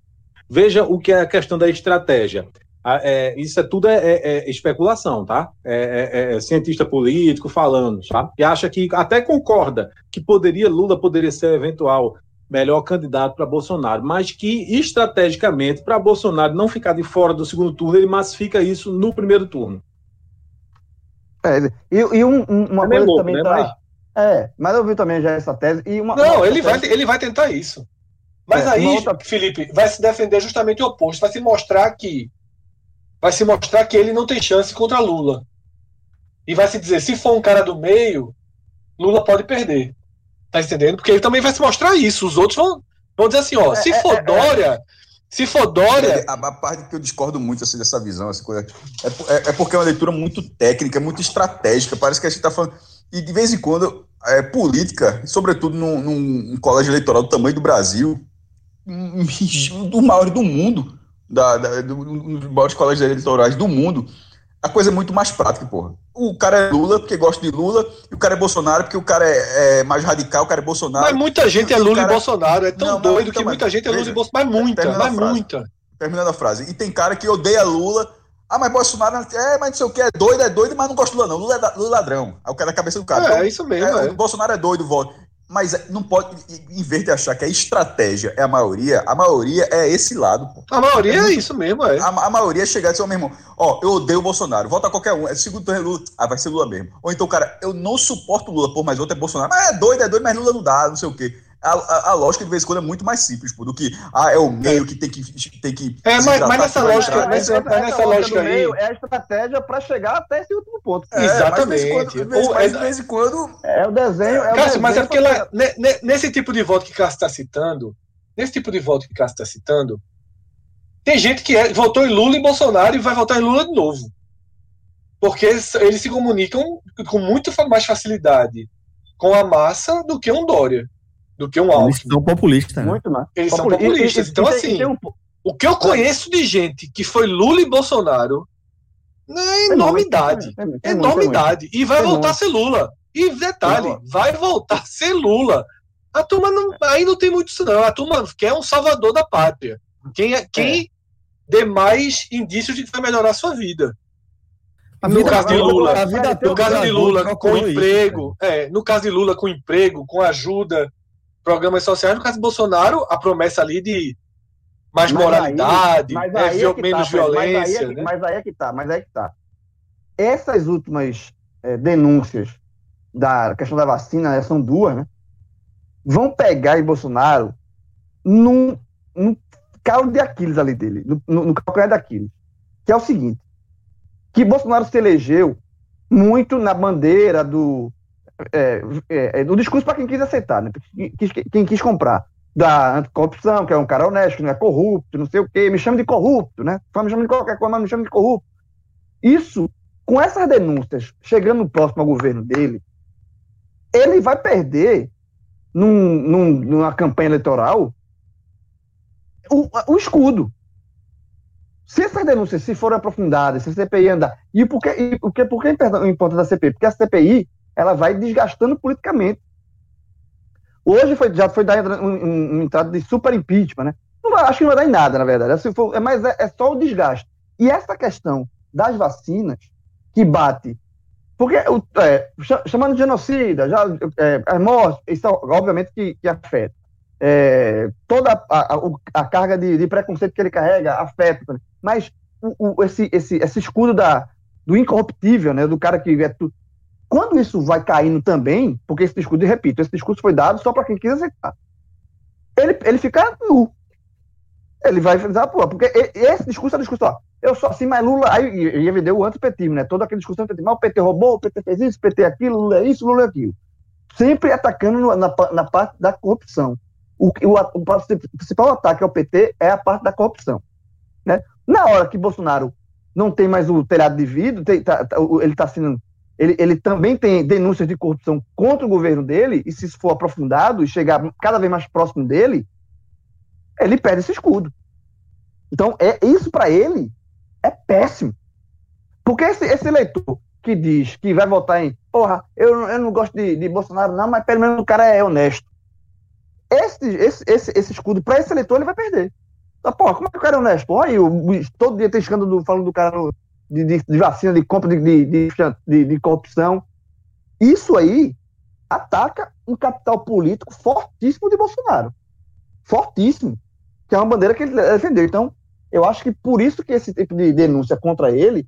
Veja o que é a questão da estratégia. Ah, é, isso é tudo é, é- é especulação, tá? É, é- é cientista político falando, tá? E acha que até concorda que poderia Lula poderia ser o eventual melhor candidato para Bolsonaro, mas que estrategicamente para Bolsonaro não ficar de fora do segundo turno, ele massifica isso no primeiro turno. É, e, e um- um- uma É coisa louco, também né? tá. Mas- É, mas eu vi também já essa tese. E uma, não, uma ele, tese... vai, ele vai tentar isso. Mas é, aí, outra... Felipe, vai se defender justamente o oposto. Vai se mostrar que. Vai se mostrar que ele não tem chance contra Lula. E vai se dizer, se for um cara do meio, Lula pode perder. Tá entendendo? Porque ele também vai se mostrar isso. Os outros vão, vão dizer assim, ó, é, se é, for é, é. Dória, se for Dória. A, a, parte que eu discordo muito assim, dessa visão, essa coisa, é, é, é, porque é uma leitura muito técnica, muito estratégica. Parece que a gente está falando. E de vez em quando, é, política, sobretudo num, num, colégio eleitoral do tamanho do Brasil, do maior do mundo, da, da, do, dos maiores colégios eleitorais do mundo, a coisa é muito mais prática, porra. O cara é Lula porque gosta de Lula, e o cara é Bolsonaro porque o cara é, é mais radical, o cara é Bolsonaro. Mas muita gente é Lula cara... e Bolsonaro, é tão não, doido então, que muita gente é Lula e Bolsonaro, mas muita, mas muita. Terminando a frase. E tem cara que odeia Lula, ah, mas Bolsonaro é, mas não sei o que, é doido, é doido, mas não gosta do Lula, não. Lula é, Lula é ladrão. Aí o cara da cabeça do cara. É, então, é isso mesmo. É, é. O Bolsonaro é doido, voto. Mas não pode, em vez de achar que a estratégia é a maioria, a maioria é esse lado. Pô. A maioria é, isso mesmo, é. A, a maioria é chegar e dizer, oh, meu irmão, ó, eu odeio o Bolsonaro, vota qualquer um, é segundo turno é Lula, ah, vai ser Lula mesmo. Ou então, cara, eu não suporto Lula, pô, mas outro é Bolsonaro. Mas é doido, é doido, mas Lula não dá, não sei o quê. A, a, a, lógica de vez em quando é muito mais simples, pô, do que ah, é o meio que tem que. Tem que é, mas, mas nessa lógica, mas, mas nessa lógica aí. Meio é a estratégia para chegar até esse último ponto. É, Exatamente. Mas de, vez, mas de vez em quando. É o desenho. É o Cássio, mas é porque lá, nesse tipo de voto que Cássio está citando, nesse tipo de voto que Cássio está citando, tem gente que é, votou em Lula e Bolsonaro e vai votar em Lula de novo. Porque eles, eles se comunicam com muito mais facilidade com a massa do que um Dória do que um Alckmin. Eles são populistas. Né? Muito mais. Eles são populistas. então, assim, um... o que eu conheço de gente que foi Lula e Bolsonaro é enormidade. É enormidade. E vai voltar a ser Lula. E detalhe, vai voltar a ser Lula. A turma não, aí não tem muito isso, não. A turma quer um salvador da pátria. Quem, é, quem é. dê mais indícios de que vai melhorar a sua vida. A no caso de Lula, a vida no caso de Lula com emprego, isso, é, no caso de Lula com emprego, com ajuda programas sociais. No caso do Bolsonaro, a promessa ali de mais mas moralidade, aí, aí é, é menos tá, violência. Mas aí, é, né? mas aí é que tá, mas aí é que tá. Essas últimas é, denúncias da questão da vacina, né, são duas, né? Vão pegar em Bolsonaro num, num calo de Aquiles ali dele, no, no, no calcanhar de Aquiles. Que é o seguinte: que Bolsonaro se elegeu muito na bandeira do é, é, é, o discurso para quem quis aceitar, né? Quem, quis comprar. Da anticorrupção, que é um cara honesto, que não é corrupto, não sei o quê, me chama de corrupto, né? Me chama de qualquer coisa, mas me chama de corrupto. Isso, com essas denúncias chegando próximo ao governo dele, ele vai perder num, num, numa campanha eleitoral o, o escudo. Se essas denúncias se forem aprofundadas, se a CPI andar. E por e, por que, por que é importante da CPI? Porque a CPI ela vai desgastando politicamente. Hoje foi, já foi dar um, um, um entrada de super impeachment, né? Não, acho que não vai dar em nada, na verdade. For, é, mas é, é, só o desgaste. E essa questão das vacinas que bate. Porque, é, chamando de genocida, já, é, as mortes, isso obviamente que, que afeta. É, toda a, a, a carga de, de, preconceito que ele carrega afeta. Mas o, o, esse, esse, esse escudo da, do incorruptível, né, do cara que é tu, quando isso vai caindo também, porque esse discurso, repito, esse discurso foi dado só para quem quis aceitar, ele, ele fica nu. Ele vai dizer, pô, porque esse discurso é o discurso, ó, eu sou assim, mas Lula, aí e vendeu o antipetismo, né? Todo aquele discurso antipetismo, o PT roubou, o PT fez isso, o PT é aquilo, Lula é isso, Lula é aquilo. Sempre atacando na, na parte da corrupção. O, o, o, principal ataque ao PT é a parte da corrupção. Né? Na hora que Bolsonaro não tem mais o telhado de vidro, tem, tá, tá, ele está sendo ele, ele também tem denúncias de corrupção contra o governo dele, e se isso for aprofundado e chegar cada vez mais próximo dele, ele perde esse escudo. Então, é isso para ele é péssimo. Porque esse, esse eleitor que diz que vai votar em, porra, eu, eu não gosto de, de Bolsonaro, não, mas pelo menos o cara é honesto. Esse, esse, esse, esse escudo, para esse eleitor, ele vai perder. Então, porra, como é que o cara é honesto? Porra, aí, todo dia tem escândalo falando do cara no, de, de, de vacina, de compra de, de, de, corrupção. Isso aí ataca um capital político fortíssimo de Bolsonaro. Fortíssimo. Que é uma bandeira que ele defendeu. Então, eu acho que por isso que esse tipo de denúncia contra ele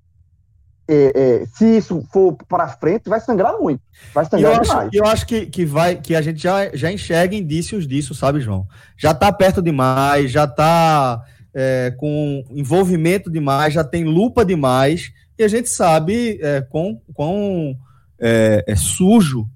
é, é, se isso for para frente, vai sangrar muito. Vai sangrar eu acho, demais. Eu acho que, que, vai, que a gente já, já enxerga indícios disso, sabe, João? Já está perto demais, já está é, com envolvimento demais, já tem lupa demais, e a gente sabe é, quão, quão é, é sujo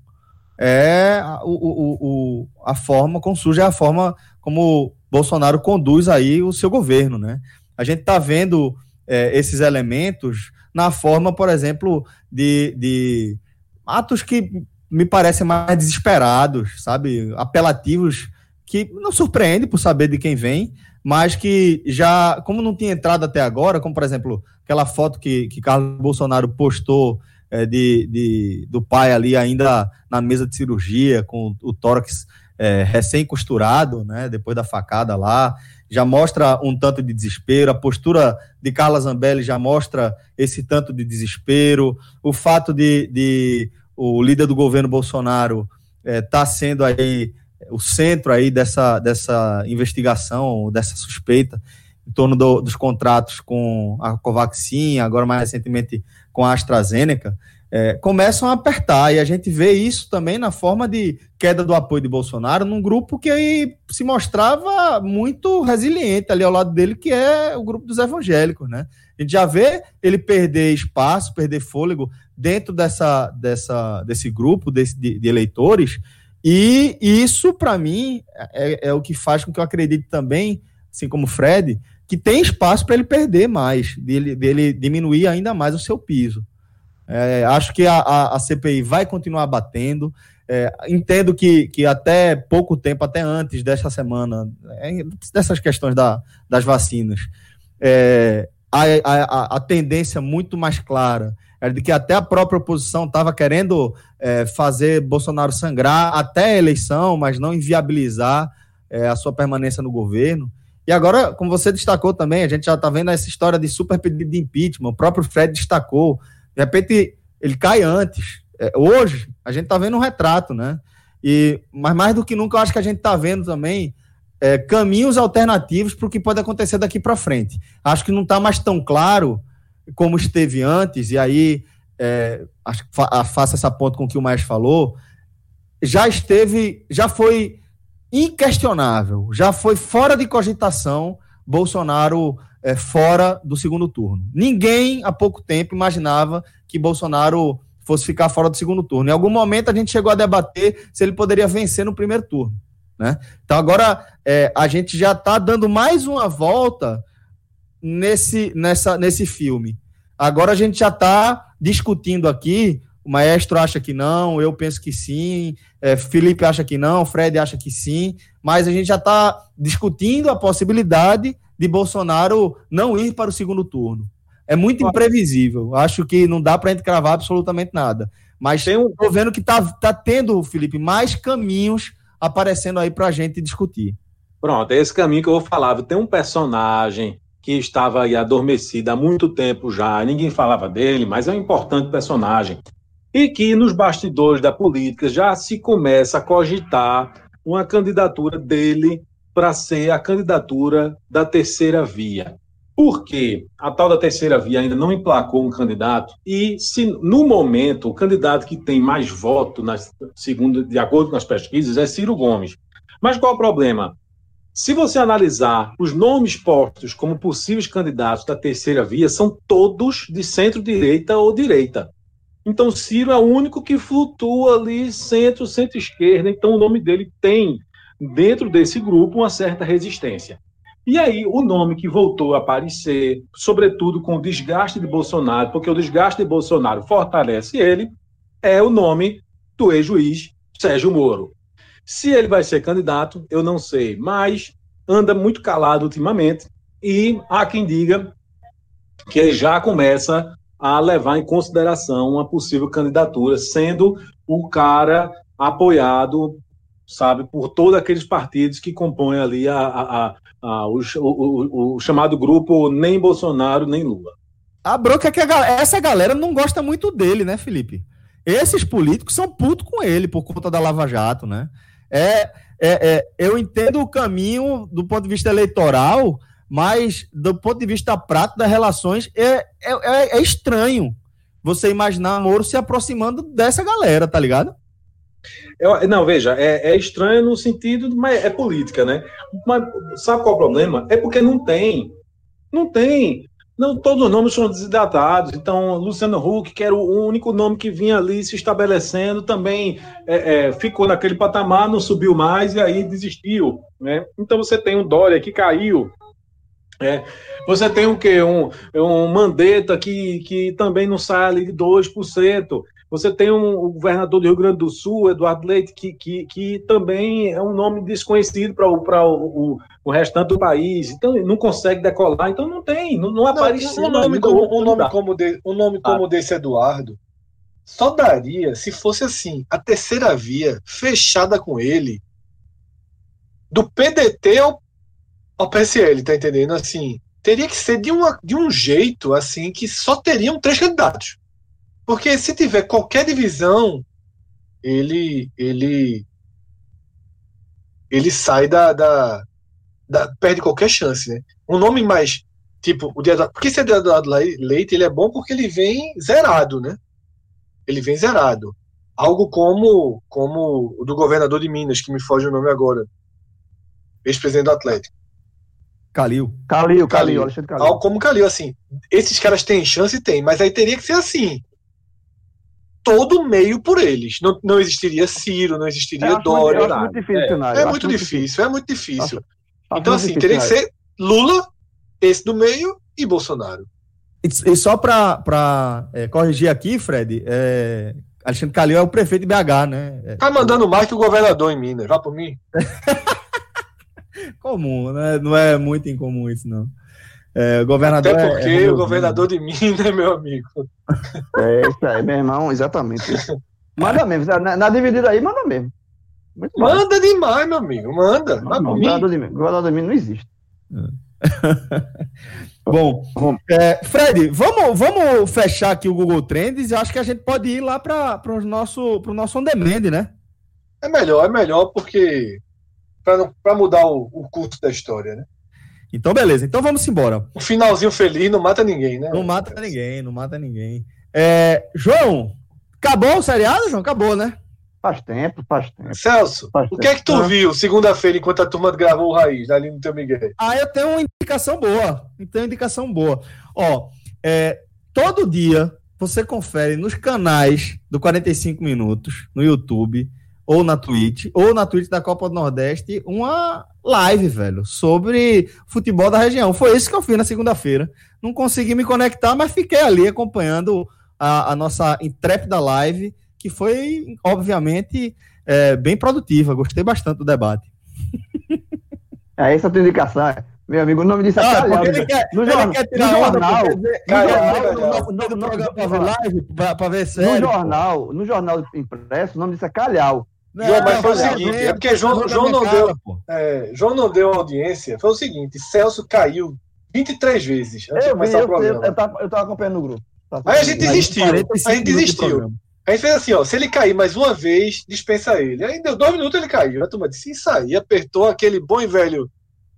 é o, o, o, a forma, quão suja é a forma como Bolsonaro conduz aí o seu governo, né? A gente está vendo é, esses elementos na forma, por exemplo, de, de atos que me parecem mais desesperados, sabe? Apelativos que não surpreende por saber de quem vem, mas que já, como não tinha entrado até agora, como por exemplo, aquela foto que, que Carlos Bolsonaro postou é, de, de, do pai ali ainda na mesa de cirurgia, com o tórax é, recém-costurado, né, depois da facada lá, já mostra um tanto de desespero, a postura de Carla Zambelli já mostra esse tanto de desespero, o fato de, de o líder do governo Bolsonaro estar é, tá sendo aí o centro aí dessa, dessa investigação, dessa suspeita em torno do, dos contratos com a Covaxin, agora mais recentemente com a AstraZeneca, é, começam a apertar. E a gente vê isso também na forma de queda do apoio de Bolsonaro num grupo que aí se mostrava muito resiliente ali ao lado dele, que é o grupo dos evangélicos, né? A gente já vê ele perder espaço, perder fôlego dentro dessa, dessa, desse grupo desse, de, de eleitores, e isso, para mim, é, é, o que faz com que eu acredite também, assim como o Fred, que tem espaço para ele perder mais, dele, dele diminuir ainda mais o seu piso. É, acho que a, a, a, CPI vai continuar batendo. É, entendo que, que até pouco tempo, até antes desta semana, é, dessas questões da, das vacinas, é, a, a, tendência muito mais clara era de que até a própria oposição estava querendo é, fazer Bolsonaro sangrar até a eleição, mas não inviabilizar é, a sua permanência no governo. E agora, como você destacou também, a gente já está vendo essa história de super pedido de impeachment, o próprio Fred destacou de repente, ele cai antes. É, hoje, a gente está vendo um retrato, né? E, mas mais do que nunca, eu acho que a gente está vendo também é, caminhos alternativos para o que pode acontecer daqui para frente. Acho que não está mais tão claro como esteve antes, e aí é, fa faça essa ponta com o que o Maestro falou. Já esteve, já foi inquestionável, já foi fora de cogitação Bolsonaro é, fora do segundo turno. Ninguém, há pouco tempo, imaginava que Bolsonaro fosse ficar fora do segundo turno. Em algum momento a gente chegou a debater se ele poderia vencer no primeiro turno. Né? Então agora é, a gente já está dando mais uma volta nesse, nessa, nesse filme. Agora a gente já está discutindo aqui. O maestro acha que não, eu penso que sim, é, Felipe acha que não, Fred acha que sim, mas a gente já está discutindo a possibilidade de Bolsonaro não ir para o segundo turno. É muito imprevisível. Acho que não dá para a gente cravar absolutamente nada. Mas tem um... vendo que tá, tá tendo, Felipe, mais caminhos aparecendo aí para a gente discutir. Pronto, é esse caminho que eu vou falar. Tem um personagem que estava aí adormecido há muito tempo já, ninguém falava dele, mas é um importante personagem. E que nos bastidores da política já se começa a cogitar uma candidatura dele para ser a candidatura da terceira via. Porque a tal da terceira via ainda não emplacou um candidato e se no momento o candidato que tem mais voto nas segundo de acordo com as pesquisas é Ciro Gomes. Mas qual o problema? Se você analisar os nomes postos como possíveis candidatos da terceira via, são todos de centro-direita ou direita. Então, Ciro é o único que flutua ali centro, centro-esquerda. Então, o nome dele tem dentro desse grupo uma certa resistência. E aí, o nome que voltou a aparecer, sobretudo com o desgaste de Bolsonaro, porque o desgaste de Bolsonaro fortalece ele, é o nome do ex-juiz Sérgio Moro. Se ele vai ser candidato, eu não sei, mas anda muito calado ultimamente e há quem diga que ele já começa a levar em consideração uma possível candidatura, sendo o cara apoiado sabe, por todos aqueles partidos que compõem ali a, a, a, o, o, o, chamado grupo nem Bolsonaro nem Lula. A bronca é que essa galera não gosta muito dele, né, Felipe? Esses políticos são putos com ele por conta da Lava Jato, né? É, é, é, eu entendo o caminho do ponto de vista eleitoral, mas do ponto de vista prático das relações é, é, é, é estranho. você imaginar Moro se aproximando dessa galera, tá ligado? Eu, não, veja, é, é, estranho no sentido, mas é política, né? Mas sabe qual é o problema? É porque não tem. Não tem. Não, todos os nomes são desidatados. Então, Luciano Huck, que era o único nome que vinha ali se estabelecendo, também é, é, ficou naquele patamar, não subiu mais e aí desistiu. Né? Então, você tem um Dória que caiu. É, você tem o quê? Um, um Mandetta que, que também não sai ali de 2%. Você tem um, o governador do Rio Grande do Sul, Eduardo Leite, que, que, que também é um nome desconhecido para o, o, o restante do país. Então, não consegue decolar. Então, não tem, não, não aparece. Um nome, como, um, nome como de, um nome como ah. desse Eduardo só daria se fosse assim, a terceira via fechada com ele, do PDT ao, ao PSL, tá entendendo? Assim, teria que ser de, uma, de um jeito assim que só teriam três candidatos. Porque se tiver qualquer divisão, ele ele ele sai da, da, da perde qualquer chance, né? Um nome mais tipo o dia porque esse Eduardo Leite ele é bom porque ele vem zerado, né? Ele vem zerado. Algo como como o do governador de Minas, que me foge o nome agora. Ex-presidente do Atlético. Calil. Calil, Calil, Alexandre Calil. Algo como Calil, assim. Esses caras têm chance? Tem, mas aí teria que ser assim todo meio por eles. Não, não existiria Ciro, não existiria é, Dória. É muito difícil, é, é muito difícil, é muito difícil. Então, assim, teria que ser Lula, esse do meio e Bolsonaro. E, e só para é, corrigir aqui, Fred, é, Alexandre Calil é o prefeito de BH, né? É, tá mandando mais que o governador em Minas, vá por mim. comum, né? Não é muito incomum isso, não. É, o governador Até é- porque é, o governador de Minas é meu amigo. É isso aí, meu irmão, exatamente. Manda mesmo, na, na dividida aí, manda mesmo. Muito manda mais. demais, meu amigo, manda. Não, não, governador, de, governador de Minas não existe. Bom, é, Fred, vamos, vamos fechar aqui o Google Trends e acho que a gente pode ir lá para o nosso, pro nosso on demand, né? É melhor, é melhor porque para mudar o, o curso da história, né? Então, beleza. Então vamos embora. O finalzinho feliz não mata ninguém, né? Não mata ninguém, não mata ninguém. É, João, acabou o seriado, João? Acabou, né? Faz tempo, faz tempo. Celso, faz o tempo. que é que tu ah. viu segunda-feira enquanto a turma gravou o Raiz, ali no teu Miguel? Ah, eu tenho uma indicação boa. Eu tenho uma indicação boa. Ó, é, todo dia você confere nos canais do 45 Minutos, no YouTube, ou na Twitch, ou na Twitch da Copa do Nordeste, uma live, velho, sobre futebol da região. Foi isso que eu fiz na segunda-feira. Não consegui me conectar, mas fiquei ali acompanhando a, a nossa intrépida live, que foi, obviamente, é, bem produtiva. Gostei bastante do debate. É, essa é a tua indicação. É. Meu amigo, o nome disso é ah, Calhau. Ele quer, no, ele jornal, quer tirar no jornal, no jornal, no jornal impresso, o nome disso é Calhau. João, mas foi o seguinte, é porque João, João não deu, é, João não deu audiência. Foi o seguinte, Celso caiu 23 vezes antes eu, de começar eu, o programa. Eu, eu, tava, eu tava acompanhando no grupo. Aí a gente desistiu. A gente desistiu. A gente fez assim, ó, se ele cair mais uma vez, dispensa ele. Aí deu dois minutos ele caiu. A turma disse, isso aí, apertou aquele bom e velho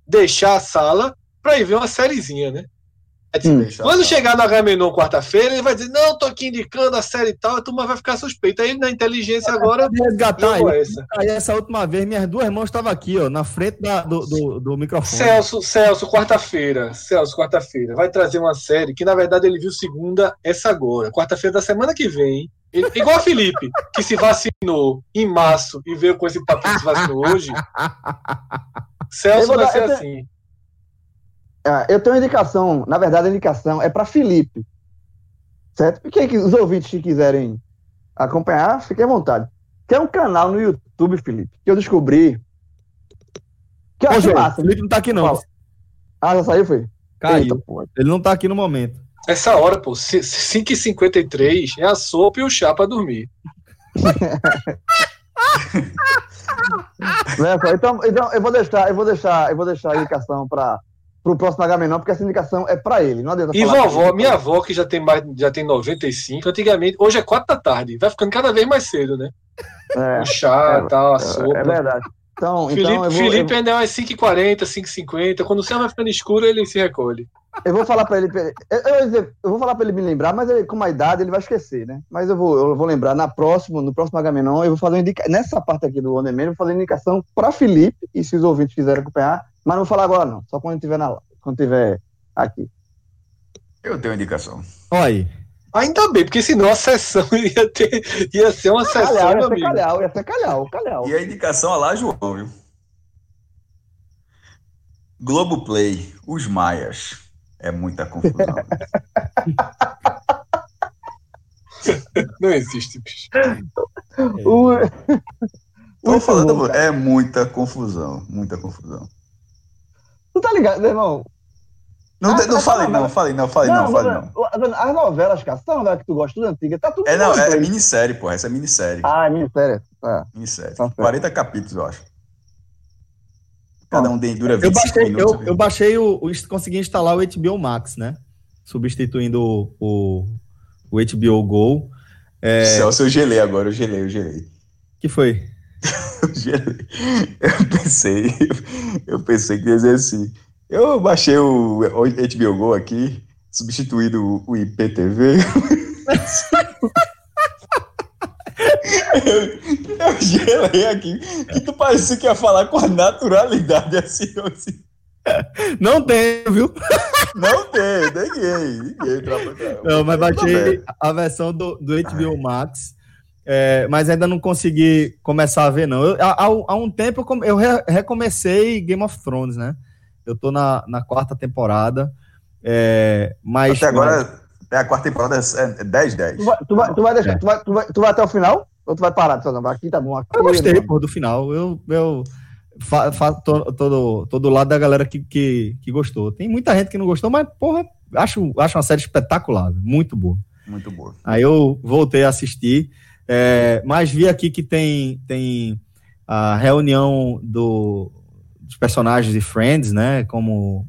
deixar a sala para ir ver uma sériezinha, né? Hum. Quando chegar no Agamenon quarta-feira, ele vai dizer: Não, tô aqui indicando a série e tal, a turma vai ficar suspeita. Aí na inteligência agora. Resgatar essa. Aí, essa última vez, minhas duas mãos estavam aqui, ó, na frente da, do, do, do, microfone. Celso, Celso, quarta-feira. Celso, quarta-feira. Vai trazer uma série que, na verdade, ele viu segunda, essa agora. Quarta-feira da semana que vem. Ele, igual a Felipe, que se vacinou em março e veio com esse papo que se vacinou hoje. Celso vai ser assim. Ah, eu tenho uma indicação, na verdade a indicação é para Felipe, certo? Porque os ouvintes que quiserem acompanhar, fiquem à vontade. Tem um canal no YouTube, Felipe, que eu descobri. Que eu acho massa. Felipe não tá aqui, não. Ah, já saiu, foi? Caiu. Eita, Ele não tá aqui no momento. Essa hora, pô, 5h53 é a sopa e o chá pra dormir. então, então eu vou deixar, eu vou deixar, eu vou deixar a indicação para pro próximo Agamenon, porque essa indicação é para ele. Não adianta e vovó, minha avó, que já tem mais, já tem 95, antigamente, hoje é 4 da tarde, vai ficando cada vez mais cedo, né? É, o chá, é, tal, a é, sopa. É verdade. Então, Felipe, então vou, Felipe ainda é umas 5h40, 5h50. Quando o céu vai ficando escuro, ele se recolhe. Eu vou falar para ele. Eu, eu, eu, vou falar para ele me lembrar, mas ele, com a idade ele vai esquecer, né? Mas eu vou, eu vou lembrar na próxima, no próximo Agamenon, eu vou fazer indica... nessa parte aqui do Man, eu vou fazer indicação para Felipe e se os ouvintes quiserem acompanhar, mas não vou falar agora não, só quando tiver na quando tiver aqui. Eu tenho indicação. Olha aí. Ainda bem, porque senão a sessão ia, ter, ia ser uma sessão. Calhau, ia ser calhau, ia ser calhau, calhau. E a indicação lá, João, viu? Globoplay, Os Maias. É muita confusão. Não existe, bicho. O... Tô falando, é muita confusão, muita confusão. Tu tá ligado, meu irmão? Não, ah, não falei, não, falei, não, falei, não, falei, não. As novelas, cara, são novelas que tu gosta, tudo antiga, tá tudo. É, não, é minissérie, pô, essa é minissérie. Ah, é minissérie. É. Minissérie. Tá 40 capítulos, eu acho. Cada um tem, dura 25 eu baixei, minutos. Eu, eu baixei o, o, consegui instalar o HBO Max, né? Substituindo o, o, o HBO Go. É... Celso, eu gelei agora, eu gelei, eu gelei. que foi? Eu pensei, eu pensei que ia dizer assim. Eu baixei o, HBO Go aqui, substituído o IPTV. eu, eu gelei aqui, que tu parecia que ia falar com a naturalidade assim, assim. Não tem, viu? Não tem, ninguém. ninguém não, mas baixei a versão do, do HBO Max, é, mas ainda não consegui começar a ver, não. Eu, há, há, um tempo eu, eu re, recomecei Game of Thrones, né? Eu tô na, na quarta temporada, é, mas... Até agora, é a quarta temporada é 10-10. Tu, vai, tu, vai, tu, vai deixar, é. tu, vai, tu, vai, tu vai até o final? Ou tu vai parar? Tu vai, aqui tá bom. Aqui, eu gostei, pô, do final. Eu, eu fa, fa, tô, todo, todo lado da galera que, que, que gostou. Tem muita gente que não gostou, mas, porra, acho, acho uma série espetacular. Muito boa. Muito boa. Aí eu voltei a assistir. É, mas vi aqui que tem, tem a reunião do, dos personagens de Friends, né? Como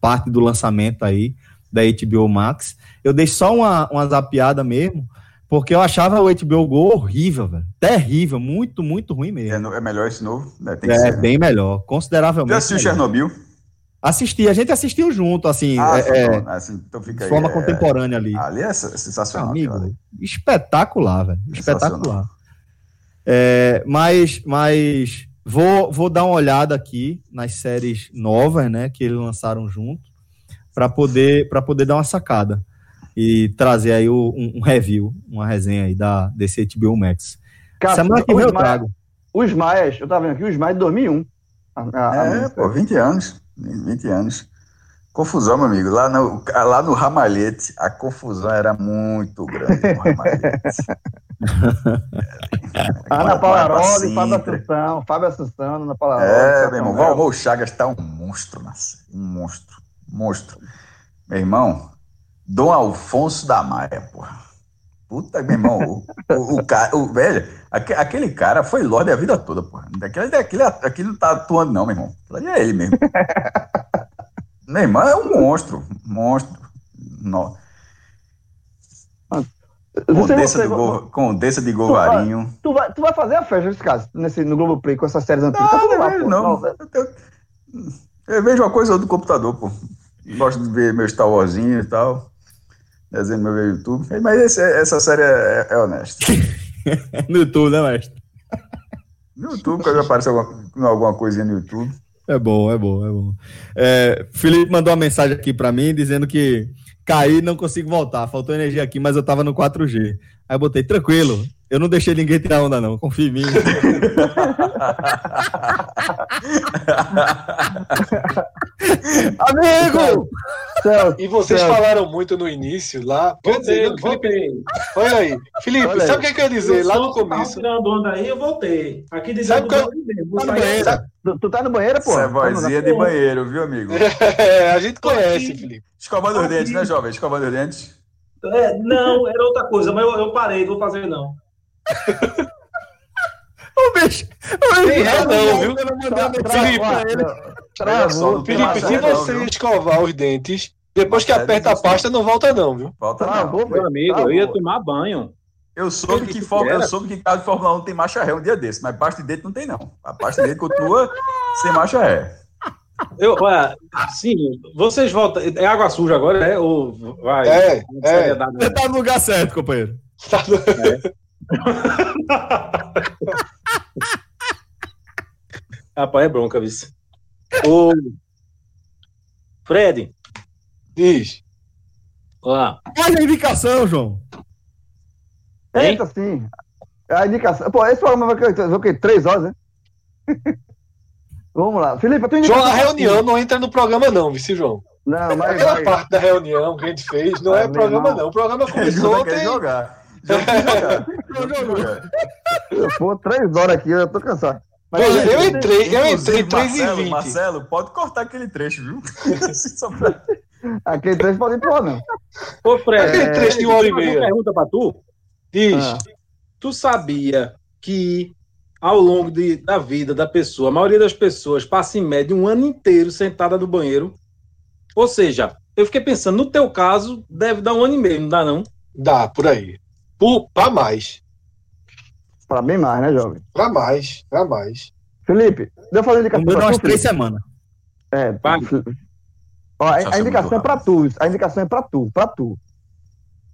parte do lançamento aí da HBO Max. Eu dei só uma, uma zapiada mesmo, porque eu achava o HBO Go horrível, velho. Terrível, muito, muito ruim mesmo. É, é melhor esse novo? Né? é, ser, bem né? melhor, consideravelmente. Você assistiu Chernobyl? Assisti, a gente assistiu junto, assim, ah, é, é assim, então de forma é, contemporânea ali. Ali é sensacional. Amigo, cara. espetacular, velho. Espetacular. É, mas, mas vou, vou dar uma olhada aqui nas séries novas, né, que eles lançaram junto para poder, poder dar uma sacada e trazer aí o, um, um, review, uma resenha aí da, desse HBO Max. Cara, Semana que vem eu trago. Os Maias, eu tava vendo aqui, os Maias de 2001. A, a, é, a... pô, 20 anos. 20 anos. Confusão, meu amigo. Lá no, lá no Ramalhete, a confusão era muito grande no Ramalhete. Ana Palaroli, Fábio Assunção, Fábio Assunção, Ana Palaroli. É, meu irmão, Valmor Chagas tá um monstro, um monstro monstro. Meu irmão, Dom Alfonso da Maia, porra. Puta, meu irmão, o, o, o, cara, o velho, aquele cara foi Lorde a vida toda, porra. Aquele, aquele, aquele não tá atuando, não, meu irmão. É ele mesmo. irmão é um monstro, monstro. No... Condessa, do Condessa de Govarinho. Tu vai, tu vai fazer a festa nesse caso, nesse, no Globo Play com essas séries antigas? Não, tá lá, não, não. Eu, eu, vejo uma coisa do computador, pô. Gosto de ver meu Star Warzinho e tal. Desenho no meu YouTube. Mas esse, essa série é, é honesta. no YouTube, né, mestre? No YouTube, quando aparece alguma, alguma coisinha no YouTube. É bom, é bom, é bom. É, Felipe mandou uma mensagem aqui para mim dizendo que caí não consigo voltar. Faltou energia aqui, mas eu tava no 4G. Aí eu botei, tranquilo, eu não deixei ninguém tirar onda, não. Confia em mim. Amigo! e vocês falaram muito no início lá. Voltei, dizer, Felipe, olha aí. Felipe, olha sabe o que, é que eu ia dizer lá no começo? Tirando onda aí, eu voltei. Aqui dizendo que eu... Tá no banheiro. Tu, tu tá no banheiro, pô? Essa é vozinha de banheiro, viu, amigo? É, a gente conhece, Felipe. Escovando os dentes, né, jovem? Escovando os dentes. É, não, era outra coisa, mas eu, eu parei, não vou fazer não. o bicho. O bicho é, não, viu? Felipe, Felipe, se você escovar os dentes, depois que aperta a pasta, não volta, não, viu? Volta não. Meu amigo, eu ia tomar banho. Eu soube que, que eu soube que carro de Fórmula 1 tem marcha ré um dia desse, mas pasta de dente não tem, não. A pasta de dente continua sem marcha ré. Eu, olha, sim, vocês voltam. É água suja agora, é? Ou vai? É, é. Você tá no lugar certo, companheiro. Tá no... é. Rapaz, é bronca, vice. O Fred. Diz. Olá. Olha a indicação, João. Eita, sim. A indicação. Pô, esse programa vai ter o quê? Três horas, né? Vamos lá. Felipe, a tua indicação. João, a reunião não entra no programa, não, vice João. Não, mas. Aquela vai. parte da reunião que a gente fez não é, é programa, irmão. não. O programa começou ontem. jogar. Pô, três horas aqui, eu tô cansado. Mas, eu, eu entrei, eu entrei 3 Marcelo, e 20. Marcelo, pode cortar aquele trecho, viu? aquele trecho pode pôr, não. Ô, Fred, aquele trecho de uma hora e meia. pergunta pra tu. Diz, ah. tu sabia que ao longo de, da vida da pessoa, a maioria das pessoas passa em média um ano inteiro sentada no banheiro? Ou seja, eu fiquei pensando, no teu caso, deve dar um ano e meio, não dá não? Dá, por aí. Para mais. Para bem mais, né, jovem? Para mais, para mais. Felipe, deu eu fazer indicação. Deu umas três semanas. É, Ó, a, a indicação é para tu. A indicação é para tu, para tu.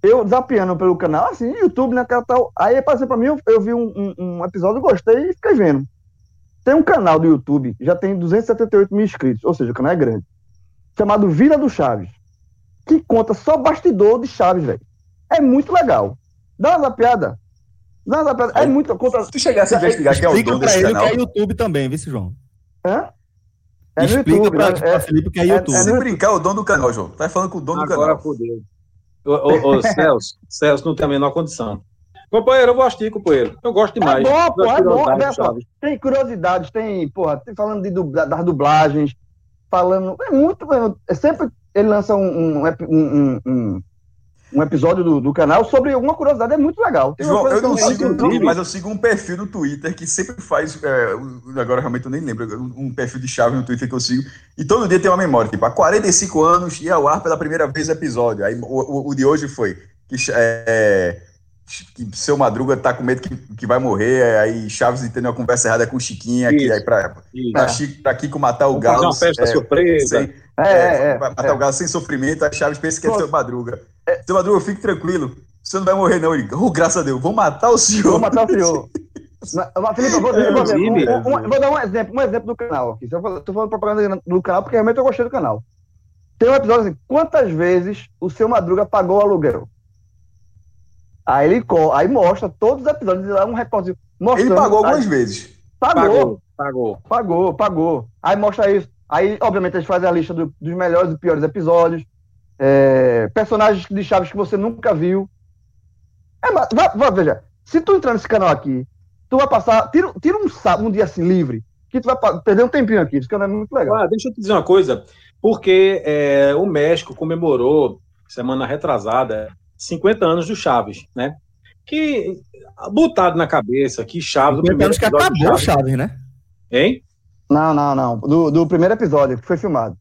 Eu zapeando pelo canal, assim, YouTube, né, tal. Aí apareceu para mim, eu, eu vi um, um, um, episódio, gostei e fiquei vendo. Tem um canal do YouTube, já tem 278 mil inscritos, ou seja, o canal é grande, chamado Vida do Chaves, que conta só bastidor de Chaves, velho. É muito legal. Dá uma zapeada. Dá uma zapeada. É, é muito. Conta... Se tu chegasse a investigar que é o dono desse canal. que é YouTube também, viu, João? Hã? É Explica YouTube, pra, né? é, Felipe que é, é YouTube. É, se brincar, é o dono do canal, João. Tá falando com o dono Agora do canal. Agora fodeu. Ô, ô, Celso, Celso não tem a menor condição. Companheiro, eu gosto de companheiro. Eu gosto demais. É bom, pô, é bom. Tem curiosidades, tem, porra, tem falando de, das dublagens, falando. É muito. É sempre ele lança um, um, um, um um episódio do, do, canal sobre alguma curiosidade, é muito legal. João, eu não sigo o YouTube, mas eu sigo um perfil no Twitter que sempre faz, é, agora realmente eu nem lembro, um perfil de chave no Twitter que eu sigo, e todo dia tem uma memória, tipo, há 45 anos ia ao ar pela primeira vez o episódio, aí o, o, o de hoje foi que, é, que seu Madruga tá com medo que, que vai morrer, aí Chaves entendeu uma conversa errada com Chiquinha, isso, que aí pra, pra, Chico, pra Kiko matar o Galo. uma festa é, surpresa. Sei, é, é, é, matar é. o Galo sem sofrimento, a Chaves pensa que é seu Madruga. É. Seu Madruga, fique tranquilo. Você não vai morrer, não. Ele, oh, graças a Deus, vou matar o senhor. Vou matar o senhor. Mas, Felipe, eu vou, eu vou, um, um, vou, dar um exemplo, um exemplo do canal aqui. Estou falando propaganda do canal porque realmente eu gostei do canal. Tem um episódio assim: quantas vezes o seu Madruga pagou o aluguel? Aí ele aí mostra todos os episódios, dá um recorte. Ele pagou algumas aí, vezes. Pagou, pagou. Pagou, pagou. Aí mostra isso. Aí, obviamente, eles fazem a lista do, dos melhores e piores episódios é, personagens de Chaves que você nunca viu. É, vai, vai, veja, se tu entrar nesse canal aqui, tu vai passar, tira, tira um, um dia assim livre, que tu vai perder um tempinho aqui, esse canal é muito legal. Ah, deixa eu te dizer uma coisa, porque é, o México comemorou, semana retrasada, 50 anos do Chaves, né? Que, botado na cabeça que Chaves... 50 anos que acabou Chaves, Chaves, né? Hein? Não, não, não, do, do primeiro episódio, que foi filmado.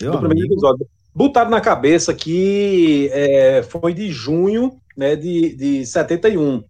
Meu do amigo. primeiro episódio botaram na cabeça que é, foi de junho né, de, de 71.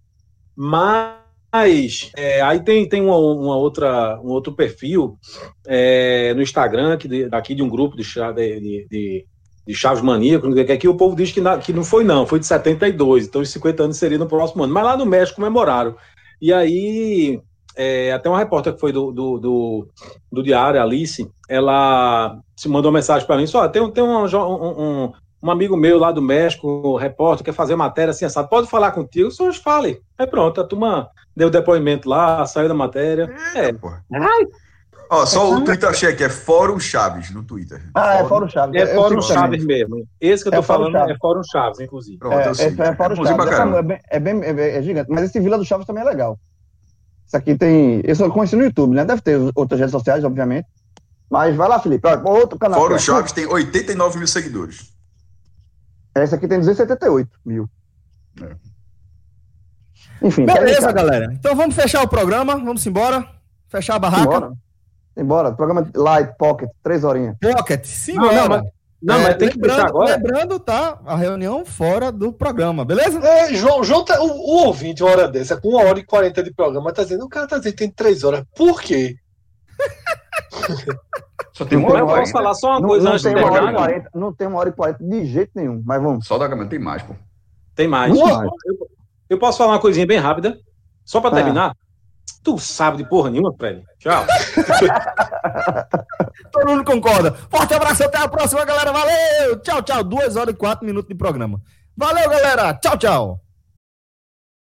Mas é, aí tem, tem uma, uma, outra, um outro perfil é, no Instagram que, daqui de um grupo de, de, de, de Chaves Maníaco, que aqui o povo diz que, na, que não foi não, foi de 72, então os 50 anos seria no próximo ano. Mas lá no México comemoraram. E aí é, até uma repórter que foi do, do, do, do Diário, Alice, ela se mandou uma mensagem para mim, só tem, tem um, um, um, amigo meu lá do México, um repórter, quer fazer matéria assim, sabe? Pode falar contigo? Só fale. Aí pronto, a turma deu depoimento lá, saiu da matéria. É. Ai. Ó, só o Twitter achei aqui, é Fórum Chaves no Twitter. Ah, é Fórum Chaves. É Fórum Chaves mesmo. Esse que eu tô é falando é Fórum Chaves, inclusive. Pronto, é, é, é Fórum Chaves. É, bem, é, bem, é, gigante. Mas esse Vila do Chaves também é legal. Isso aqui tem. Eu só conheci no YouTube, né? Deve ter outras redes sociais, obviamente. Mas vai lá, Felipe. Outro canal. Fora o Chaves tem 89 mil seguidores. Esse aqui tem 278 mil. É. Enfim. Beleza, galera. Então vamos fechar o programa. Vamos embora. Fechar a barraca. Embora. Embora. Programa Light, Pocket, três horinhas. Pocket, sim, não, não, mas, não, é, mas tem que lembrando, agora. Lembrando, tá? A reunião fora do programa, beleza? É, João, João tá, o, o ouvinte, uma hora dessa, com uma hora e quarenta de programa, tá dizendo, o cara tá dizendo que tem três horas. Por quê? Só tem uma hora e posso falar só uma não, coisa não antes tem de uma hora e 40, Não tem uma hora e 40 de jeito nenhum, mas vamos. Só da Gama tem mais, pô. Tem mais. Muito Eu, mais. eu posso falar uma coisinha bem rápida? Só pra Ah. terminar? Tu sabe de porra nenhuma, Fred. Tchau. Todo mundo concorda. Forte abraço, até a próxima, galera. Valeu! Tchau, tchau. Duas horas e quatro minutos de programa. Valeu, galera. Tchau, tchau.